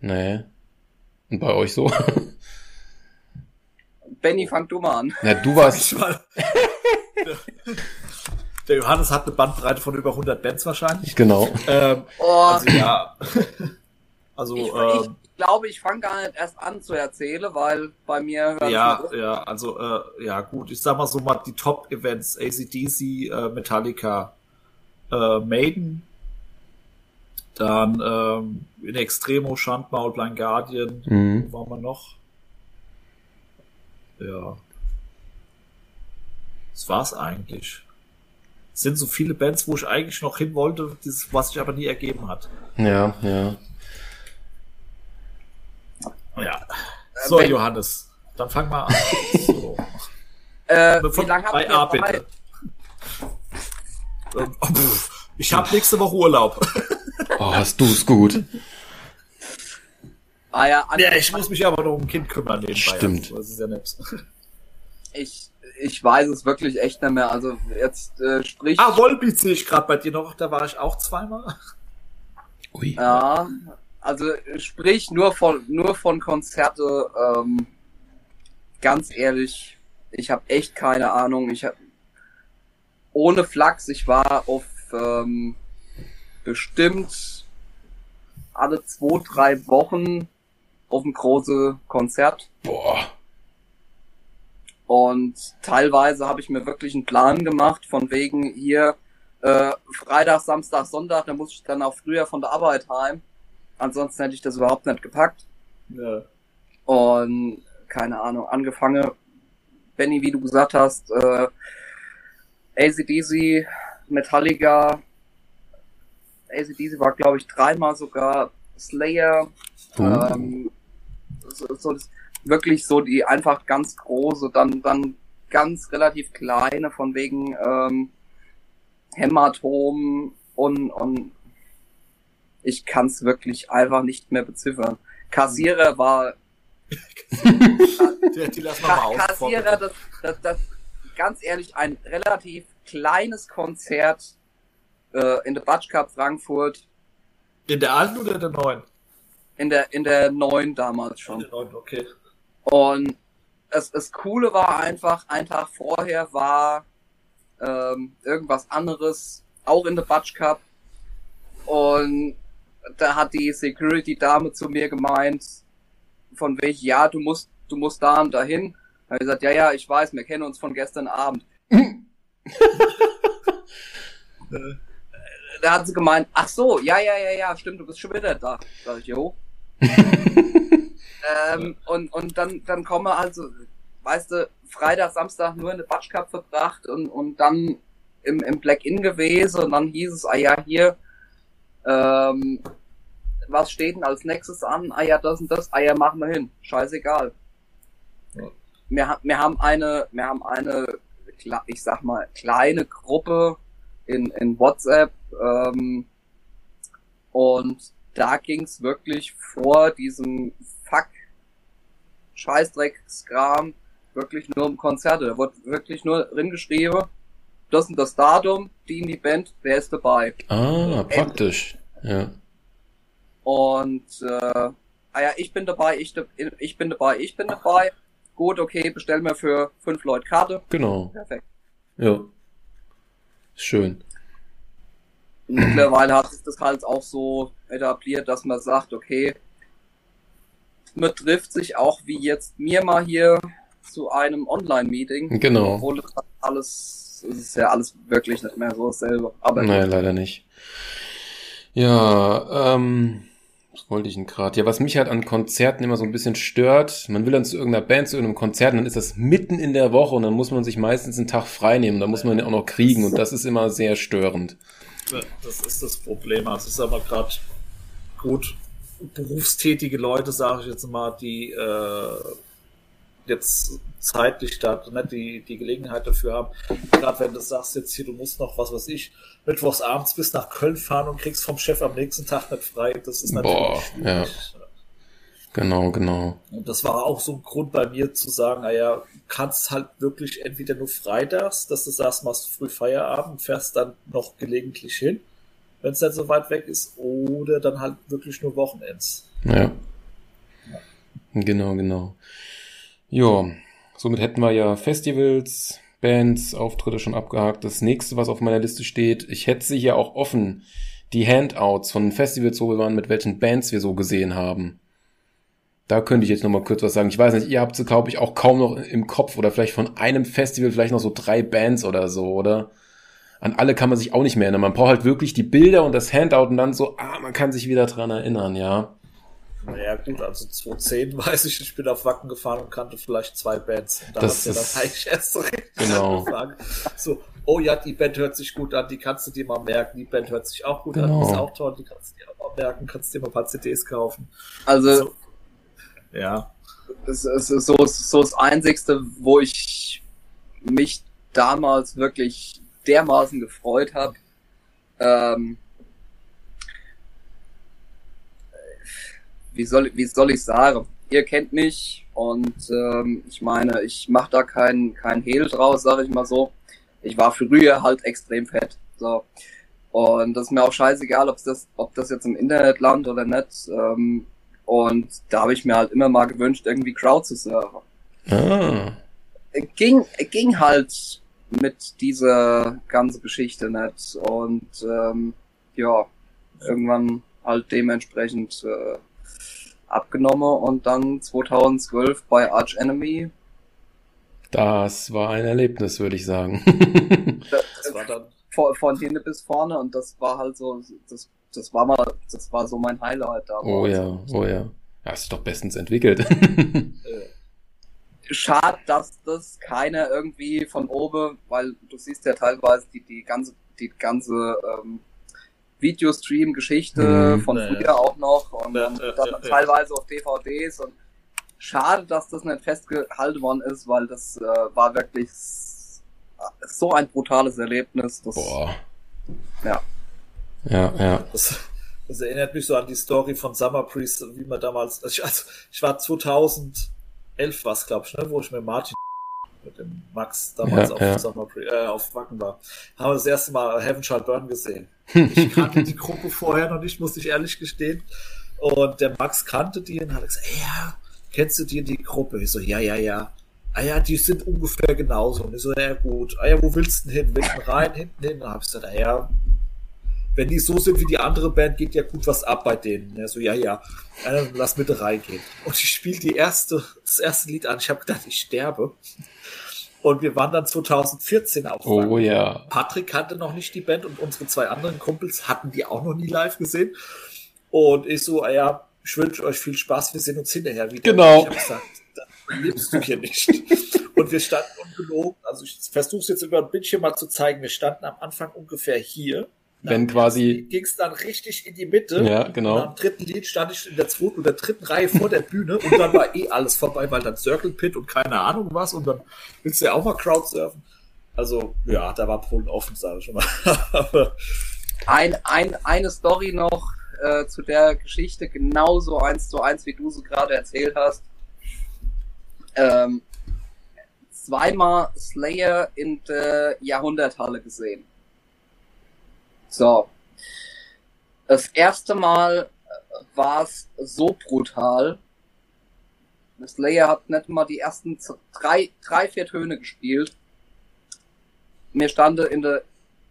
Nee. Und bei euch so? Benny, fang du mal an. ja, du warst. Der Johannes hat eine Bandbreite von über 100 Bands wahrscheinlich. genau. Ähm, Oh, also ja. Also ich, ähm, ich glaube, ich fange gar nicht erst an zu erzählen, weil bei mir ja, ja, also äh, ja gut, ich sag mal so mal die Top-Events, ACDC, äh, Metallica, äh, Maiden, dann ähm, in Extremo, Schandmaul, Blind Guardian, Mhm. wo waren wir noch? Ja. Das war's eigentlich sind so viele Bands, wo ich eigentlich noch hin wollte, was sich aber nie ergeben hat. Ja, ja. Ja. Äh, so, äh, Johannes, dann fang mal an. so. äh, Bevor, wie lange habt A, bitte. Ähm, oh, ich habe nächste Woche Urlaub. oh, hast du es gut. Ah ja, ja, ich muss mich aber noch um ein Kind kümmern nebenbei. Stimmt. Also, das ist ja nett ich, ich weiß es wirklich echt nicht mehr. Also jetzt äh, sprich. Ah, Volbeat sehe ich gerade bei dir noch. Da war ich auch zweimal. Ui. Ja, also sprich nur von nur von Konzerte. Ähm, ganz ehrlich, ich habe echt keine Ahnung. Ich habe ohne Flachs. Ich war auf ähm, bestimmt alle zwei drei Wochen auf ein großes Konzert. Boah. Und teilweise habe ich mir wirklich einen Plan gemacht, von wegen hier äh, Freitag, Samstag, Sonntag, da muss ich dann auch früher von der Arbeit heim. Ansonsten hätte ich das überhaupt nicht gepackt. Ja. Und keine Ahnung, angefangen, Benny, wie du gesagt hast, äh, ACDC, Metallica, ACDC war glaube ich dreimal sogar, Slayer, Uh. ähm, so, so das, wirklich so die einfach ganz große, dann dann ganz relativ kleine von wegen ähm, Hämatom und und ich kann es wirklich einfach nicht mehr beziffern. Kassierer war Die, die lassen wir mal aus. Kassierer, das, das, das ganz ehrlich ein relativ kleines Konzert äh, in der Batsch Cup Frankfurt In der alten oder der neuen? in der in der neuen damals In schon. der neuen, okay. Und es, das Coole war einfach, ein Tag vorher war ähm, irgendwas anderes, auch in der Batsch Cup. Und da hat die Security-Dame zu mir gemeint, von welch, ja, du musst, du musst da und dahin. Da hab ich gesagt, ja, ja, ich weiß, wir kennen uns von gestern Abend. da hat sie gemeint, ach so, ja, ja, ja, ja, stimmt, du bist schon wieder da. Sag ich, jo. ähm, und, und dann, dann komme also, weißt du, Freitag, Samstag nur in der Batsch Cup verbracht und, und dann im, im Black-In gewesen und dann hieß es, ah ja, hier, ähm, was steht denn als nächstes an? Ah ja, das und das, ah ja, machen wir hin. Scheißegal. Ja. Wir, wir haben eine, wir haben eine, ich sag mal, kleine Gruppe in, in WhatsApp, ähm, und da ging's wirklich vor diesem Scheißdreck-Skram wirklich nur um Konzerte. Da wurde wirklich nur drin geschrieben, das und das Datum, die in die Band, wer ist dabei? Ah, praktisch. Ja. Und äh, ah ja, ich bin dabei, ich, ich bin dabei, ich bin dabei. Gut, okay, bestellen wir für fünf Leute Karte. Genau. Perfekt. Ja. Schön. Mittlerweile hat sich das halt auch so etabliert, dass man sagt, okay, man trifft sich auch wie jetzt mir mal hier zu einem Online-Meeting. Genau. Obwohl es alles, es ist ja alles wirklich nicht mehr so dasselbe. Aber Nein, leider nicht. Ja, ähm, was wollte ich denn gerade? Ja, was mich halt an Konzerten immer so ein bisschen stört, man will dann zu irgendeiner Band, zu irgendeinem Konzert, und dann ist das mitten in der Woche und dann muss man sich meistens einen Tag frei nehmen, da muss man ja auch noch kriegen und das ist immer sehr störend. Das ist das Problem. Also, es ist aber gerade gut berufstätige Leute, sage ich jetzt mal, die äh, jetzt zeitlich da nicht die, die Gelegenheit dafür haben. Gerade wenn du sagst, jetzt hier, du musst noch, was weiß ich, mittwochs abends bis nach Köln fahren und kriegst vom Chef am nächsten Tag nicht frei, das ist natürlich Boah, schwierig. Genau, genau. Und das war auch so ein Grund bei mir zu sagen, naja, kannst halt wirklich entweder nur freitags, dass du sagst, machst früh Feierabend, fährst dann noch gelegentlich hin, wenn es dann so weit weg ist, oder dann halt wirklich nur Wochenends. Ja. Genau, genau. Ja, somit hätten wir ja Festivals, Bands, Auftritte schon abgehakt. Das nächste, was auf meiner Liste steht, ich hätte sie hier auch offen, die Handouts von Festivals, wo wir waren, mit welchen Bands wir so gesehen haben. Da könnte ich jetzt noch mal kurz was sagen. Ich weiß nicht, ihr habt sie, glaube ich, auch kaum noch im Kopf oder vielleicht von einem Festival vielleicht noch so drei Bands oder so, oder? An alle kann man sich auch nicht mehr erinnern. Man braucht halt wirklich die Bilder und das Handout und dann so, ah, man kann sich wieder dran erinnern, ja. Naja, gut, also 2010 weiß ich, ich bin auf Wacken gefahren und kannte vielleicht zwei Bands. Und da Das hat's ja ist- dann eigentlich erst so richtig Genau. angefangen. So, oh ja, die Band hört sich gut an, die kannst du dir mal merken. Die Band hört sich auch gut an, Genau. die ist auch toll, die kannst du dir auch mal merken, kannst dir mal ein paar CDs kaufen. Also, So. Ja. es ist so, so das Einzigste, wo ich mich damals wirklich dermaßen gefreut habe. Ähm, wie soll, wie soll ich sagen? Ihr kennt mich und ähm, ich meine, ich mache da kein, kein Hehl draus, sage ich mal so. Ich war früher halt extrem fett. So. Und das ist mir auch scheißegal, ob das, ob das jetzt im Internet landet oder nicht. Ähm, und da habe ich mir halt immer mal gewünscht, irgendwie Crowd zu surfen. Ah. Ging, ging halt mit dieser ganzen Geschichte nicht. Und ähm, ja, irgendwann halt dementsprechend äh, abgenommen und dann 2012 bei Arch Enemy. Das war ein Erlebnis, würde ich sagen. das, das war dann von, von hinten bis vorne und das war halt so, das, das war mal, das war so mein Highlight da. Oh ja, oh ja. Hast du doch bestens entwickelt. Schade, dass das keiner irgendwie von oben, weil du siehst ja teilweise die, die ganze, die ganze ähm, Videostream-Geschichte mhm. von früher ja. auch noch und, ja, und dann ja, teilweise auf DVDs und schade, dass das nicht festgehalten worden ist, weil das äh, war wirklich so ein brutales Erlebnis. Das, Boah. Ja. Ja, ja. Das, das erinnert mich so an die Story von Summer Priest, wie man damals, also ich, also ich war 2011 was, glaube ich, ne, wo ich mit Martin mit dem Max damals ja, auf, ja. Summer äh, auf Wacken war, haben wir das erste Mal Heaven Shall Burn gesehen. Ich kannte die Gruppe vorher noch nicht, muss ich ehrlich gestehen. Und der Max kannte die und hat gesagt, ja, kennst du die die Gruppe? Ich so, ja, ja, ja ah ja, die sind ungefähr genauso. Und ich so, ja gut, ah ja, wo willst du denn hin? Willst du rein, hinten hin? Dann hab ich gesagt, ah ja, wenn die so sind wie die andere Band, geht ja gut was ab bei denen. Er so, ja, ja, dann lass bitte reingehen. Und ich spiele die erste, das erste Lied an. Ich habe gedacht, ich sterbe. Und wir waren dann 2014 auf. Oh ja. Patrick kannte noch nicht die Band und unsere zwei anderen Kumpels hatten die auch noch nie live gesehen. Und ich so, ja, ich wünsche euch viel Spaß, wir sehen uns hinterher wieder. Genau. ich habe gesagt, lebst du hier nicht. Und wir standen ungelogen, also ich versuche es jetzt über ein Bildschirm mal zu zeigen, wir standen am Anfang ungefähr hier. Wenn quasi. Ging es dann richtig in die Mitte. Ja, genau. Und am dritten Lied stand ich in der zweiten oder dritten Reihe vor der Bühne und dann war eh alles vorbei, weil dann Circle Pit und keine Ahnung was und dann willst du ja auch mal Crowdsurfen. Also, ja, da war Polen offen, sage ich schon mal. ein, ein, eine Story noch äh, zu der Geschichte, genauso eins zu eins, wie du sie gerade erzählt hast ähm, zweimal Slayer in der Jahrhunderthalle gesehen. So. Das erste Mal war es so brutal. Slayer hat nicht mal die ersten drei, drei, vier Töne gespielt. Mir stande in der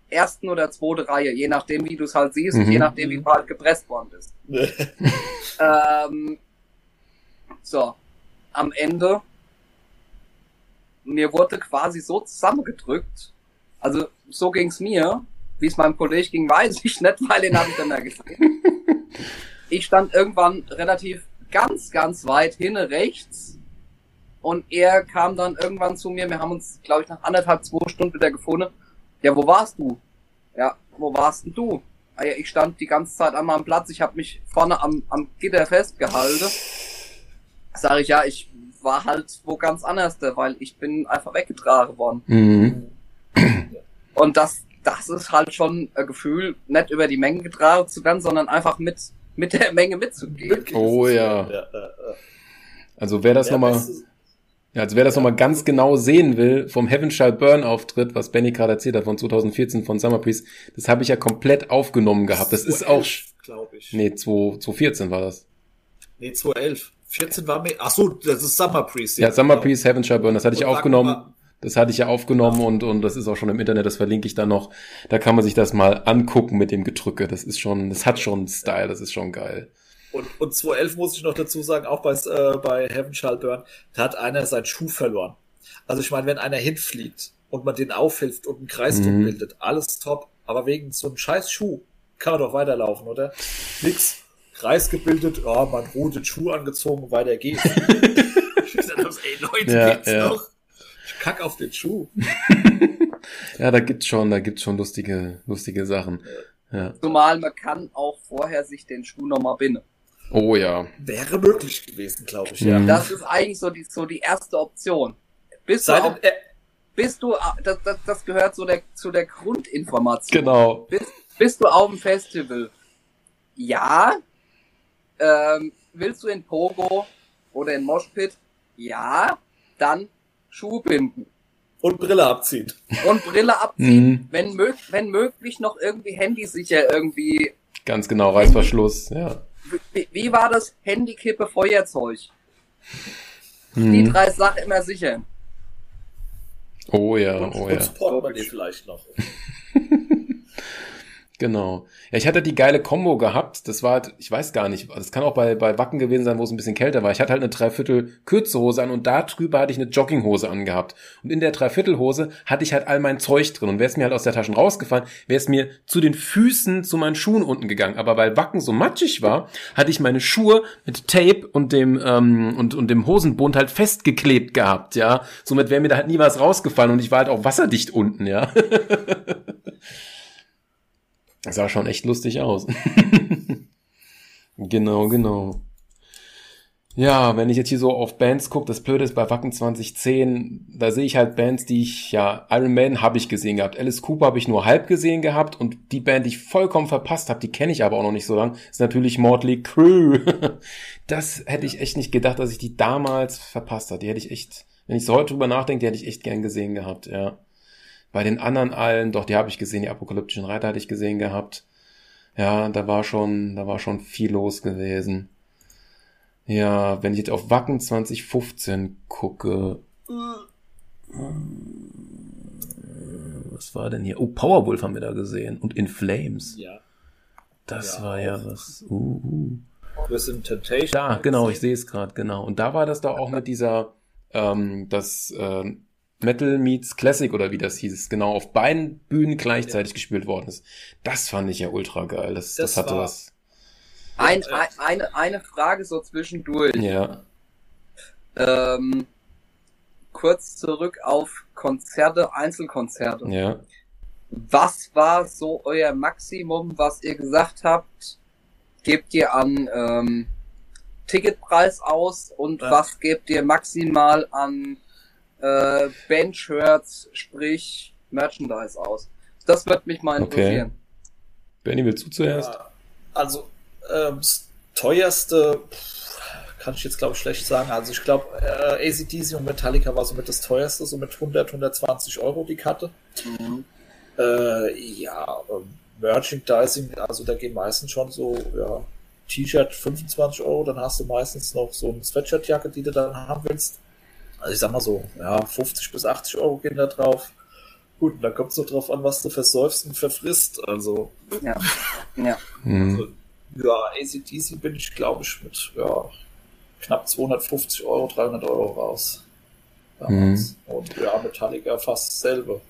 ersten oder zweiten Reihe, je nachdem, wie du es halt siehst, mhm. je nachdem, wie du halt gepresst worden bist. ähm, so, am Ende mir wurde quasi so zusammengedrückt. Also so ging's mir. Wie es meinem Kollegen ging, weiß ich nicht, weil den habe ich dann mehr gesehen. ich stand irgendwann relativ ganz, ganz weit hinne rechts und er kam dann irgendwann zu mir. Wir haben uns, glaube ich, nach anderthalb, zwei Stunden wieder gefunden. Ja, wo warst du? Ja, wo warst denn du? Ah, ja, ich stand die ganze Zeit an meinem Platz. Ich habe mich vorne am, am Gitter festgehalten. Sag ich, ja, ich war halt wo ganz anders, weil ich bin einfach weggetragen worden. Mhm. Und das, das ist halt schon ein Gefühl, nicht über die Menge getragen zu werden, sondern einfach mit, mit der Menge mitzugehen. Oh ja. Also wer das ja, nochmal, ja, also wer das ja. nochmal ganz genau sehen will, vom Heaven Shall Burn Auftritt, was Benny gerade erzählt hat, von 2014 von Summer Priest, das habe ich ja komplett aufgenommen gehabt. Das ist auch, glaube ich. Nee, 2014 war das. Nee, 2011. 14 war mir. Ach so, das ist Summer Priest. Ja, ja Summer genau. Priest, Heaven Shall Burn. Das hatte ich und aufgenommen. Das hatte ich ja aufgenommen und, und das ist auch schon im Internet, das verlinke ich da noch. Da kann man sich das mal angucken mit dem Gedrücke. Das ist schon, das hat schon Style, das ist schon geil. Und, und 2011 muss ich noch dazu sagen, auch bei, äh, bei Heaven Shall Burn, da hat einer seinen Schuh verloren. Also ich meine, wenn einer hinfliegt und man den aufhilft und einen Kreis mhm. bildet, alles top. Aber wegen so einem scheiß Schuh kann man doch weiterlaufen, oder? Nix. Kreis gebildet, oh, man rote Schuh angezogen, weiter geht's. ich dachte, ey Leute, ja, geht's ja. noch? Kack auf den Schuh. ja, da gibt's schon, da gibt's schon lustige, lustige Sachen. Ja. Zumal man kann auch vorher sich den Schuh nochmal binden. Oh ja. Wäre möglich gewesen, glaube ich, Mhm. ja. Das ist eigentlich so die, so die erste Option. Bist du, Sei auf, denn, äh, bist du, das, das, das gehört zu der, zu der Grundinformation. Genau. Bist, bist du auf dem Festival? Ja. Ähm, willst du in Pogo oder in Moshpit? Ja. Dann Schuh binden und Brille abziehen. und Brille abziehen. Mhm. Wenn, mög wenn möglich noch irgendwie handysicher irgendwie. Ganz genau, Reißverschluss, ja. Wie, wie war das? Handy, Kippe, Feuerzeug. Die Mhm. drei Sachen immer sichern. Oh ja, und, oh ja. und vielleicht noch. Genau. Ja, ich hatte die geile Combo gehabt. Das war, halt- ich weiß gar nicht, das kann auch bei, bei Wacken gewesen sein, wo es ein bisschen kälter war. Ich hatte halt eine Dreiviertel Kürzehose an und da drüber hatte ich eine Jogginghose angehabt. Und in der Dreiviertelhose hatte ich halt all mein Zeug drin. Und wäre es mir halt aus der Taschen rausgefallen, wäre es mir zu den Füßen, zu meinen Schuhen unten gegangen. Aber weil Wacken so matschig war, hatte ich meine Schuhe mit Tape und dem, ähm, und, und dem Hosenbund halt festgeklebt gehabt, ja. Somit wäre mir da halt nie was rausgefallen und ich war halt auch wasserdicht unten, ja. Das sah schon echt lustig aus. genau, genau. Ja, wenn ich jetzt hier so auf Bands gucke, das Blöde ist bei Wacken 2010, da sehe ich halt Bands, die ich, ja, Iron Man habe ich gesehen gehabt, Alice Cooper habe ich nur halb gesehen gehabt und die Band, die ich vollkommen verpasst habe, die kenne ich aber auch noch nicht so lang, ist natürlich Mortley Crew. das hätte ich echt nicht gedacht, dass ich die damals verpasst habe. Die hätte ich echt, wenn ich so heute drüber nachdenke, die hätte ich echt gern gesehen gehabt, ja. Bei den anderen allen, doch, die habe ich gesehen, die apokalyptischen Reiter hatte ich gesehen gehabt. Ja, da war schon, da war schon viel los gewesen. Ja, wenn ich jetzt auf Wacken 2015 gucke. Was war denn hier? Oh, Powerwolf haben wir da gesehen. Und In Flames. Ja. Das Ja, war ja was. Uh, uh. Prison Temptation. Da, genau, ich sehe es gerade, genau. Und da war das doch auch mit dieser, ähm, das ähm, Metal Meets Classic oder wie das hieß, genau, auf beiden Bühnen gleichzeitig gespielt worden ist. Das fand ich ja ultra geil. Das, das, Das hatte war- was. Ein, ein, eine, eine Frage so zwischendurch. Ja. Ähm, kurz zurück auf Konzerte, Einzelkonzerte. Ja. Was war so euer Maximum, was ihr gesagt habt, gebt ihr an ähm, Ticketpreis aus und Ja. was gebt ihr maximal an äh, Bandshirts, sprich Merchandise aus? Das wird mich mal Okay. interessieren. Benny, willst du zuerst? Ja, also, ähm, das teuerste pff, kann ich jetzt, glaube ich, schlecht sagen. Also, ich glaube, äh, ACDC und Metallica war somit das teuerste, so mit 100, 120 Euro die Karte. Mhm. Äh, ja, ähm, Merchandising, also da gehen meistens schon so, ja, T-Shirt 25 Euro, dann hast du meistens noch so eine Sweatshirt-Jacke, die du dann haben willst. Also ich sag mal so, ja, 50 bis 80 Euro gehen da drauf. Gut, und dann kommt es noch drauf an, was du versäufst und verfrisst. Also, Ja. ja. Hm. ja, ACDC bin ich, glaube ich, mit ja, knapp 250 Euro, 300 Euro raus. Damals. Und ja, Metallica fast dasselbe.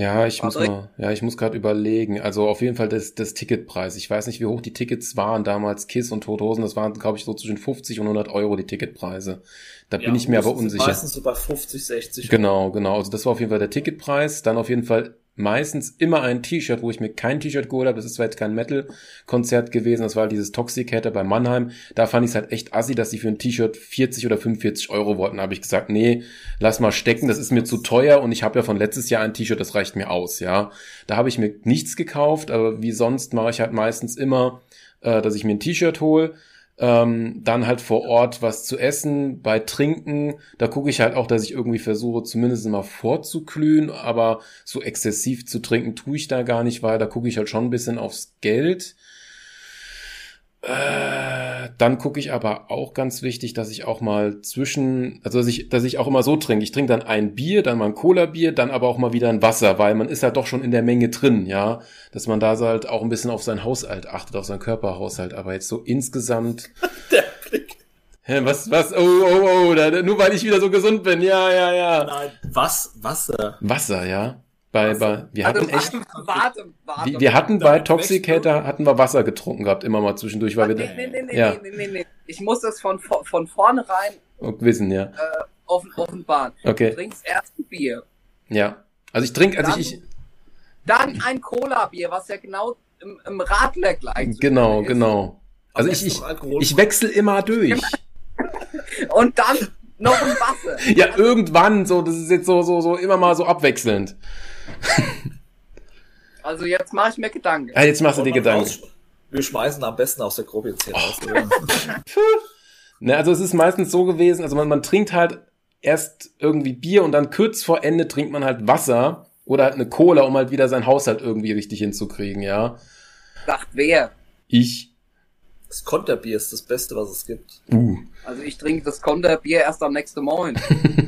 Ja, ich muss mal, ja, ich muss gerade überlegen. Also auf jeden Fall das, das Ticketpreis. Ich weiß nicht, wie hoch die Tickets waren damals. Kiss und Tote Hosen, das waren, glaube ich, so zwischen 50 und 100 Euro die Ticketpreise. Da bin Ja, ich mir aber sie unsicher. Meistens so bei 50, 60. Genau, genau. Also das war auf jeden Fall der Ticketpreis. Dann auf jeden Fall meistens immer ein T-Shirt, wo ich mir kein T-Shirt geholt habe. Das ist zwar jetzt kein Metal-Konzert gewesen, das war halt dieses Toxic Hatter bei Mannheim. Da fand ich es halt echt assi, dass die für ein T-Shirt 40 oder 45 Euro wollten. Da habe ich gesagt, nee, lass mal stecken, das ist mir zu teuer und ich habe ja von letztes Jahr ein T-Shirt, das reicht mir aus, ja. Da habe ich mir nichts gekauft, aber wie sonst mache ich halt meistens immer, äh, dass ich mir ein T-Shirt hole, ähm, dann halt vor Ort was zu essen, bei Trinken, da gucke ich halt auch, dass ich irgendwie versuche, zumindest mal vorzuglühen, aber so exzessiv zu trinken tue ich da gar nicht, weil da gucke ich halt schon ein bisschen aufs Geld. Äh, dann gucke ich aber auch ganz wichtig, dass ich auch mal zwischen, also dass ich, dass ich auch immer so trinke. Ich trinke dann ein Bier, dann mal ein Cola-Bier, dann aber auch mal wieder ein Wasser, weil man ist halt doch schon in der Menge drin, ja. Dass man da halt auch ein bisschen auf seinen Haushalt achtet, auf seinen Körperhaushalt. Aber jetzt so insgesamt Der Blick. Was, was? Oh, oh, oh, da, nur weil ich wieder so gesund bin. Ja, ja, ja. Nein, was? Wasser. Wasser, ja. Bei, bei, wir Also, hatten echt, warte, warte, warte. wir, wir hatten bei Damit Toxic wächst du. Hater, hatten wir Wasser getrunken gehabt, immer mal zwischendurch, weil wir, nee, nee, nee, nee, ja, nee, nee, nee. Ich muss das von, von, vornherein wissen, ja. äh, offen, offenbaren. Du Okay, trinkst erst ein Bier, ja. Also ich trinke, also Dann- ich, ich, dann ein Cola-Bier, was ja genau im, im Radler gleich. Genau, genau. Also ich, ich, ich wechsle immer durch. Und dann noch ein Wasser. Ja, irgendwann, so, das ist jetzt so, so, so immer mal so abwechselnd. Also jetzt mache ich mir Gedanken. Ja, jetzt machst du dir Gedanken. raus- Wir schmeißen am besten aus der Gruppe jetzt hier raus. Ne, also es ist meistens so gewesen, also man, man trinkt halt erst irgendwie Bier und dann kurz vor Ende trinkt man halt Wasser oder halt eine Cola, um halt wieder seinen Haushalt irgendwie richtig hinzukriegen, ja. Sagt wer? Ich. Das Konterbier ist das Beste, was es gibt. Uh. Also ich trinke das Konterbier erst am nächsten Morgen.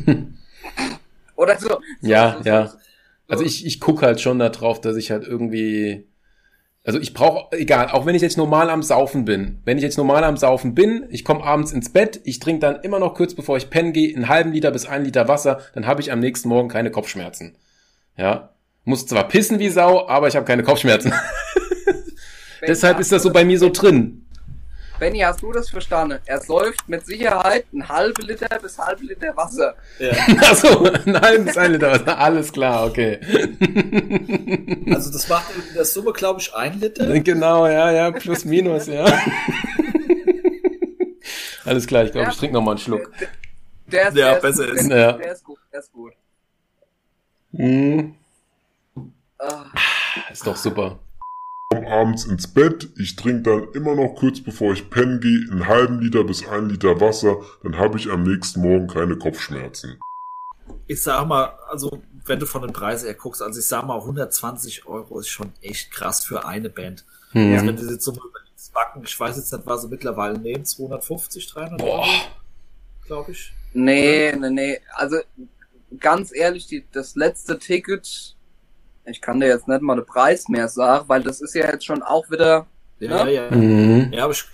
Oder so. so Ja, so, so, ja. So. Also ich, ich gucke halt schon darauf, dass ich halt irgendwie. Also ich brauche, egal, auch wenn ich jetzt normal am Saufen bin. Wenn ich jetzt normal am Saufen bin, ich komme abends ins Bett, ich trinke dann immer noch kurz bevor ich pennen gehe, einen halben Liter bis einen Liter Wasser, dann habe ich am nächsten Morgen keine Kopfschmerzen. Ja. Muss zwar pissen wie Sau, aber ich habe keine Kopfschmerzen. Deshalb ist das so bei mir so drin. Benny, hast du das verstanden? Er säuft mit Sicherheit ein halbe Liter bis halbe Liter Wasser. Ja. Achso, ein halben bis ein Liter Wasser. Alles klar, okay. Also das macht in der Summe, glaube ich, ein Liter. Genau, ja, ja, plus minus, ja. Alles klar, ich glaube, ich trinke noch mal einen Schluck. Der ist, Ja, der besser ist, ist. Der, Ja. der ist gut, der ist gut. Hm, Ah, ist doch super. Komme abends ins Bett, ich trinke dann immer noch kurz bevor ich pennen gehe einen halben Liter bis einen Liter Wasser, dann habe ich am nächsten Morgen keine Kopfschmerzen. Ich sag mal, also wenn du von den Preisen her guckst, also ich sag mal 120 Euro ist schon echt krass für eine Band. Also Hm. wenn du jetzt so überlegst, Wacken, ich weiß jetzt nicht, was sie mittlerweile nehmen, 250, 300 Boah. Euro, glaube ich. nee, nee, nee. Also ganz ehrlich, die, das letzte Ticket, ich kann dir jetzt nicht mal den Preis mehr sagen, weil das ist ja jetzt schon auch wieder. Ja, Ja. ja, ja. Mhm. Ja, aber ich,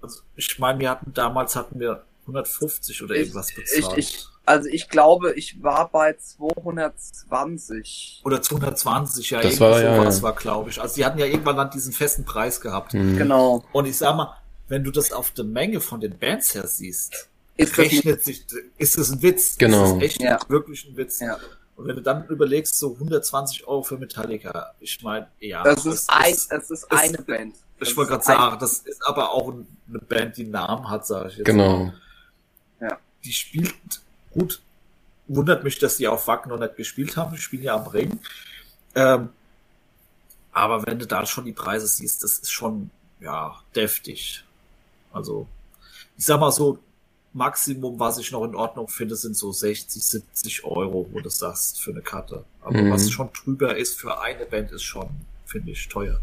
also ich meine, wir hatten damals hatten wir 150 oder Ich, irgendwas ich, bezahlt. ich, also ich glaube, ich war bei 220. oder 220, ja, Das irgendwie war, ja, sowas ja. war, glaube ich. Also die hatten ja irgendwann dann diesen festen Preis gehabt. Mhm. Genau. Und ich sag mal, wenn du das auf der Menge von den Bands her siehst, Ist das rechnet sich, ist das ein Witz. Genau. Das ist echt Ja. wirklich ein Witz. Ja. Und wenn du dann überlegst, so 120 Euro für Metallica, ich meine, ja. Das ist, ein, ist- es ist ist- eine Band. Das ich wollte gerade ist sagen, das ist aber auch eine Band, die einen Namen hat, sage ich jetzt. Genau. Die spielt gut. Wundert mich, dass die auf Wacken noch nicht gespielt haben. Die spielen ja am Ring. Ähm, aber wenn du da schon die Preise siehst, das ist schon, ja, deftig. Also, ich sag mal so, Maximum, was ich noch in Ordnung finde, sind so 60, 70 Euro, wo du sagst, für eine Karte. Aber Mhm. was schon drüber ist für eine Band, ist schon, finde ich, teuer.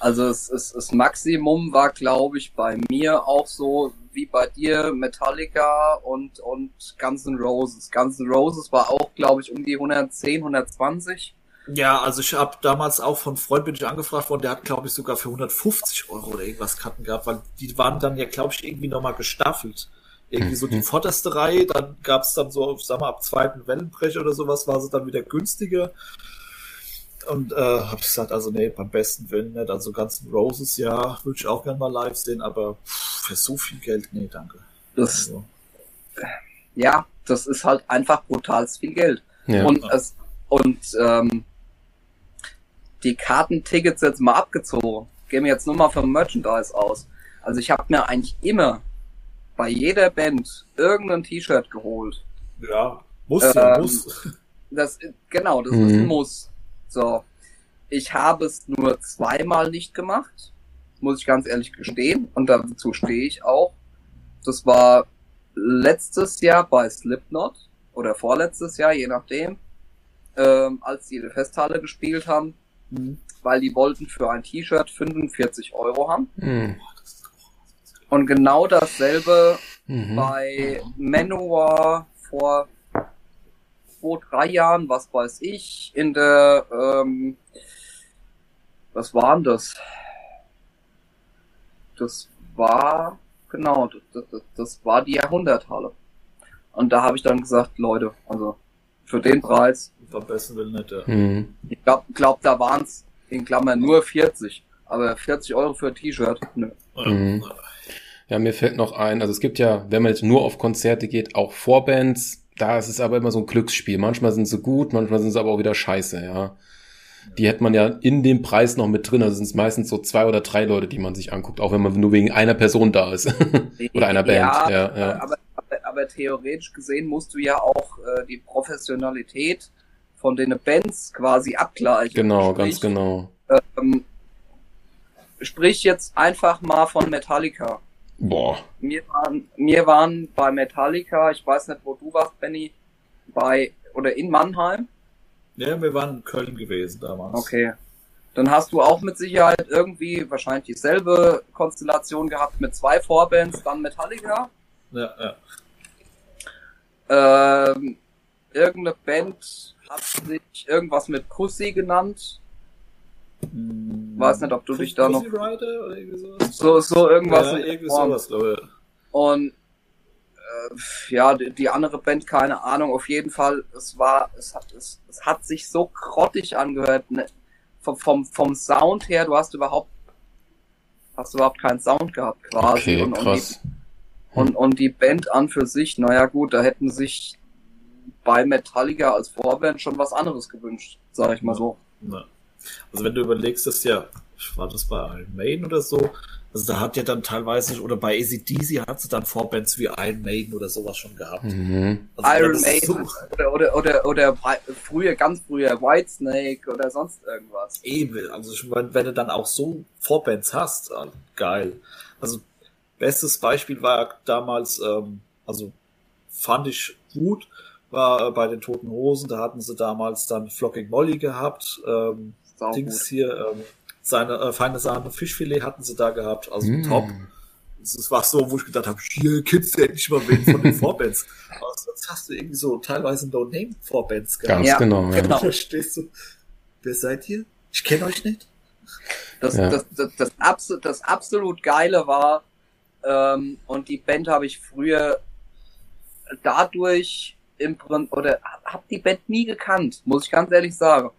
Also es, es, das Maximum war, glaube ich, bei mir auch so wie bei dir Metallica und, und Guns N' Roses. Guns N' Roses war auch, glaube ich, um die 110, 120. Ja, also ich habe damals auch von Freund bin ich angefragt worden, der hat glaube ich sogar für 150 Euro oder irgendwas Karten gehabt, weil die waren dann ja glaube ich irgendwie nochmal gestaffelt. Irgendwie so die vorderste Reihe, dann gab's dann so, sag mal, ab zweiten Wellenbrecher oder sowas war sie dann wieder günstiger. Und äh, hab ich gesagt, also nee, beim besten Willen nicht. Also ganzen Roses, ja, würde ich auch gerne mal live sehen, aber für so viel Geld, nee, danke. Das, Also, ja, das ist halt einfach brutal viel Geld. Ja. Und es, und ähm, die Kartentickets jetzt mal abgezogen. Gehen wir jetzt nur mal vom Merchandise aus. Also ich habe mir eigentlich immer bei jeder Band irgendein T-Shirt geholt. ja, muss ja, Ähm, muss. Das genau, das Mhm. ist ein Muss. So, ich habe es nur zweimal nicht gemacht, muss ich ganz ehrlich gestehen, und dazu stehe ich auch. Das war letztes Jahr bei Slipknot oder vorletztes Jahr, je nachdem, ähm, als die in der Festhalle gespielt haben, Mhm. weil die wollten für ein T-Shirt 45 Euro haben. Mhm. Und genau dasselbe Mhm. bei Manowar vor zwei, drei Jahren, was weiß ich, in der, ähm, was war denn das? Das war, genau, das, das, das war die Jahrhunderthalle. Und da habe ich dann gesagt, Leute, also für den Preis, Beim besten Willen nicht, ja. Mhm. ich glaube, glaub, da waren es in Klammern nur 40, aber 40 Euro für ein T-Shirt, nö. Mhm. Ja, mir fällt noch ein, also es gibt ja, wenn man jetzt nur auf Konzerte geht, auch Vorbands, da ist es aber immer so ein Glücksspiel. Manchmal sind sie gut, manchmal sind sie aber auch wieder scheiße, ja. die hätte man ja in dem Preis noch mit drin. Also sind es meistens so zwei oder drei Leute, die man sich anguckt, auch wenn man nur wegen einer Person da ist. oder einer Band. Ja, Ja, ja. Aber, aber, aber theoretisch gesehen musst du ja auch äh, die Professionalität von den Bands quasi abgleichen. Genau, Sprich, ganz genau. Ähm, sprich jetzt einfach mal von Metallica. Boah. Wir waren, wir waren bei Metallica, ich weiß nicht, wo du warst, Benny, bei oder in Mannheim. Ja, wir waren in Köln gewesen damals. Okay. Dann hast du auch mit Sicherheit irgendwie wahrscheinlich dieselbe Konstellation gehabt mit zwei Vorbands, dann Metallica. Ja, ja. Ähm, irgendeine Band hat sich irgendwas mit Pussy genannt. Weiß nicht, ob du dich da noch so so irgendwas ja, irgendwie sowas, glaube ich. Und äh, ja, die, die andere Band, keine Ahnung, auf jeden Fall, es war, es hat, es, es hat sich so grottig angehört. Ne? Vom, vom, vom Sound her, du hast überhaupt, hast überhaupt keinen Sound gehabt quasi. Okay, und, und, die, krass. und, und die Band an für sich, naja gut, da hätten sich bei Metallica als Vorband schon was anderes gewünscht, sag ich mal so. Ja. Also wenn du überlegst, dass ja, war das bei Iron Maiden oder so, also da hat ja dann teilweise, oder bei ACDC hat sie dann Vorbands wie Iron Maiden oder sowas schon gehabt. Mhm. Also Iron Maiden so- oder, oder, oder, oder früher, ganz früher Whitesnake oder sonst irgendwas. Eben, also ich meine, wenn du dann auch so Vorbands hast, ah, geil. Also bestes Beispiel war damals, ähm, also fand ich gut, war äh, bei den Toten Hosen, da hatten sie damals dann Flocking Molly gehabt, ähm, Sau Dings gut. hier, ähm, seine äh, feine Sahne Fischfilet hatten sie da gehabt, also Mm. top. Das das war so, wo ich gedacht habe, hier kennst du endlich mal wen von den Vorbands. Aber sonst hast du irgendwie so teilweise No-Name-Vorbands gehabt. Ganz Ja, genau, ja. genau. Da stehst du, wer seid ihr? Ich kenne euch nicht. Das, Ja. das, das, das, abso das absolut Geile war, ähm, und die Band habe ich früher dadurch im Prinzip, oder hab die Band nie gekannt, muss ich ganz ehrlich sagen.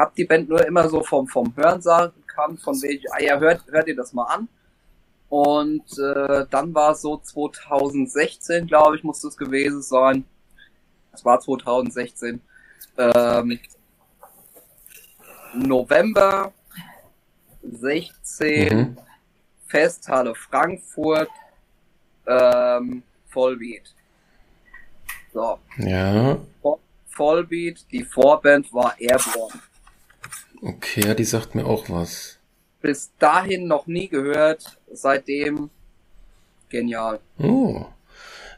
Hab die Band nur immer so vom, vom Hörensaal gekannt, von wegen, ah ja, hört, hört ihr das mal an. Und äh, dann war es so 2016, glaube ich, muss das gewesen sein. Es war 2016. Ähm, November 16, Mhm. Festhalle Frankfurt, ähm, Vollbeat. So, Ja, Vollbeat, die Vorband war Airborne. Okay, ja, die sagt mir auch was. Bis dahin noch nie gehört, seitdem genial. Oh.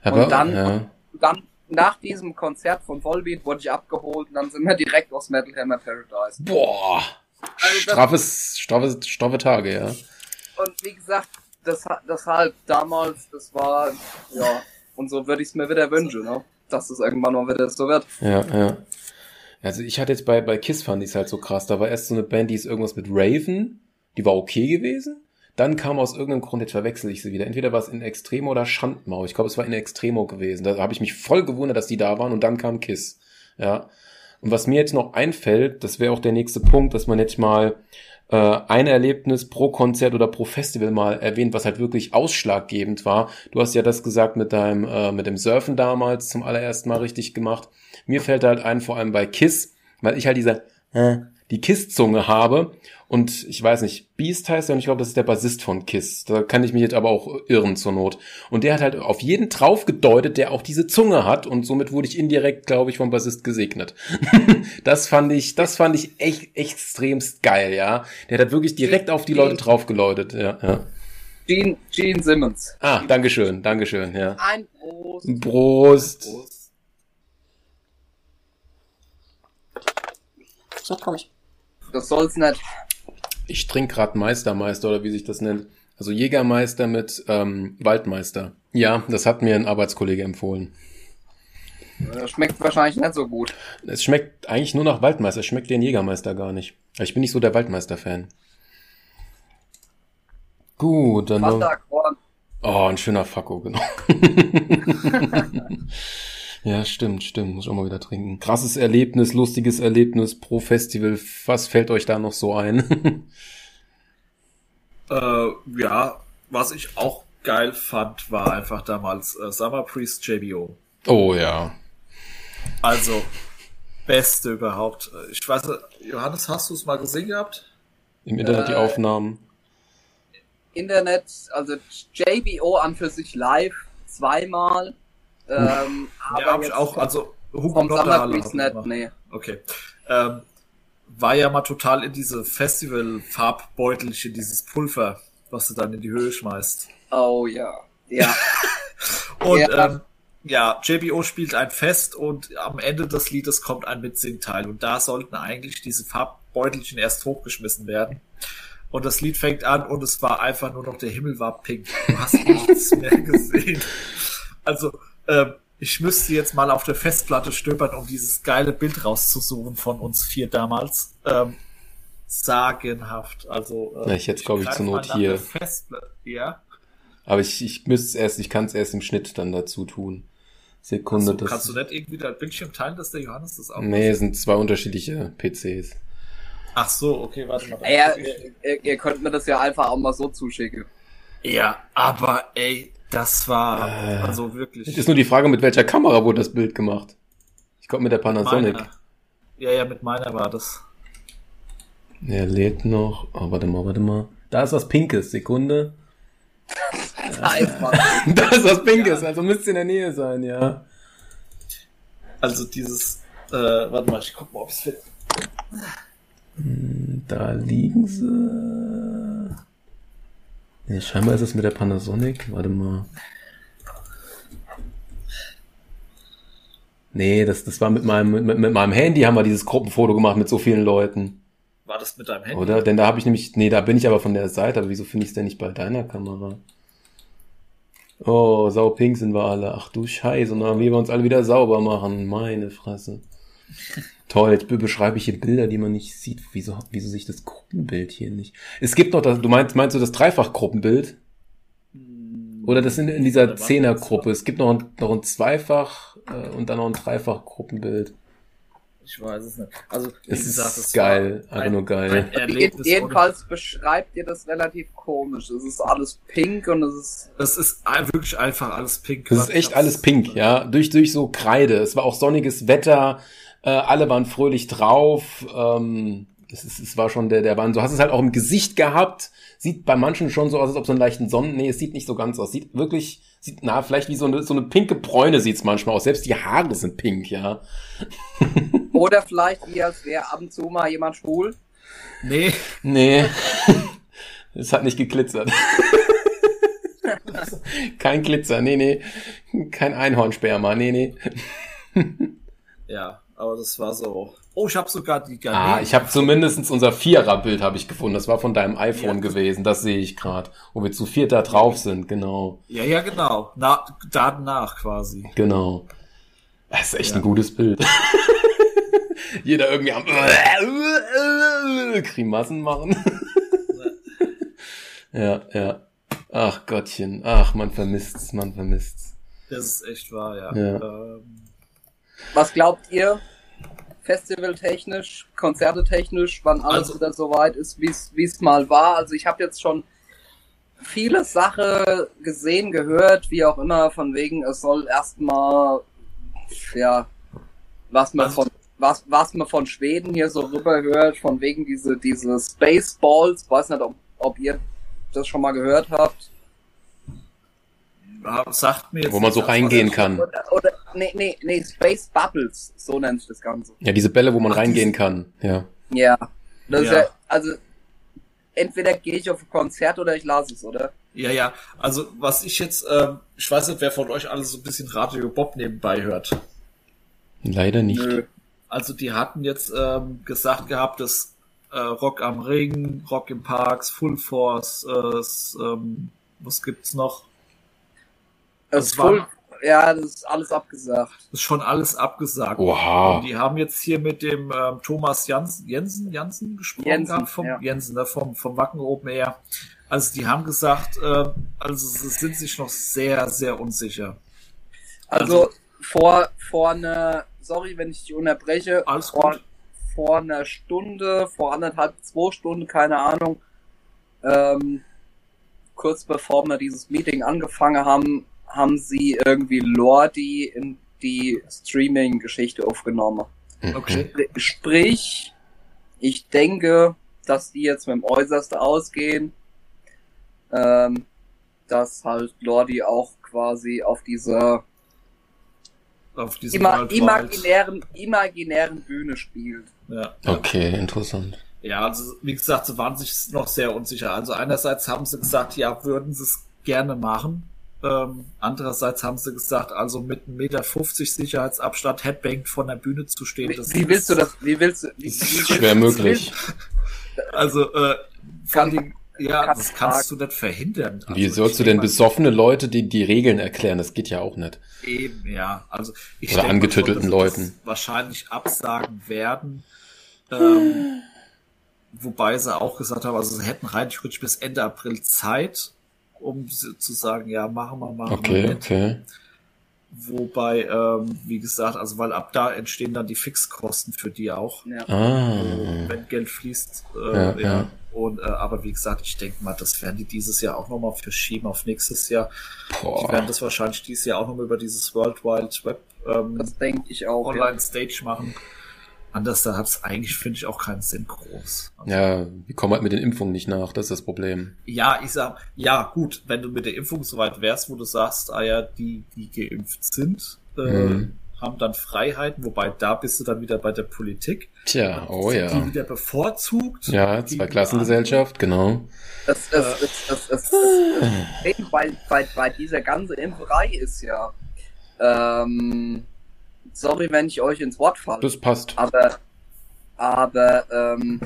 Aber, Und dann- ja. Dann nach diesem Konzert von Vollbeat wurde ich abgeholt und dann sind wir direkt aus Metal Hammer Paradise. Boah. Also Straffes, straffe, straffe Tage, ja. Und wie gesagt, das, halt damals, das war, ja, und so würde ich es mir wieder wünschen, ne? Dass es irgendwann mal wieder so wird. Ja, ja. Also ich hatte jetzt bei, bei Kiss fand ich es halt so krass. Da war erst so eine Band, die ist irgendwas mit Raven, die war okay gewesen. Dann kam aus irgendeinem Grund, jetzt verwechsel ich sie wieder. Entweder war es in Extremo oder Schandmau. Ich glaube, es war in Extremo gewesen. Da habe ich mich voll gewundert, dass die da waren und dann kam Kiss. Ja. Und was mir jetzt noch einfällt, das wäre auch der nächste Punkt, dass man jetzt mal äh, ein Erlebnis pro Konzert oder pro Festival mal erwähnt, was halt wirklich ausschlaggebend war. Du hast ja das gesagt mit deinem, äh, mit dem Surfen damals zum allerersten Mal richtig gemacht. Mir fällt halt ein, vor allem bei Kiss, weil ich halt diese, äh, die Kiss-Zunge habe. Und ich weiß nicht, Beast heißt er und ich glaube, das ist der Bassist von Kiss. Da kann ich mich jetzt aber auch irren zur Not. Und der hat halt auf jeden drauf gedeutet, der auch diese Zunge hat. Und somit wurde ich indirekt, glaube ich, vom Bassist gesegnet. das fand ich, das fand ich echt extremst geil, ja. Der hat wirklich direkt auf die Leute drauf geläutet, ja, ja. Gene, Gene Simmons. Ah, Dankeschön, Dankeschön, ja. Ein Prost. Prost. Schmeckt komisch. Das soll's nicht. Ich trinke gerade Meistermeister oder wie sich das nennt. Also Jägermeister mit ähm, Waldmeister. Ja, das hat mir ein Arbeitskollege empfohlen. Äh, Schmeckt wahrscheinlich nicht so gut. Es schmeckt eigentlich nur nach Waldmeister. Es schmeckt den Jägermeister gar nicht. Ich bin nicht so der Waldmeister-Fan. Gut, dann noch... Oh, ein schöner Fakko, genau. ja, stimmt, stimmt. Muss ich auch mal wieder trinken. Krasses Erlebnis, lustiges Erlebnis pro Festival. Was fällt euch da noch so ein? Äh, ja, was ich auch geil fand, war einfach damals äh, Summer Priest JBO. oh ja. Also, Beste überhaupt. Ich weiß, Johannes, hast du es mal gesehen gehabt? Im Internet die Äh, Aufnahmen. Internet, also JBO an für sich live zweimal. Ähm, Ja, aber hab ich jetzt auch, also Hugo hab ich nicht, gemacht. nee. Okay. Ähm, war ja mal total in diese Festival-Farbbeutelchen, dieses Pulver, was du dann in die Höhe schmeißt. Oh ja. Ja. Und Ja. ja. Ähm, ja, JBO spielt ein Fest und am Ende des Liedes kommt ein Mitsingteil und da sollten eigentlich diese Farbbeutelchen erst hochgeschmissen werden. Und das Lied fängt an und es war einfach nur noch, der Himmel war pink. Du hast nichts mehr gesehen. Also, ähm, ich müsste jetzt mal auf der Festplatte stöbern, um dieses geile Bild rauszusuchen von uns vier damals. Ähm, sagenhaft. Also, äh, Ja, ich hätte, glaub ich, zur Not hier. Ja. Aber ich, ich müsste es erst, ich kann es erst im Schnitt dann dazu tun. Sekunde, So, das. kannst du nicht irgendwie dein Bildschirm teilen, dass der Johannes das auch nee, es sind zwei unterschiedliche PCs. Ach so, okay, warte mal. ja ihr, ihr könnt mir das ja einfach auch mal so zuschicken. Ja, aber ey, das war Äh, also wirklich. Es ist nur die Frage, mit welcher Kamera wurde das Bild gemacht? Ich glaube mit der Panasonic. meiner. Ja, ja, mit meiner war das. Er lädt noch. Oh, warte mal, warte mal. Da ist was Pinkes. Sekunde. Einfach. da ist was Pinkes, also müsste in der Nähe sein, ja. Also dieses, äh, warte mal, ich guck mal, ob es fit. Da liegen sie. Nee, scheinbar ist es mit der Panasonic. Warte mal. Nee, das, das war mit meinem, mit, mit meinem Handy haben wir dieses Gruppenfoto gemacht mit so vielen Leuten. War das mit deinem Handy? Oder? Denn da habe ich nämlich, nee, da bin ich aber von der Seite, aber wieso finde ich es denn nicht bei deiner Kamera? Oh, saupink sind wir alle. Ach du Scheiße, und dann wir uns alle wieder sauber machen. Meine Fresse. Toll, jetzt be- beschreibe ich hier Bilder, die man nicht sieht. Wieso, wieso sehe ich das Gruppenbild hier nicht? Es gibt noch das, du meinst, meinst du das Dreifach-Gruppenbild? Oder das sind in dieser Zehner-Gruppe. Es gibt noch ein, noch ein Zweifach äh, und dann noch ein Dreifach-Gruppenbild. Ich weiß es nicht. Also, wie Es gesagt, ist es geil, einfach ein, nur geil. ein Erlebnis. ohne- Jedenfalls beschreibt ihr das relativ komisch. Es ist alles pink und es ist. Es ist wirklich einfach alles pink. Das ist echt alles pink, ja. Durch, durch so Kreide. Es war auch sonniges Wetter. Äh, alle waren fröhlich drauf. Ähm, es, ist, es war schon der, der Wahnsinn. Du hast es halt auch im Gesicht gehabt. Sieht bei manchen schon so aus, als ob so einen leichten Sonnen. Nee, es sieht nicht so ganz aus. Sieht wirklich, sieht, na, vielleicht wie so eine, so eine pinke Bräune sieht's manchmal aus. Selbst die Haare sind pink, ja. Oder vielleicht wie als wäre ab und zu mal jemand schwul. Nee, Nee. Es hat nicht geglitzert. Kein Glitzer, nee, nee. Kein Einhornsperma, nee, nee. ja, aber das war so. Oh, ich habe sogar die Ah, Garnelen. ich habe zumindest unser Vierer-Bild habe ich gefunden. Das war von deinem iPhone Ja. gewesen. Das sehe ich gerade, wo wir zu viert da drauf sind. Genau, Ja, ja, genau. Na, danach quasi. genau. Das ist echt Ja. ein gutes Bild. Jeder irgendwie am Grimassen machen. ja, ja. Ach Gottchen, ach man vermisst's, man vermisst's. Das ist echt wahr, ja. Ja. Ähm, Was glaubt ihr? Festivaltechnisch, konzertetechnisch, wann alles Also- wieder so weit ist, wie es mal war. Also ich habe jetzt schon viele Sachen gesehen, gehört, wie auch immer, von wegen, es soll erstmal, ja, was man Also- von was, was man von Schweden hier so rüber hört, von wegen diese, diese Spaceballs, weiß nicht, ob, ob ihr das schon mal gehört habt. ja, sagt mir jetzt Wo man so reingehen kann. Oder, oder nee, nee, nee, Space Bubbles, so nennt sich das Ganze. Ja, diese Bälle, wo man Ach, reingehen kann. Ja. Ja. Das ist Ja. ja, also entweder gehe ich auf ein Konzert oder ich lasse es, oder? Ja, ja. Also was ich jetzt, ähm, ich weiß nicht, wer von euch alles so ein bisschen Radio Bob nebenbei hört. Leider nicht. Nö. Also die hatten jetzt ähm, gesagt gehabt, dass äh, Rock am Ring, Rock im Parks, Full Force, äh, s- ähm, was gibt's noch? Das Das ist war- ja, das ist alles abgesagt. Das ist schon alles abgesagt. Oha. Und die haben jetzt hier mit dem ähm, Thomas Jansen, Jensen, Jansen gesprochen Jensen, gehabt, vom ja. Jensen, ne, vom, vom Wacken Open Air. Also die haben gesagt, äh, also sie sind sich noch sehr, sehr unsicher. Also, vor, vor einer, sorry, wenn ich dich unterbreche, Alles vor, gut. vor einer Stunde, vor anderthalb, zwei Stunden, keine Ahnung, ähm, kurz bevor wir dieses Meeting angefangen haben, haben sie irgendwie Lordi in die Streaming-Geschichte aufgenommen. Mhm. Okay. Sprich, ich denke, dass die jetzt mit dem Äußerste ausgehen, ähm, dass halt Lordi auch quasi auf dieser Auf diesem ima imaginären, imaginären Bühne spielt. Ja. Okay, interessant. Ja, also wie gesagt, sie waren sich noch sehr unsicher. Also einerseits haben sie gesagt, ja, würden sie es gerne machen. Ähm, andererseits haben sie gesagt, also mit 1,50 Meter Sicherheitsabstand Headbang von der Bühne zu stehen. Wie, das wie willst du ist- das, wie willst du, wie, wie schwer möglich. Also, äh, vor Kann- allem, ja, kann das kannst du nicht verhindern. Also, Wie sollst du denn besoffene Leute die, die Regeln erklären? Das geht ja auch nicht. Eben, ja. Also ich Oder angetüttelten schon, Leuten. Das wahrscheinlich absagen werden. Ähm, wobei sie auch gesagt haben, also sie hätten rein theoretisch bis Ende April Zeit, um zu sagen, ja, machen wir, machen Okay, wir mit. okay. Wobei, ähm, wie gesagt, also weil ab da entstehen dann die Fixkosten für die auch, Ja. Ah. wenn Geld fließt. Äh, Ja, ja. Und äh, aber wie gesagt, ich denke mal, das werden die dieses Jahr auch nochmal verschieben auf nächstes Jahr. Die werden Boah. das wahrscheinlich dieses Jahr auch nochmal über dieses World Wide Web ähm, Das denke ich auch. Ja. Online-Stage machen. Anders, da hat es eigentlich, finde ich, auch keinen Sinn groß. Also, Ja, wir kommen halt mit den Impfungen nicht nach, das ist das Problem. ja, ich sag, ja, gut, wenn du mit der Impfung soweit wärst, wo du sagst, ah ja, die, die geimpft sind, äh, Mhm. haben dann Freiheiten, wobei da bist du dann wieder bei der Politik. Tja, oh Die ja. wieder bevorzugt. Ja, Die Zweiklassengesellschaft, genau. Das, das, das, das, das, das, eben bei, bei, bei dieser ganzen Impferei ist ja, ähm, sorry, wenn ich euch ins Wort falle, Das passt. aber, aber ähm,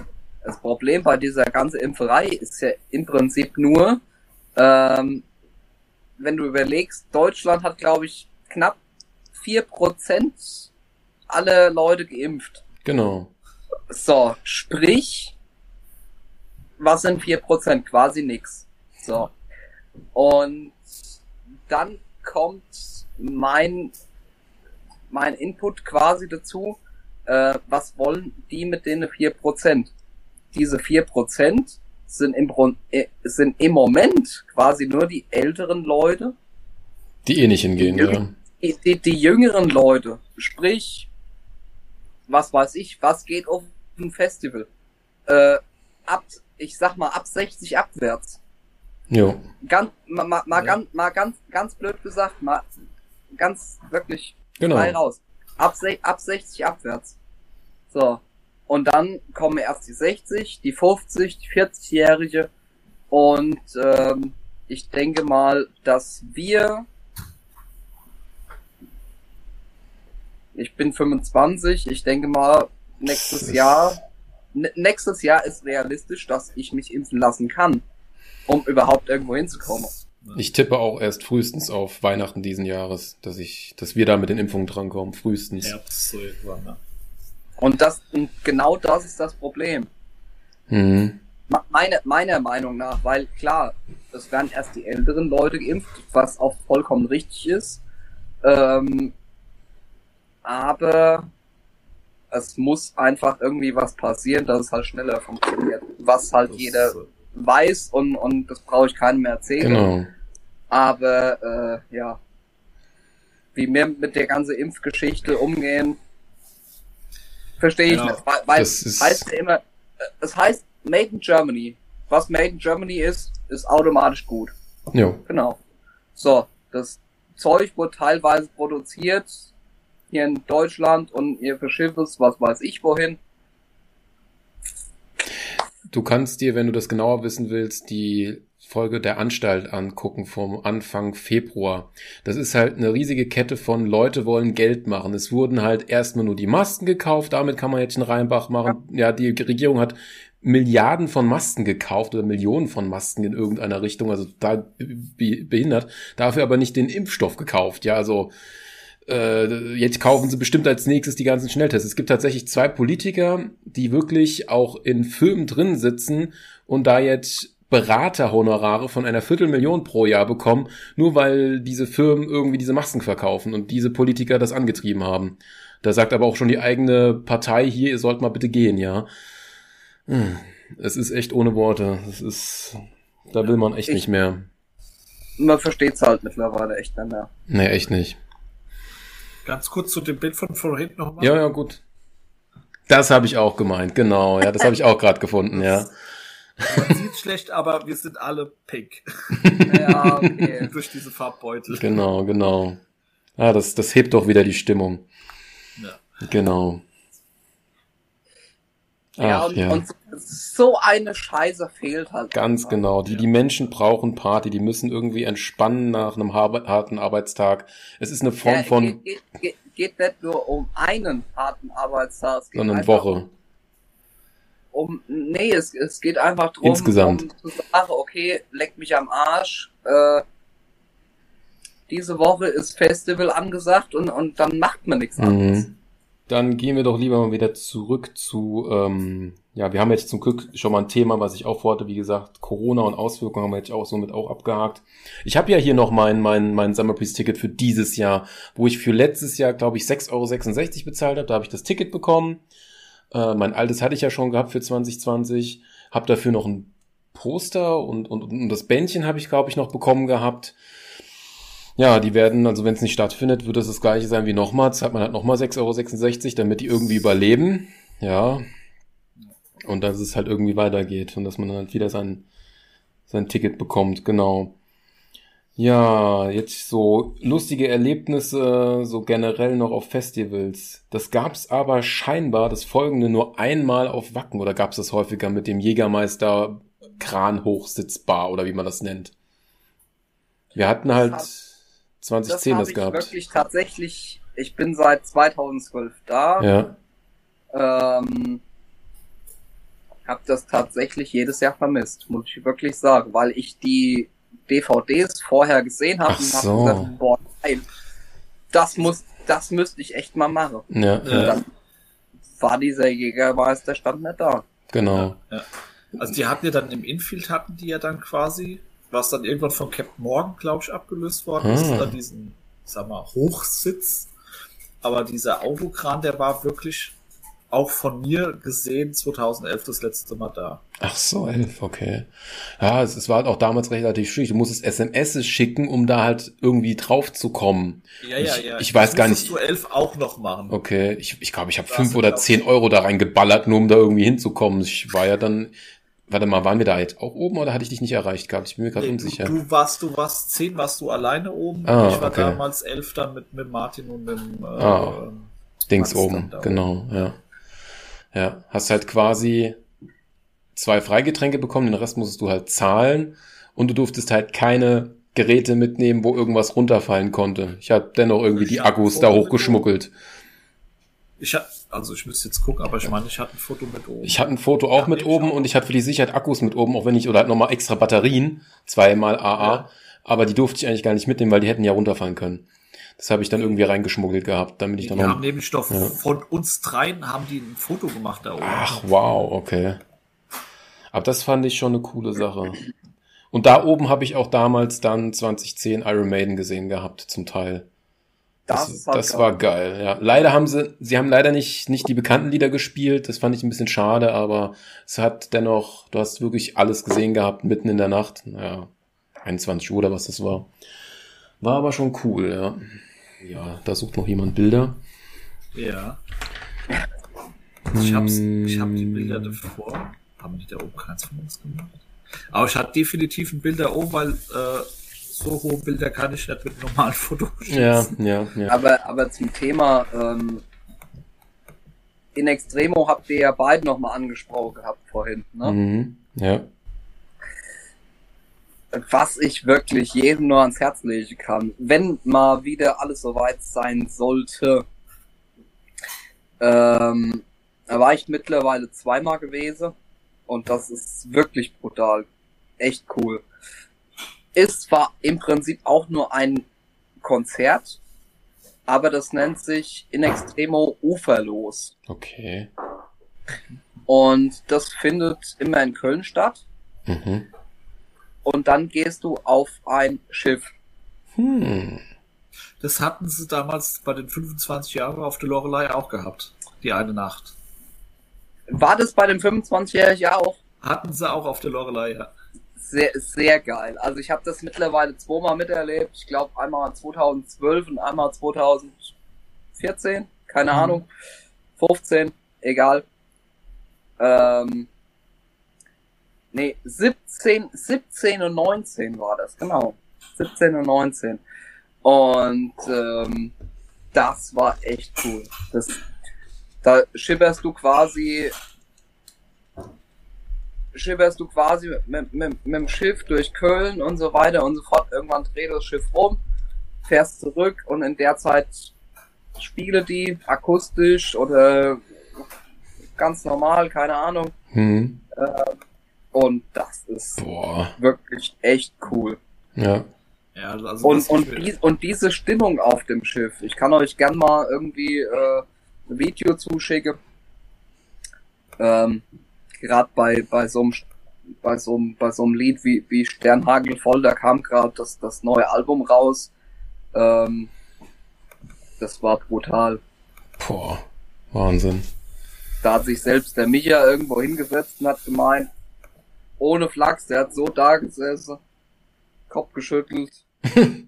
das Problem bei dieser ganzen Impferei ist ja im Prinzip nur, ähm, wenn du überlegst, Deutschland hat, glaube ich, knapp 4% aller Leute geimpft. Genau. So, sprich, was sind 4%? Quasi nix. So. Und dann kommt mein, mein Input quasi dazu, äh, was wollen die mit den 4%? Diese 4% sind im, äh, sind im Moment quasi nur die älteren Leute, Die eh nicht hingehen, Ja. ja. die, die, die jüngeren Leute, sprich, was weiß ich, was geht auf ein Festival? Äh, ab, ich sag mal, ab 60 abwärts. Jo. Ganz, mal, mal, mal, Ja. ganz, mal ganz, ganz blöd gesagt, mal ganz wirklich Genau. frei raus. Ab, ab 60 abwärts. So. Und dann kommen erst die 60, die 50, die 40-Jährige. Und ähm, ich denke mal, dass wir. Ich bin 25, ich denke mal, nächstes Jahr. Nächstes Jahr ist realistisch, dass ich mich impfen lassen kann, um überhaupt irgendwo hinzukommen. Ich tippe auch erst frühestens auf Weihnachten diesen Jahres, dass ich, dass wir da mit den Impfungen drankommen. Frühestens. Herbst, so irgendwann, ne? Und das, und genau das ist das Problem. Mhm. Meine, meiner Meinung nach, weil klar, es werden erst die älteren Leute geimpft, was auch vollkommen richtig ist. Ähm, aber es muss einfach irgendwie was passieren, dass es halt schneller funktioniert. Was halt Das, jeder weiß und, und das brauche ich keinem mehr erzählen. Genau. Aber äh, ja, wie wir mit der ganzen Impfgeschichte umgehen, verstehe ich Ja, nicht. Weil, weil es heißt ja immer, es heißt Made in Germany. Was Made in Germany ist, ist automatisch gut. Jo. Genau. So, das Zeug wurde teilweise produziert hier in Deutschland und ihr verschifft es, was weiß ich wohin. Du kannst dir, wenn du das genauer wissen willst, die Folge der Anstalt angucken vom Anfang Februar. Das ist halt eine riesige Kette von Leute wollen Geld machen. Es wurden halt erstmal nur die Masken gekauft, damit kann man jetzt einen Reinbach machen. Ja, die Regierung hat Milliarden von Masken gekauft oder Millionen von Masken in irgendeiner Richtung, also total be- behindert, dafür aber nicht den Impfstoff gekauft. Ja, also äh, jetzt kaufen sie bestimmt als nächstes die ganzen Schnelltests. Es gibt tatsächlich zwei Politiker, die wirklich auch in Firmen drin sitzen und da jetzt Beraterhonorare von einer Viertelmillion pro Jahr bekommen, nur weil diese Firmen irgendwie diese Masken verkaufen und diese Politiker das angetrieben haben. Da sagt aber auch schon die eigene Partei hier, ihr sollt mal bitte gehen, ja. Hm, Es ist echt ohne Worte. Es ist, da will man echt Ich- nicht mehr. Man versteht's halt mittlerweile echt nicht mehr. Nee, echt nicht. Ganz kurz zu dem Bild von vorhin nochmal. Ja, ja, gut. Das habe ich auch gemeint, genau. Ja, das habe ich auch gerade gefunden, ja. Man sieht schlecht, aber wir sind alle pink. Ja, okay. Durch diese Farbbeutel. Genau, genau. Ah, das, das hebt doch wieder die Stimmung. Ja. Genau. ja, Ach, und, ja. und so eine Scheiße fehlt halt. Ganz einfach. genau. Die, die Menschen brauchen Party, die müssen irgendwie entspannen nach einem har- harten Arbeitstag. Es ist eine Form Ja, von, geht, geht, geht, geht nicht nur um einen harten Arbeitstag, es geht sondern einfach Woche. um, nee, es, es geht einfach drum, Insgesamt. um zu sagen, okay, leck mich am Arsch, äh, diese Woche ist Festival angesagt und, und dann macht man nichts anderes. Mhm. Dann gehen wir doch lieber mal wieder zurück zu, ähm, ja, wir haben jetzt zum Glück schon mal ein Thema, was ich auch vorhatte, wie gesagt, Corona und Auswirkungen haben wir jetzt auch somit auch abgehakt. Ich habe ja hier noch mein, mein, mein Summerpiece-Ticket für dieses Jahr, wo ich für letztes Jahr, glaube ich, 6,66 Euro bezahlt habe. Da habe ich das Ticket bekommen. Äh, mein altes hatte ich ja schon gehabt für 2020. Habe dafür noch ein Poster und, und, und das Bändchen habe ich, glaube ich, noch bekommen gehabt. Ja, die werden, also wenn es nicht stattfindet, wird es das gleiche sein wie nochmal. Zahlt man halt nochmal 6,66 Euro, damit die irgendwie überleben. Ja. Und dass es halt irgendwie weitergeht und dass man halt wieder sein, sein Ticket bekommt, genau. Ja, jetzt so lustige Erlebnisse, so generell noch auf Festivals. Das gab's aber scheinbar das folgende nur einmal auf Wacken oder gab's das häufiger mit dem Jägermeister Kranhochsitzbar oder wie man das nennt? Wir hatten halt 2010 hab das, ich gehabt. wirklich tatsächlich, ich bin seit 2012 da, Ja. ähm, habe das tatsächlich jedes Jahr vermisst, muss ich wirklich sagen, weil ich die DVDs vorher gesehen habe und so. habe gesagt, boah, nein, das muss, das müsste ich echt mal machen. Ja, Ja. ja, Dann war dieser Jägermeister stand nicht da. genau. Also die hatten ja dann im Infield hatten die ja dann quasi, was dann irgendwann von Captain Morgan, glaube ich, abgelöst worden ist, dann diesen, sag mal, Hochsitz. Aber dieser Autokran, der war wirklich auch von mir gesehen 2011 das letzte Mal da. Ach so, elf, okay. Ja, es, es war halt auch damals relativ schwierig. Du musstest SMS schicken, um da halt irgendwie drauf zu kommen. Ja, Ich- ich weiß Das gar nicht- du 11 auch noch machen. Okay, ich ich, glaube, ich habe fünf oder glaub zehn Euro da reingeballert, nur um da irgendwie hinzukommen. Ich war ja dann, warte mal, waren wir da jetzt auch oben oder hatte ich dich nicht erreicht gehabt? Ich bin mir gerade Nee, unsicher. Du, du warst, du warst 10, warst du alleine oben. Ah, ich war okay. damals 11 dann mit, mit Martin und mit dem, äh, Ah. Dings oben, genau, ja. Ja, hast halt quasi zwei Freigetränke bekommen, den Rest musstest du halt zahlen und du durftest halt keine Geräte mitnehmen, wo irgendwas runterfallen konnte. Ich habe dennoch irgendwie Ich die Akkus da hochgeschmuggelt. Ich hab, also ich müsste jetzt gucken, aber ich meine, ich hatte ein Foto mit oben. Ich hatte ein Foto auch Ja, mit oben auch. und ich hatte für die Sicherheit Akkus mit oben, auch wenn ich, oder halt nochmal extra Batterien, zweimal AA, Ja. aber die durfte ich eigentlich gar nicht mitnehmen, weil die hätten ja runterfallen können. Das habe ich dann irgendwie reingeschmuggelt gehabt, damit ich die dann haben noch... nämlich doch Ja. von uns dreien haben die ein Foto gemacht da oben. Ach, wow, okay. Aber das fand ich schon eine coole Sache. Und da oben habe ich auch damals dann 2010 Iron Maiden gesehen gehabt, zum Teil. Das, Das, das war geil, ja. Leider haben sie, sie haben leider nicht, nicht die bekannten Lieder gespielt. Das fand ich ein bisschen schade, aber es hat dennoch, du hast wirklich alles gesehen gehabt, mitten in der Nacht. Naja, 21 Uhr oder was das war. War aber schon cool, ja. Ja, da sucht noch jemand Bilder. Ja. Ich hab's, ich hab die Hm. Bilder davor. Haben die da oben keins von uns gemacht? Aber ich hatte definitiv ein Bild da oben, weil äh, so hohe Bilder kann ich nicht mit normalen Foto Ja, schießen. ja, ja. Aber, aber zum Thema ähm, in Extremo habt ihr ja beide nochmal angesprochen gehabt vorhin. Ne? Mhm, ja. Was ich wirklich jedem nur ans Herz legen kann, wenn mal wieder alles soweit sein sollte. Ähm, da war ich mittlerweile zweimal gewesen und das ist wirklich brutal. Echt cool. Ist zwar im Prinzip auch nur ein Konzert, aber das nennt sich In Extremo Uferlos. Okay. Und das findet immer in Köln statt. Mhm. Und dann gehst du auf ein Schiff. Hm. Das hatten sie damals bei den 25 Jahren auf der Lorelei auch gehabt. Die eine Nacht. War das bei dem 25-Jährigen ja auch Hatten sie auch auf der Lorelei, ja. Sehr, sehr geil. Also ich habe das mittlerweile zweimal miterlebt. Ich glaube einmal 2012 und einmal 2014. Keine Mhm. Ahnung. 15. egal. Ähm, nee, 17, 17 und 19 war das, genau. 17 und 19. Und ähm, das war echt cool. Das, da schipperst du quasi schipperst du quasi mit, mit, dem Schiff durch Köln und so weiter und so fort. Irgendwann dreht das Schiff rum, fährst zurück und in der Zeit spiele die akustisch oder ganz normal, keine Ahnung. Hm. Äh, und das ist Boah. wirklich echt cool. Ja. Ja, also Und, was und, ich- die, und diese Stimmung auf dem Schiff. Ich kann euch gern mal irgendwie äh, ein Video zuschicken. Ähm, gerade bei, bei so einem bei so einem, bei so einem Lied wie, wie Sternhagel voll, da kam gerade das, das neue Album raus. Ähm, das war brutal. Boah. Wahnsinn. Da hat sich selbst der Micha irgendwo hingesetzt und hat gemeint, ohne Flachs, der hat so da gesessen, Kopf geschüttelt.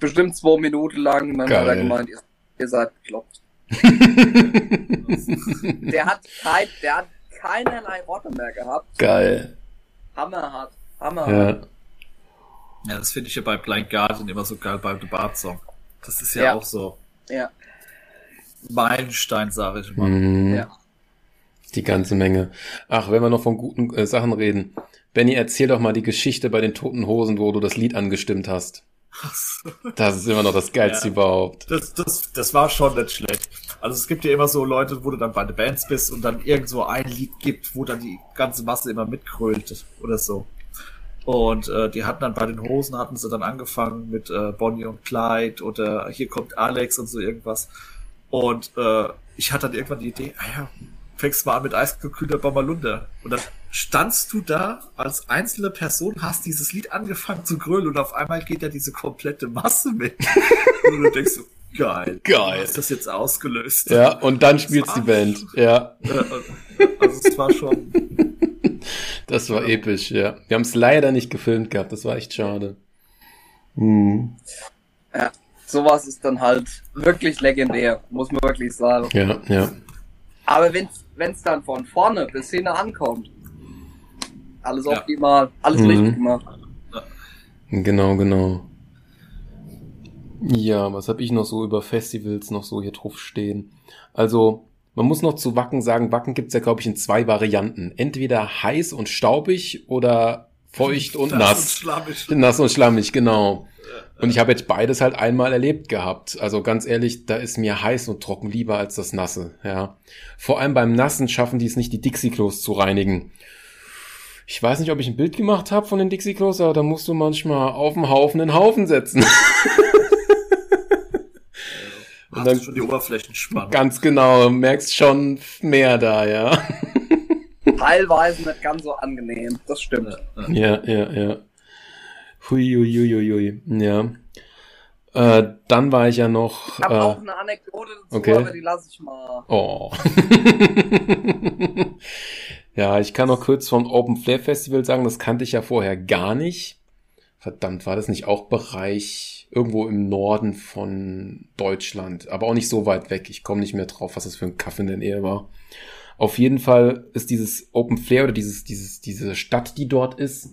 Bestimmt zwei Minuten lang, und dann hat er Geil. gemeint, ihr, ihr seid bekloppt. Der hat kein, der hat keinerlei Worte mehr gehabt. Geil. Hammerhart, hammerhart. Ja. Ja, das finde ich ja bei Blind Guardian immer so geil beim The Bart Song. Das ist ja, Ja. auch so Ja. Meilenstein, sage ich mal. Mhm. Ja. Die ganze Menge. Ach, wenn wir noch von guten äh, Sachen reden. Benny, erzähl doch mal die Geschichte bei den Toten Hosen, wo du das Lied angestimmt hast. Das ist immer noch das Geilste Ja. überhaupt. Das, das, das war schon nicht schlecht. Also es gibt ja immer so Leute, wo du dann bei den Bands bist und dann irgend so ein Lied gibt, wo dann die ganze Masse immer mitkrölt oder so. Und äh, die hatten dann bei den Hosen, hatten sie dann angefangen mit äh, Bonnie und Clyde oder hier kommt Alex und so irgendwas. Und äh, ich hatte dann irgendwann die Idee, ah ja, fängst mal an mit eisgekühlter Bommerlunder. Und dann standst du da als einzelne Person, hast dieses Lied angefangen zu grölen und auf einmal geht ja diese komplette Masse mit. und du denkst so, geil. Geil. Ist das jetzt ausgelöst? Ja, und dann spielt's die Band. Ja, Äh, äh, Also es war schon, das war episch, ja. Wir haben es leider nicht gefilmt gehabt, das war echt schade. Hm. Sowas ist dann halt wirklich legendär, muss man wirklich sagen. Ja, ja. Aber wenn's, wenn's dann von vorne bis hinten ankommt, alles Ja. optimal, alles Mhm. richtig gemacht. Genau, genau. Ja, was habe ich noch so über Festivals noch so hier drauf stehen? Also, man muss noch zu Wacken sagen, Wacken gibt's ja, glaube ich, in zwei Varianten. Entweder heiß und staubig oder feucht und Das nass. ist schlammig. Nass und schlammig, genau. Und ich habe jetzt beides halt einmal erlebt gehabt. Also ganz ehrlich, da ist mir heiß und trocken lieber als das Nasse, ja. Vor allem beim Nassen schaffen die es nicht, die Dixie-Klos zu reinigen. Ich weiß nicht, ob ich ein Bild gemacht habe von den Dixie-Klos, aber da musst du manchmal auf dem Haufen einen Haufen setzen. Und Und dann dann- schon die Oberflächenspannung. Ganz genau, merkst schon mehr da, ja. Teilweise nicht ganz so angenehm, das stimmt. Ja, ja, ja. Hui, hui, hui, hui, hui. Ja. Äh, dann war ich ja noch. Ich habe äh, auch eine Anekdote dazu, okay. aber die lasse ich mal. Oh. ja, ich kann noch kurz vom Open Flair Festival sagen, das kannte ich ja vorher gar nicht. Verdammt, war das nicht auch Bereich irgendwo im Norden von Deutschland, aber auch nicht so weit weg. Ich komme nicht mehr drauf, was das für ein Kaff in der Nähe war. Auf jeden Fall ist dieses Open Flair oder dieses, dieses, diese Stadt, die dort ist,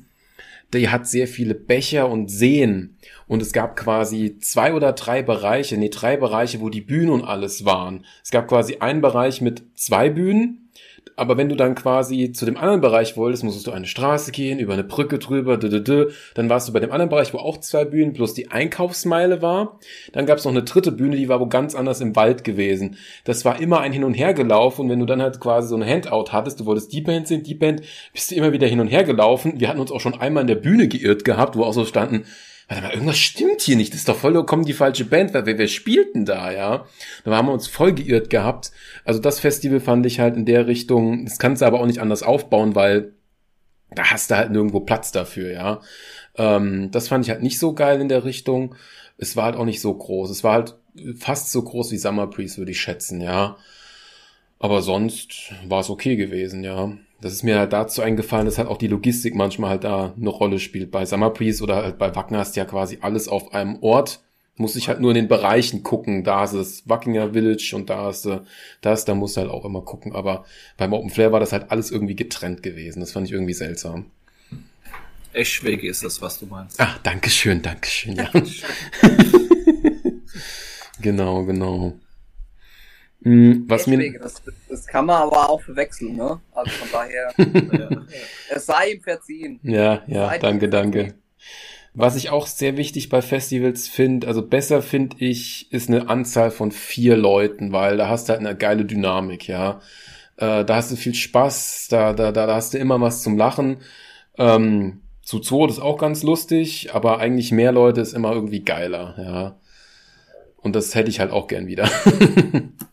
die hat sehr viele Becher und Seen. Und es gab quasi zwei oder drei Bereiche, nee, drei Bereiche, wo die Bühnen und alles waren. Es gab quasi einen Bereich mit zwei Bühnen, aber wenn du dann quasi zu dem anderen Bereich wolltest, musstest du eine Straße gehen, über eine Brücke drüber, dü, dü, dü. dann warst du bei dem anderen Bereich, wo auch zwei Bühnen plus die Einkaufsmeile war. Dann gab es noch eine dritte Bühne, die war wo ganz anders im Wald gewesen. Das war immer ein Hin und Her gelaufen und wenn du dann halt quasi so ein Handout hattest, du wolltest die Band sehen, die Band, bist du immer wieder hin und her gelaufen. Wir hatten uns auch schon einmal in der Bühne geirrt gehabt, wo auch so standen, warte mal, irgendwas stimmt hier nicht, das ist doch vollkommen die falsche Band, wer, wer, wer spielt denn da, ja? Da haben wir uns voll geirrt gehabt. Also das Festival fand ich halt in der Richtung, das kannst du aber auch nicht anders aufbauen, weil da hast du halt nirgendwo Platz dafür, ja. Ähm, das fand ich halt nicht so geil in der Richtung. Es war halt auch nicht so groß. Es war halt fast so groß wie Summer Breeze, würde ich schätzen, ja. Aber sonst war es okay gewesen, ja. Das ist mir halt dazu eingefallen, dass halt auch die Logistik manchmal halt da eine Rolle spielt. Bei Summer Breeze oder halt bei hast du ja quasi alles auf einem Ort. Muss ich halt nur in den Bereichen gucken. Da ist es Wackinger Village und da ist äh, das, da musst du halt auch immer gucken. Aber beim Open Flair war das halt alles irgendwie getrennt gewesen. Das fand ich irgendwie seltsam. Eschwege ist das, was du meinst. Ach, danke schön, danke schön, ja. genau, genau. Hm, Was mir, Deswegen, das, das kann man aber auch verwechseln, ne? Also von daher, Ja. es sei ihm verziehen. ja, ja, danke, danke. Was ich auch sehr wichtig bei Festivals finde, also besser finde ich, ist eine Anzahl von vier Leuten, weil da hast du halt eine geile Dynamik, ja. Äh, da hast du viel Spaß, da, da, da, da hast du immer was zum Lachen. Ähm, zu zweit ist auch ganz lustig, aber eigentlich mehr Leute ist immer irgendwie geiler, ja. Und das hätte ich halt auch gern wieder.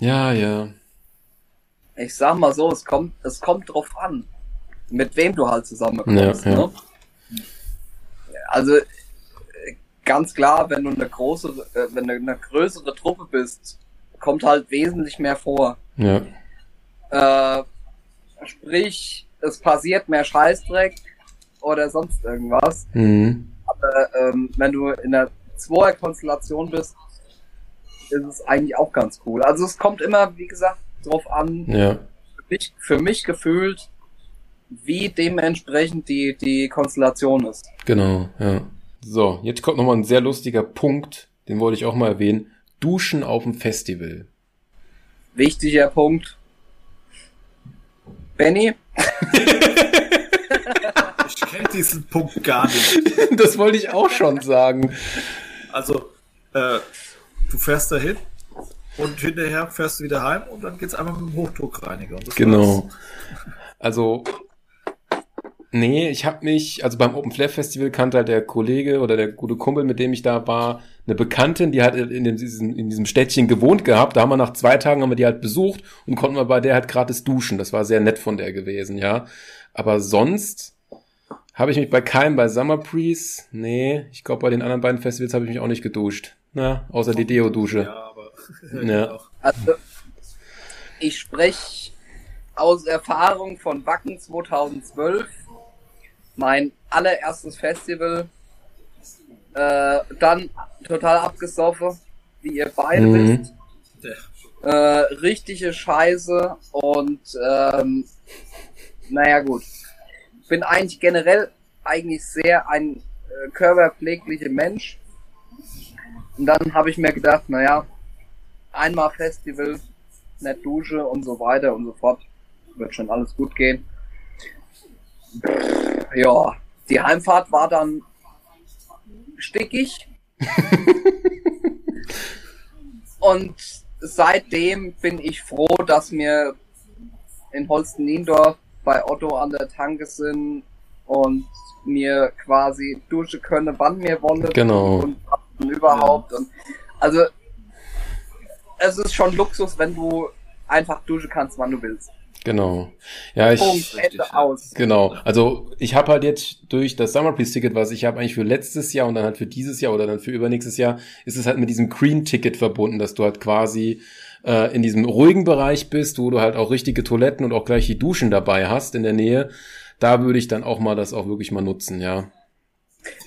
ja, ja. Ich sag mal so, es kommt, es kommt drauf an, mit wem du halt zusammenkommst, Ja, ja. ne? Also, ganz klar, wenn du eine große, äh, wenn du eine größere Truppe bist, kommt halt wesentlich mehr vor. Ja, Äh, sprich, es passiert mehr Scheißdreck oder sonst irgendwas. mhm. Aber ähm, wenn du in der Zweier-Konstellation bist, ist es eigentlich auch ganz cool. Also es kommt immer, wie gesagt, drauf an, ja, für mich, für mich gefühlt, wie dementsprechend die, die Konstellation ist. genau, ja. So, jetzt kommt nochmal ein sehr lustiger Punkt, den wollte ich auch mal erwähnen. Duschen auf dem Festival. Wichtiger Punkt. Benny, Ich kenne diesen Punkt gar nicht. Das wollte ich auch schon sagen. Also, äh, du fährst dahin und hinterher fährst du wieder heim und dann geht's einfach mit dem Hochdruckreiniger. Das war's. Genau. Also, nee, ich habe mich, also beim Open Flair Festival kannte halt der Kollege oder der gute Kumpel, mit dem ich da war, eine Bekanntin, die hat in, dem, diesem, in diesem Städtchen gewohnt gehabt. Da haben wir nach zwei Tagen haben wir die halt besucht und konnten wir bei der halt gratis duschen. Das war sehr nett von der gewesen, ja. Aber sonst habe ich mich bei keinem, bei Summer Breeze, nee, ich glaube bei den anderen beiden Festivals habe ich mich auch nicht geduscht. Na, außer die Deo-Dusche. Ja, aber. Ja. Also ich spreche aus Erfahrung von Wacken 2012. Mein allererstes Festival. Äh, dann total abgesoffen, wie ihr beide Mhm. wisst. Äh, richtige Scheiße und ähm, naja gut. Bin eigentlich generell eigentlich sehr ein äh, körperpfleglicher Mensch. Und dann habe ich mir gedacht, naja, einmal Festival, nicht Dusche und so weiter und so fort. Wird schon alles gut gehen. Ja, die Heimfahrt war dann stickig. und seitdem bin ich froh, dass wir in Holsten-Niendorf bei Otto an der Tanke sind und mir quasi duschen können, wann mir wollen. Genau. Und, und überhaupt. Und, also, es ist schon Luxus, wenn du einfach duschen kannst, wann du willst. Genau. Ja, ich. Punkt, richtig, Ende ja. aus. Genau, also ich habe halt jetzt durch das Summer Breeze Ticket, was ich habe eigentlich für letztes Jahr und dann halt für dieses Jahr oder dann für übernächstes Jahr, ist es halt mit diesem Green Ticket verbunden, dass du halt quasi äh, in diesem ruhigen Bereich bist, wo du halt auch richtige Toiletten und auch gleich die Duschen dabei hast in der Nähe. Da würde ich dann auch mal das auch wirklich mal nutzen, ja.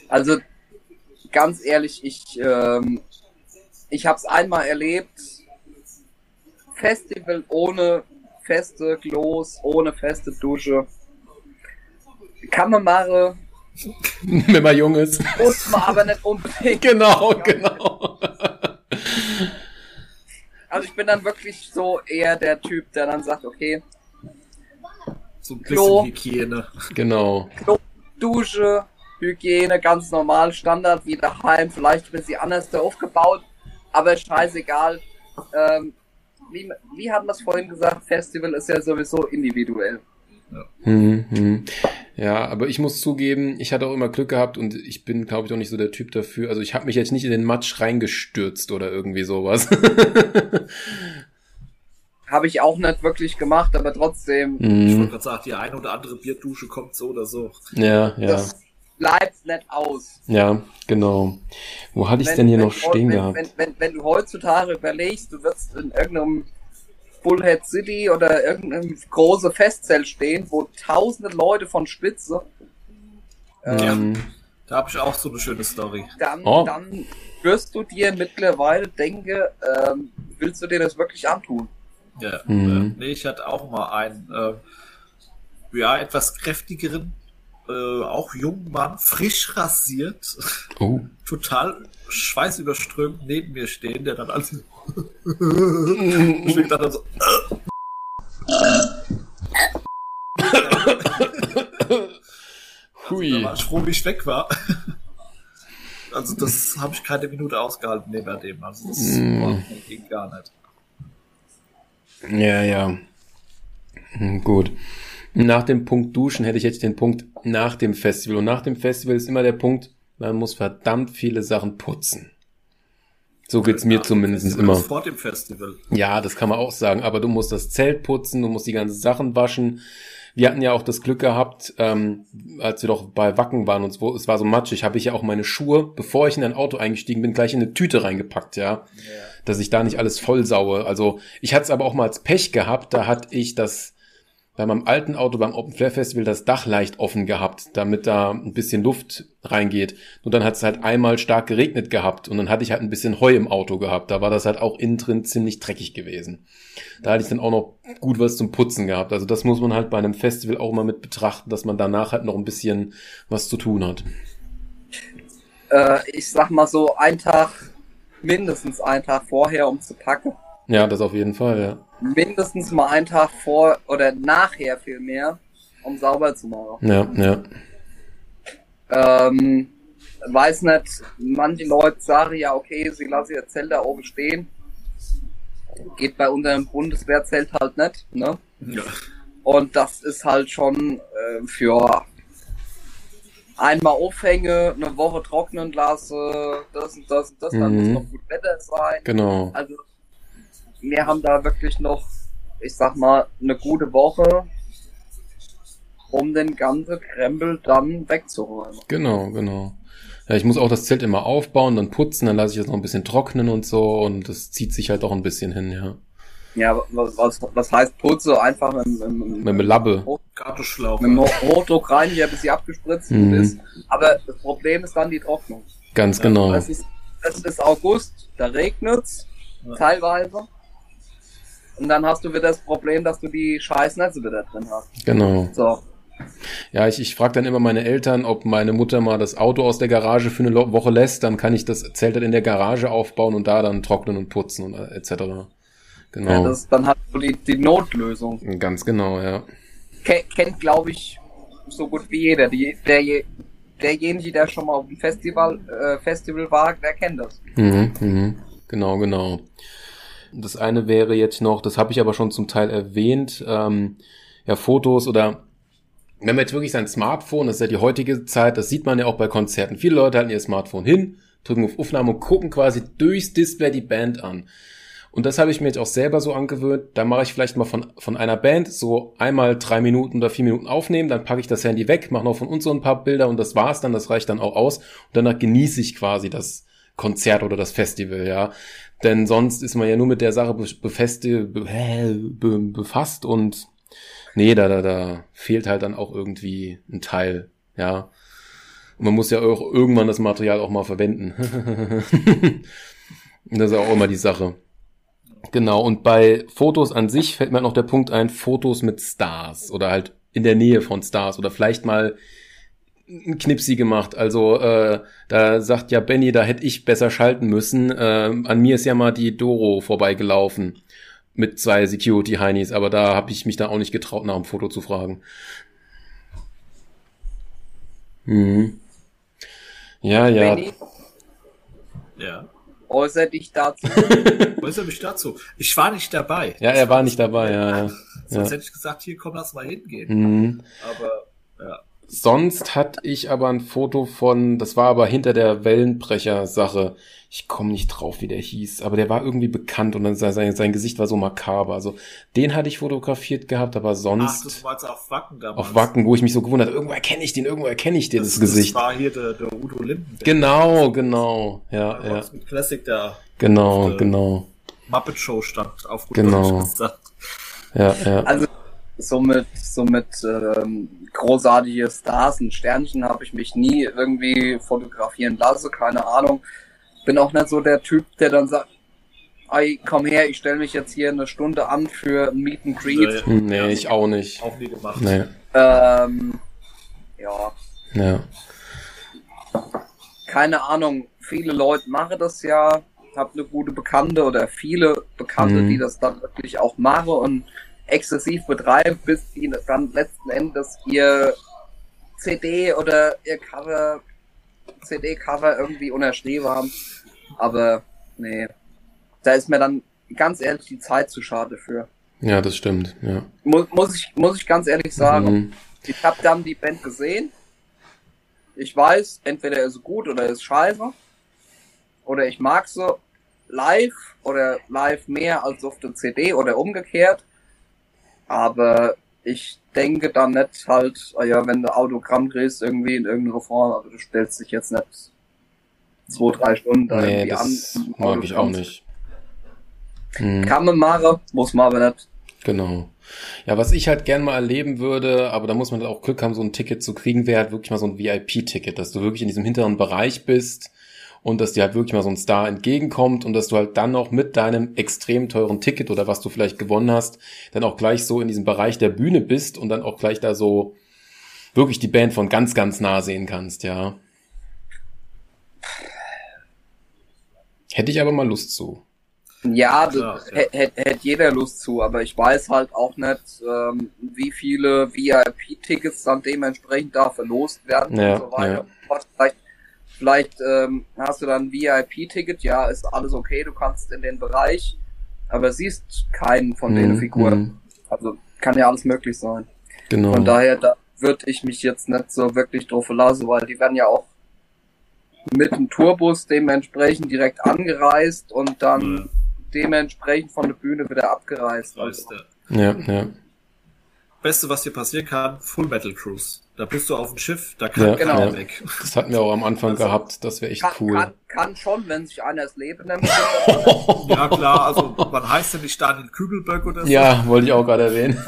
Also ganz ehrlich, ich ähm, ich habe es einmal erlebt. Festival ohne feste Klos, ohne feste Dusche. Kann man machen, Wenn man jung ist. muss man aber nicht unbedingt. genau, genau. Also ich bin dann wirklich so eher der Typ, der dann sagt, okay, So ein Klo. bisschen Hygiene. genau. Klo, Dusche, Hygiene, ganz normal, Standard wie daheim, vielleicht ein bisschen anders aufgebaut, aber scheißegal. Ähm, wie, wie hat man es vorhin gesagt, Festival ist ja sowieso individuell. Hm, hm. Ja, aber ich muss zugeben, ich hatte auch immer Glück gehabt und ich bin, glaube ich, auch nicht so der Typ dafür. Also ich habe mich jetzt nicht in den Matsch reingestürzt oder irgendwie sowas. Habe ich auch nicht wirklich gemacht, aber trotzdem, Ich wollte gerade sagen, die eine oder andere Bierdusche kommt so oder so. Ja, ja, das bleibt nicht aus. ja, genau. Wo hatte ich Wenn- denn hier wenn- noch stehen wenn, gehabt? Wenn, wenn, wenn du heutzutage überlegst, du wirst in irgendeinem Bullhead City oder irgendeinem große Festzelt stehen, wo tausende Leute von Spitze. Ähm, Ähm, Da habe ich auch so eine schöne Story. Dann, Oh. dann wirst du dir mittlerweile denken, ähm, willst du dir das wirklich antun? Ja, Mhm. äh, nee, ich hatte auch mal einen, äh, ja, etwas kräftigeren, äh, auch jungen Mann, frisch rasiert, Oh. total schweißüberströmt neben mir stehen, der dann alles. ich dachte dann so, da Hui. war ich froh, wie ich weg war. Also das habe ich keine Minute ausgehalten neben dem. Also das Mm. war, ging gar nicht. Ja, ja. Hm, Gut. Nach dem Punkt Duschen hätte ich jetzt den Punkt nach dem Festival. Und nach dem Festival ist immer der Punkt, man muss verdammt viele Sachen putzen. So geht's mir zumindest immer. Vor dem Festival. Ja, das kann man auch sagen. Aber du musst das Zelt putzen, du musst die ganzen Sachen waschen. Wir hatten ja auch das Glück gehabt, ähm, als wir doch bei Wacken waren und wo, es war so matschig, habe ich ja auch meine Schuhe, bevor ich in ein Auto eingestiegen bin, gleich in eine Tüte reingepackt, ja, dass ich da nicht alles voll saue. Also ich hatte es aber auch mal als Pech gehabt, da hatte ich das bei meinem alten Auto beim Open Flair Festival das Dach leicht offen gehabt, damit da ein bisschen Luft reingeht. Und dann hat es halt einmal stark geregnet gehabt und dann hatte ich halt ein bisschen Heu im Auto gehabt. Da war das halt auch innen drin ziemlich dreckig gewesen. Da hatte ich dann auch noch gut was zum Putzen gehabt. Also das muss man halt bei einem Festival auch mal mit betrachten, dass man danach halt noch ein bisschen was zu tun hat. Äh, ich sag mal so, ein Tag, mindestens einen Tag vorher, um zu packen. Ja, das auf jeden Fall, ja. Mindestens mal einen Tag vor oder nachher vielmehr, um sauber zu machen. Ja, ja. Ähm, weiß nicht, manche Leute sagen ja, okay, sie lassen ihr Zelt da oben stehen. Geht bei unserem Bundeswehrzelt halt nicht, ne? Ja. Und das ist halt schon äh, für einmal aufhänge, eine Woche trocknen lasse, das und das und das, dann Mhm. muss noch gut Wetter sein. Genau. Also wir haben da wirklich noch, ich sag mal, eine gute Woche, um den ganzen Krempel dann wegzuräumen. Genau, genau. Ja, ich muss auch das Zelt immer aufbauen, dann putzen, dann lasse ich es noch ein bisschen trocknen und so und das zieht sich halt auch ein bisschen hin, ja. Ja, was, was, was heißt Putze? Einfach mit, mit, mit, Mit Labbe. Kartoschlauch. mit dem Hochdruckreiniger, bis sie abgespritzt Mhm. ist. Aber das Problem ist dann die Trocknung. Ganz genau. Es ist, es ist August, da regnet's Ja. teilweise. Und dann hast du wieder das Problem, dass du die scheiß Netze wieder drin hast. Genau. So. Ja, ich, ich frage dann immer meine Eltern, ob meine Mutter mal das Auto aus der Garage für eine Woche lässt, dann kann ich das Zelt dann in der Garage aufbauen und da dann trocknen und putzen und äh, etc. Ja, Genau. das, dann hast du die, die Notlösung. Ganz genau, ja. Ke kennt, glaube ich, so gut wie jeder. Die, der, je- derjenige, der schon mal auf dem Festival, äh, Festival war, der kennt das. Mhm, mhm. Genau, genau. Das eine wäre jetzt noch, das habe ich aber schon zum Teil erwähnt, ähm, ja, Fotos oder wenn man jetzt wirklich sein Smartphone, das ist ja die heutige Zeit, das sieht man ja auch bei Konzerten. Viele Leute halten ihr Smartphone hin, drücken auf Aufnahme und gucken quasi durchs Display die Band an. Und das habe ich mir jetzt auch selber so angewöhnt. Da mache ich vielleicht mal von, von einer Band so einmal drei Minuten oder vier Minuten aufnehmen, dann packe ich das Handy weg, mache noch von uns so ein paar Bilder und das war's dann, das reicht dann auch aus. Und danach genieße ich quasi das Konzert oder das Festival, ja. Denn sonst ist man ja nur mit der Sache be befeste, be be befasst und nee, da, da, da fehlt halt dann auch irgendwie ein Teil, ja. Und man muss ja auch irgendwann das Material auch mal verwenden. Das ist auch immer die Sache. Genau, und bei Fotos an sich fällt mir noch der Punkt ein, Fotos mit Stars oder halt in der Nähe von Stars oder vielleicht mal ein Knipsi gemacht. Also äh, da sagt ja Benny, da hätte ich besser schalten müssen. Äh, an mir ist ja mal die Doro vorbeigelaufen mit zwei Security-Heinis, aber da habe ich mich dann auch nicht getraut, nach dem Foto zu fragen. Mhm. Ja, ja. Benny, Ja. äußer dich dazu. Äußere mich dazu. Ich war nicht dabei. Ja, er war nicht dabei, ja, ja. Sonst ja. hätte ich gesagt, hier komm, lass mal hingehen. Mhm. Aber ja. Sonst hatte ich aber ein Foto von, das war aber hinter der Wellenbrecher-Sache. Ich komme nicht drauf, wie der hieß, aber der war irgendwie bekannt und dann sein, sein, sein Gesicht war so makaber. Also den hatte ich fotografiert gehabt, aber Ach, sonst das war jetzt auf Wacken damals. auf Wacken, wo ich mich so gewundert habe, irgendwo erkenne ich den, irgendwo erkenne ich den, das, das, Gesicht. Das war hier der, der Udo Linden. Genau, genau, ja, Der ja, mit Classic da. genau, genau, Muppet Show stand auf gut Genau. Ja, ja, Also so mit, so mit ähm, großartige Stars und Sternchen habe ich mich nie irgendwie fotografieren lassen, keine Ahnung. Bin auch nicht so der Typ, der dann sagt, ey, komm her, ich stelle mich jetzt hier eine Stunde an für ein Meet and Greet. Hm, Nee, ich auch nicht. Auch nie gemacht. Nee. Ähm, ja, Ja. keine Ahnung, viele Leute machen das ja, hab eine gute Bekannte oder viele Bekannte, Mhm. die das dann wirklich auch machen und exzessiv betreiben, bis die dann letzten Endes ihr CD oder ihr Cover, CD-Cover irgendwie unterschrieben haben. Aber nee, da ist mir dann ganz ehrlich die Zeit zu schade für. Ja, das stimmt. Ja. Muss, muss, ich, muss ich ganz ehrlich sagen. Mhm. Ich habe dann die Band gesehen. Ich weiß, entweder ist sie gut oder ist scheiße. Oder ich mag sie live oder live mehr als auf der CD oder umgekehrt. Aber ich denke dann nicht halt, ah ja, wenn du Autogramm kriegst irgendwie in irgendeiner Form, aber du stellst dich jetzt nicht zwei, drei Stunden da Nee, irgendwie das an. mag ich auch nicht. Mhm. Kann man machen, muss man aber nicht. Genau. Ja, was ich halt gern mal erleben würde, aber da muss man halt auch Glück haben, so ein Ticket zu kriegen, wäre halt wirklich mal so ein VIP-Ticket, dass du wirklich in diesem hinteren Bereich bist und dass dir halt wirklich mal so ein Star entgegenkommt und dass du halt dann noch mit deinem extrem teuren Ticket oder was du vielleicht gewonnen hast, dann auch gleich so in diesem Bereich der Bühne bist und dann auch gleich da so wirklich die Band von ganz, ganz nah sehen kannst, ja. Hätte ich aber mal Lust zu. Ja, ja. hätte hätt, hätt jeder Lust zu, aber ich weiß halt auch nicht, ähm, wie viele VIP-Tickets dann dementsprechend da verlost werden Ja, und so weiter. ja. Vielleicht, vielleicht ähm, hast du dann ein VIP-Ticket, ja, ist alles okay, du kannst in den Bereich, aber siehst keinen von den Mhm, Figuren. mhm. Also kann ja alles möglich sein. Genau. Von daher, da würde ich mich jetzt nicht so wirklich drauf verlassen, weil die werden ja auch mit dem Tourbus dementsprechend direkt angereist und dann dementsprechend von der Bühne wieder abgereist. Weißt du. ja, ja. Beste, was dir passieren kann, Full Metal Cruise. Da bist du auf dem Schiff, da kann Ja, genau. weg. Das hatten wir auch am Anfang Also, gehabt, das wäre echt Kann, cool. kann, kann schon, wenn sich einer das Leben nimmt. Ja klar, also man heißt ja nicht Daniel Kübelböck oder so. Ja, wollte ich auch gerade erwähnen.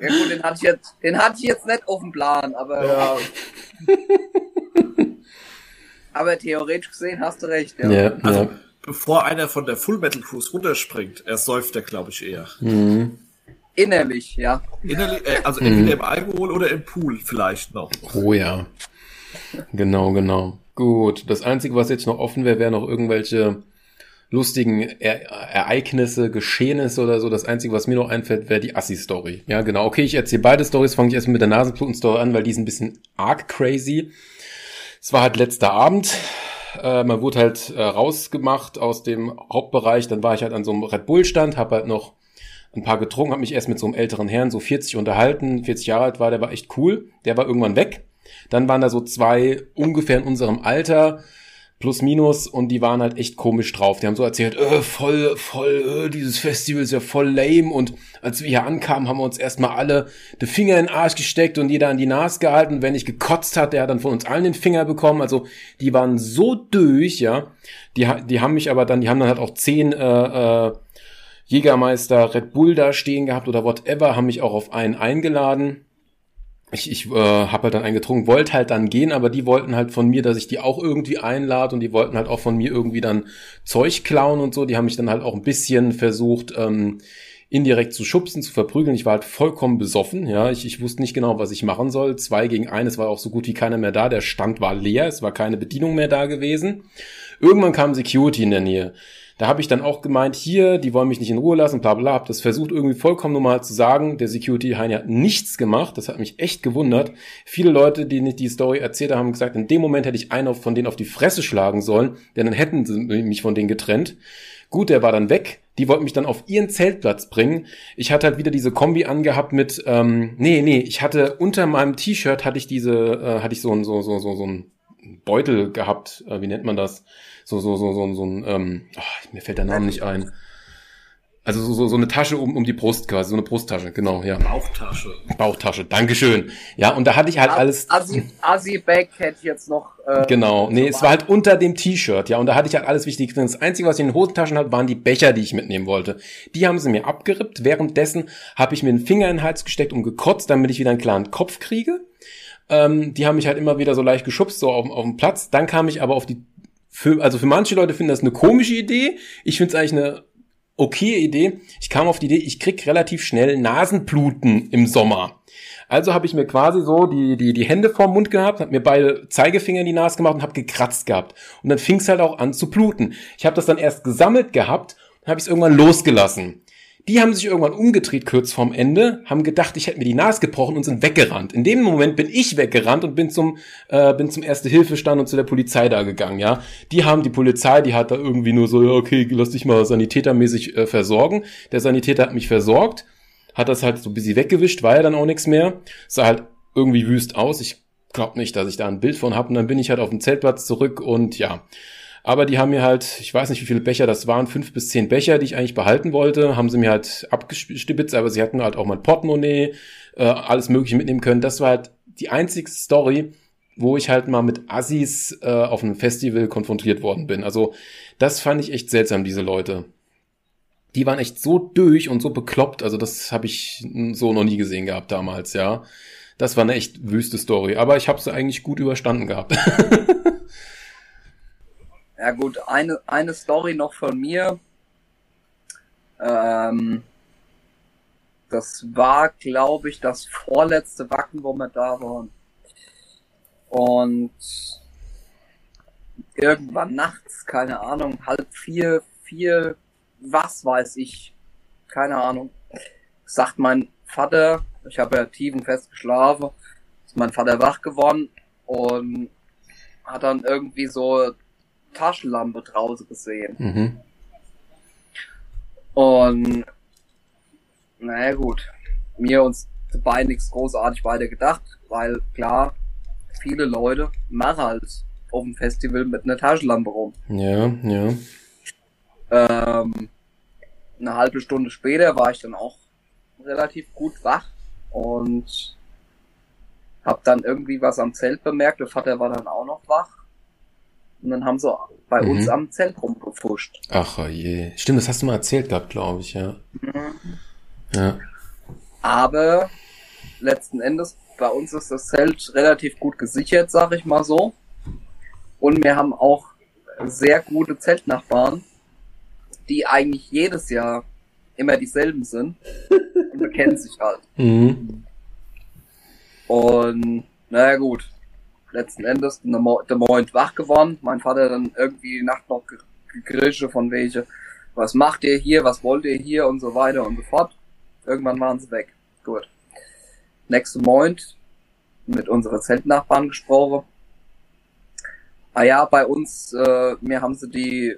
ja gut, den hatte ich jetzt, den hatte ich jetzt nicht auf dem Plan, aber, Ja, aber theoretisch gesehen hast du recht. Ja. Ja, also ja. bevor einer von der Full Metal Cruise runterspringt, er säuft er, glaube ich, eher. Mhm. Innerlich, ja. Innerlich, äh, also Mhm. entweder im Alkohol oder im Pool vielleicht noch. Oh ja. Genau, genau. Gut. Das Einzige, was jetzt noch offen wäre, wären noch irgendwelche lustigen er Ereignisse, Geschehnisse oder so. Das Einzige, was mir noch einfällt, wäre die Assi-Story. Ja, genau. Okay, ich erzähle beide Stories. Fange ich erstmal mit der Nasenbluten-Story an, weil die ist ein bisschen arg crazy. Es war halt letzter Abend. Äh, man wurde halt äh, rausgemacht aus dem Hauptbereich. Dann war ich halt an so einem Red Bull-Stand, habe halt noch ein paar getrunken, habe mich erst mit so einem älteren Herrn, so 40 unterhalten, 40 Jahre alt war, der war echt cool. Der war irgendwann weg. Dann waren da so zwei ungefähr in unserem Alter, plus minus, und die waren halt echt komisch drauf. Die haben so erzählt, äh, voll, voll, äh, dieses Festival ist ja voll lame. Und als wir hier ankamen, haben wir uns erstmal alle die Finger in den Arsch gesteckt und jeder an die Nase gehalten. Und Wer nicht gekotzt hat, der hat dann von uns allen den Finger bekommen. Also die waren so durch, ja. Die, die haben mich aber dann, die haben dann halt auch zehn äh, äh, Jägermeister Red Bull da stehen gehabt oder whatever, haben mich auch auf einen eingeladen. Ich, ich äh, habe halt dann einen getrunken, wollte halt dann gehen, aber die wollten halt von mir, dass ich die auch irgendwie einlade und die wollten halt auch von mir irgendwie dann Zeug klauen und so. Die haben mich dann halt auch ein bisschen versucht, ähm, indirekt zu schubsen, zu verprügeln. Ich war halt vollkommen besoffen, ja. Ich, ich wusste nicht genau, was ich machen soll. Zwei gegen eines war auch so gut wie keiner mehr da. Der Stand war leer, es war keine Bedienung mehr da gewesen. Irgendwann kam Security in der Nähe. Da habe ich dann auch gemeint, hier, die wollen mich nicht in Ruhe lassen, bla bla, hab das versucht irgendwie vollkommen normal zu sagen. Der Security Heini hat nichts gemacht, das hat mich echt gewundert. Viele Leute, die nicht die Story erzählt haben, haben gesagt, in dem Moment hätte ich einen von denen auf die Fresse schlagen sollen, denn dann hätten sie mich von denen getrennt. Gut, der war dann weg. Die wollten mich dann auf ihren Zeltplatz bringen. Ich hatte halt wieder diese Kombi angehabt mit, ähm, nee, nee, ich hatte unter meinem T-Shirt hatte ich diese, äh, hatte ich so ein, so, so, so, so ein Beutel gehabt. Äh, wie nennt man das? So, so, so, so, so ein, ähm, ach, mir fällt der Name nicht ein. Also so, so, so eine Tasche um, um die Brust quasi, so eine Brusttasche, genau, ja. Bauchtasche. Bauchtasche, Dankeschön. Ja, und da hatte ich halt alles. Assi, Assi Back hätte ich jetzt noch. Äh, Genau, nee, es war halt unter dem T-Shirt, ja, und da hatte ich halt alles wichtig drin. Das Einzige, was ich in den Hosentaschen hatte, waren die Becher, die ich mitnehmen wollte. Die haben sie mir abgerippt. Währenddessen habe ich mir einen Finger in den Hals gesteckt und gekotzt, damit ich wieder einen klaren Kopf kriege. Ähm, die haben mich halt immer wieder so leicht geschubst, so auf, auf dem Platz. Dann kam ich aber auf die, für, also für manche Leute finden das eine komische Idee. Ich finde es eigentlich eine okay Idee. Ich kam auf die Idee, ich krieg relativ schnell Nasenbluten im Sommer. Also habe ich mir quasi so die, die, die Hände vorm Mund gehabt, habe mir beide Zeigefinger in die Nase gemacht und habe gekratzt gehabt. Und dann fing es halt auch an zu bluten. Ich habe das dann erst gesammelt gehabt und habe es irgendwann losgelassen. Die haben sich irgendwann umgedreht kurz vorm Ende, haben gedacht, ich hätte mir die Nase gebrochen und sind weggerannt. In dem Moment bin ich weggerannt und bin zum äh, bin zum erste Hilfestand und zu der Polizei da gegangen. Ja, die haben die Polizei, die hat da irgendwie nur so, ja, okay, lass dich mal sanitätermäßig äh, versorgen. Der Sanitäter hat mich versorgt, hat das halt so ein bisschen weggewischt, war ja dann auch nichts mehr. Sah halt irgendwie wüst aus. Ich glaub nicht, dass ich da ein Bild von habe. Und dann bin ich halt auf den Zeltplatz zurück und ja. Aber die haben mir halt, ich weiß nicht, wie viele Becher das waren, fünf bis zehn Becher, die ich eigentlich behalten wollte, haben sie mir halt abgestibitzt, aber sie hatten halt auch mein Portemonnaie, äh, alles Mögliche mitnehmen können. Das war halt die einzige Story, wo ich halt mal mit Assis äh, auf einem Festival konfrontiert worden bin. Also das fand ich echt seltsam, diese Leute. Die waren echt so durch und so bekloppt, also das habe ich so noch nie gesehen gehabt damals, ja. Das war eine echt wüste Story, aber ich habe sie eigentlich gut überstanden gehabt. Ja gut, eine, eine Story noch von mir. Ähm, das war, glaube ich, das vorletzte Wacken, wo wir da waren. Und irgendwann nachts, keine Ahnung, halb vier, vier, was weiß ich, keine Ahnung, sagt mein Vater, ich habe ja tiefenfest geschlafen, ist mein Vater wach geworden und hat dann irgendwie so Taschenlampe draußen gesehen. mhm. Und naja gut, mir uns dabei nichts großartig weiter gedacht, weil klar, viele Leute machen halt auf dem Festival mit einer Taschenlampe rum. Ja, ja. Ähm, eine halbe Stunde später war ich dann auch relativ gut wach und hab dann irgendwie was am Zelt bemerkt. Der Vater war dann auch noch wach. Und dann haben sie bei Mhm. uns am Zelt rumgefuscht. Ach oh je. Stimmt, das hast du mal erzählt gehabt, glaube ich, ja. Ja. Aber letzten Endes, bei uns ist das Zelt relativ gut gesichert, sag ich mal so. Und wir haben auch sehr gute Zeltnachbarn, die eigentlich jedes Jahr immer dieselben sind. Und wir kennen sich halt. Mhm. Und naja gut, letzten Endes Mo- der Moin wach geworden. Mein Vater dann irgendwie die Nacht noch ge- gegrische von welche, was macht ihr hier, was wollt ihr hier und so weiter und so fort. Irgendwann waren sie weg. Gut. Nächste Moin mit unserer Zeltnachbarn gesprochen. Ah ja, bei uns, äh, mir haben sie die,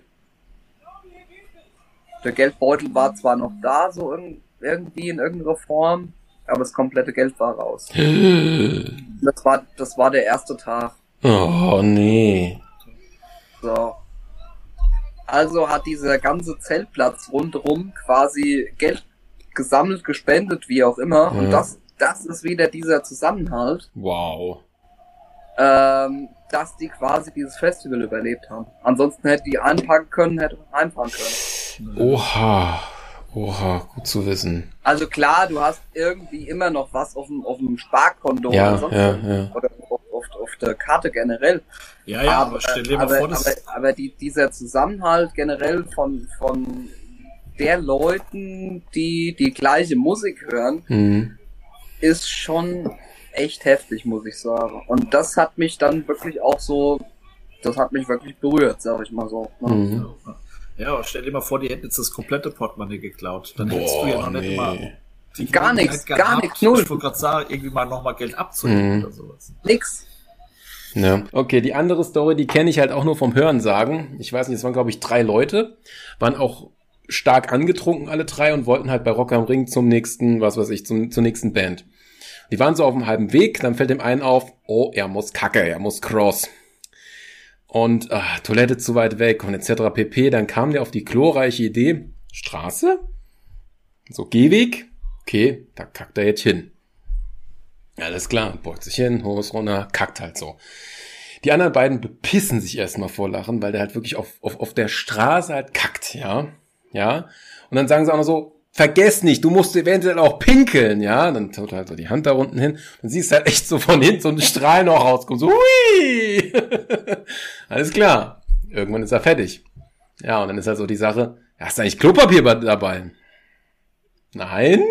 der Geldbeutel war zwar noch da, so in, irgendwie in irgendeiner Form, aber das komplette Geld war raus. Das war, das war der erste Tag. Oh nee. So. Also hat dieser ganze Zeltplatz rundherum quasi Geld gesammelt, gespendet, wie auch immer. Ja. Und das, das ist wieder dieser Zusammenhalt, Wow. ähm, dass die quasi dieses Festival überlebt haben. Ansonsten hätte die einpacken können, hätte heimfahren können. Oha. Oha, gut zu wissen. Also klar, du hast irgendwie immer noch was auf dem, auf dem Sparkonto Ja, oder sonst ja, ja. oder auf, auf, auf der Karte generell. Ja, ja, aber, stell dir mal aber, vor, das aber, aber die, dieser Zusammenhalt generell von, von der Leuten, die die gleiche Musik hören, Mhm. ist schon echt heftig, muss ich sagen. Und das hat mich dann wirklich auch so, das hat mich wirklich berührt, sag ich mal so. ne? Mhm. Ja, aber stell dir mal vor, die hätten jetzt das komplette Portemonnaie geklaut. Dann hättest du ja noch Boah, nicht nee. mal die Gar nichts, gehabt, gar nichts, null. Ich wollte gerade sagen, irgendwie mal nochmal Geld abzuheben Mhm. oder sowas. Nix. Ja. Okay, die andere Story, die kenne ich halt auch nur vom Hören sagen. Ich weiß nicht, es waren glaube ich drei Leute, waren auch stark angetrunken alle drei und wollten halt bei Rock am Ring zum nächsten, was weiß ich, zum, zur nächsten Band. Die waren so auf dem halben Weg, dann fällt dem einen auf, oh, er muss kacke, er muss cross. Und ah, Toilette zu weit weg und etc. pp. Dann kam der auf die glorreiche Idee, Straße? So, Gehweg. Okay, da kackt er jetzt hin. Alles klar, beugt sich hin, Hose runter, kackt halt so. Die anderen beiden bepissen sich erstmal vor Lachen, weil der halt wirklich auf, auf, auf der Straße halt kackt, ja. Ja. Und dann sagen sie auch noch so, vergess nicht, du musst eventuell auch pinkeln, ja. Dann tut halt so die Hand da unten hin. Dann siehst du halt echt so von hinten so ein Strahl noch rauskommen. So, hui! Alles klar. Irgendwann ist er fertig. Ja, und dann ist halt so die Sache, hast du eigentlich Klopapier dabei? Nein?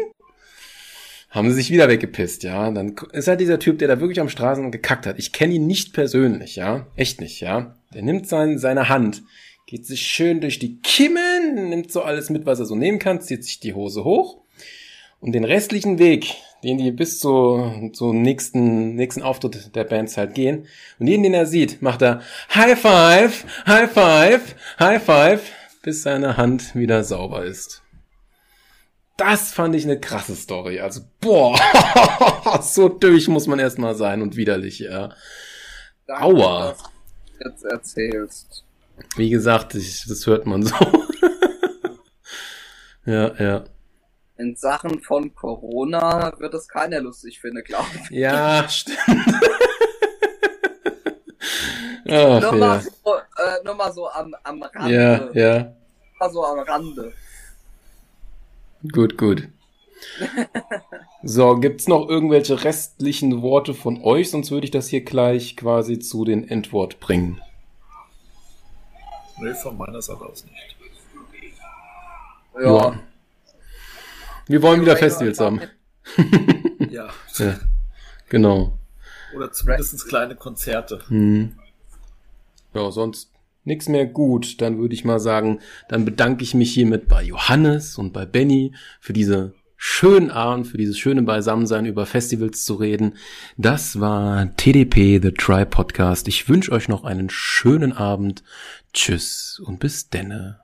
Haben sie sich wieder weggepisst, ja. Dann ist halt dieser Typ, der da wirklich am Straßen gekackt hat. Ich kenne ihn nicht persönlich, ja. Echt nicht, ja. Der nimmt sein, seine Hand, geht sich schön durch die Kimmen, nimmt so alles mit, was er so nehmen kann, zieht sich die Hose hoch und den restlichen Weg, den die bis zu, zum nächsten, nächsten Auftritt der Bands halt gehen und jeden, den er sieht, macht er High Five, High Five, High Five, bis seine Hand wieder sauber ist. Das fand ich eine krasse Story. Also, boah, so durch muss man erstmal sein und widerlich, ja. Aua. Jetzt erzählst. Wie gesagt, ich, das hört man so. ja, ja. In Sachen von Corona wird es keiner lustig finden, glaube ich. Ja, stimmt. Ach, Nur mal ja. so, äh, nur mal so am, am Rande. ja, ja. Mal so am Rande. Gut, gut. So, gibt's noch irgendwelche restlichen Worte von euch? Sonst würde ich das hier gleich quasi zu den Endwort bringen. Nee, von meiner Seite aus nicht. Ja. Wir wollen wieder Festivals haben. Ja. Ja, genau. Oder zumindest kleine Konzerte. Hm. Ja, sonst nichts mehr gut. Dann würde ich mal sagen, dann bedanke ich mich hiermit bei Johannes und bei Benny für diese schönen Abend, für dieses schöne Beisammensein über Festivals zu reden. Das war TDP, The Try Podcast. Ich wünsche euch noch einen schönen Abend. Tschüss und bis denne.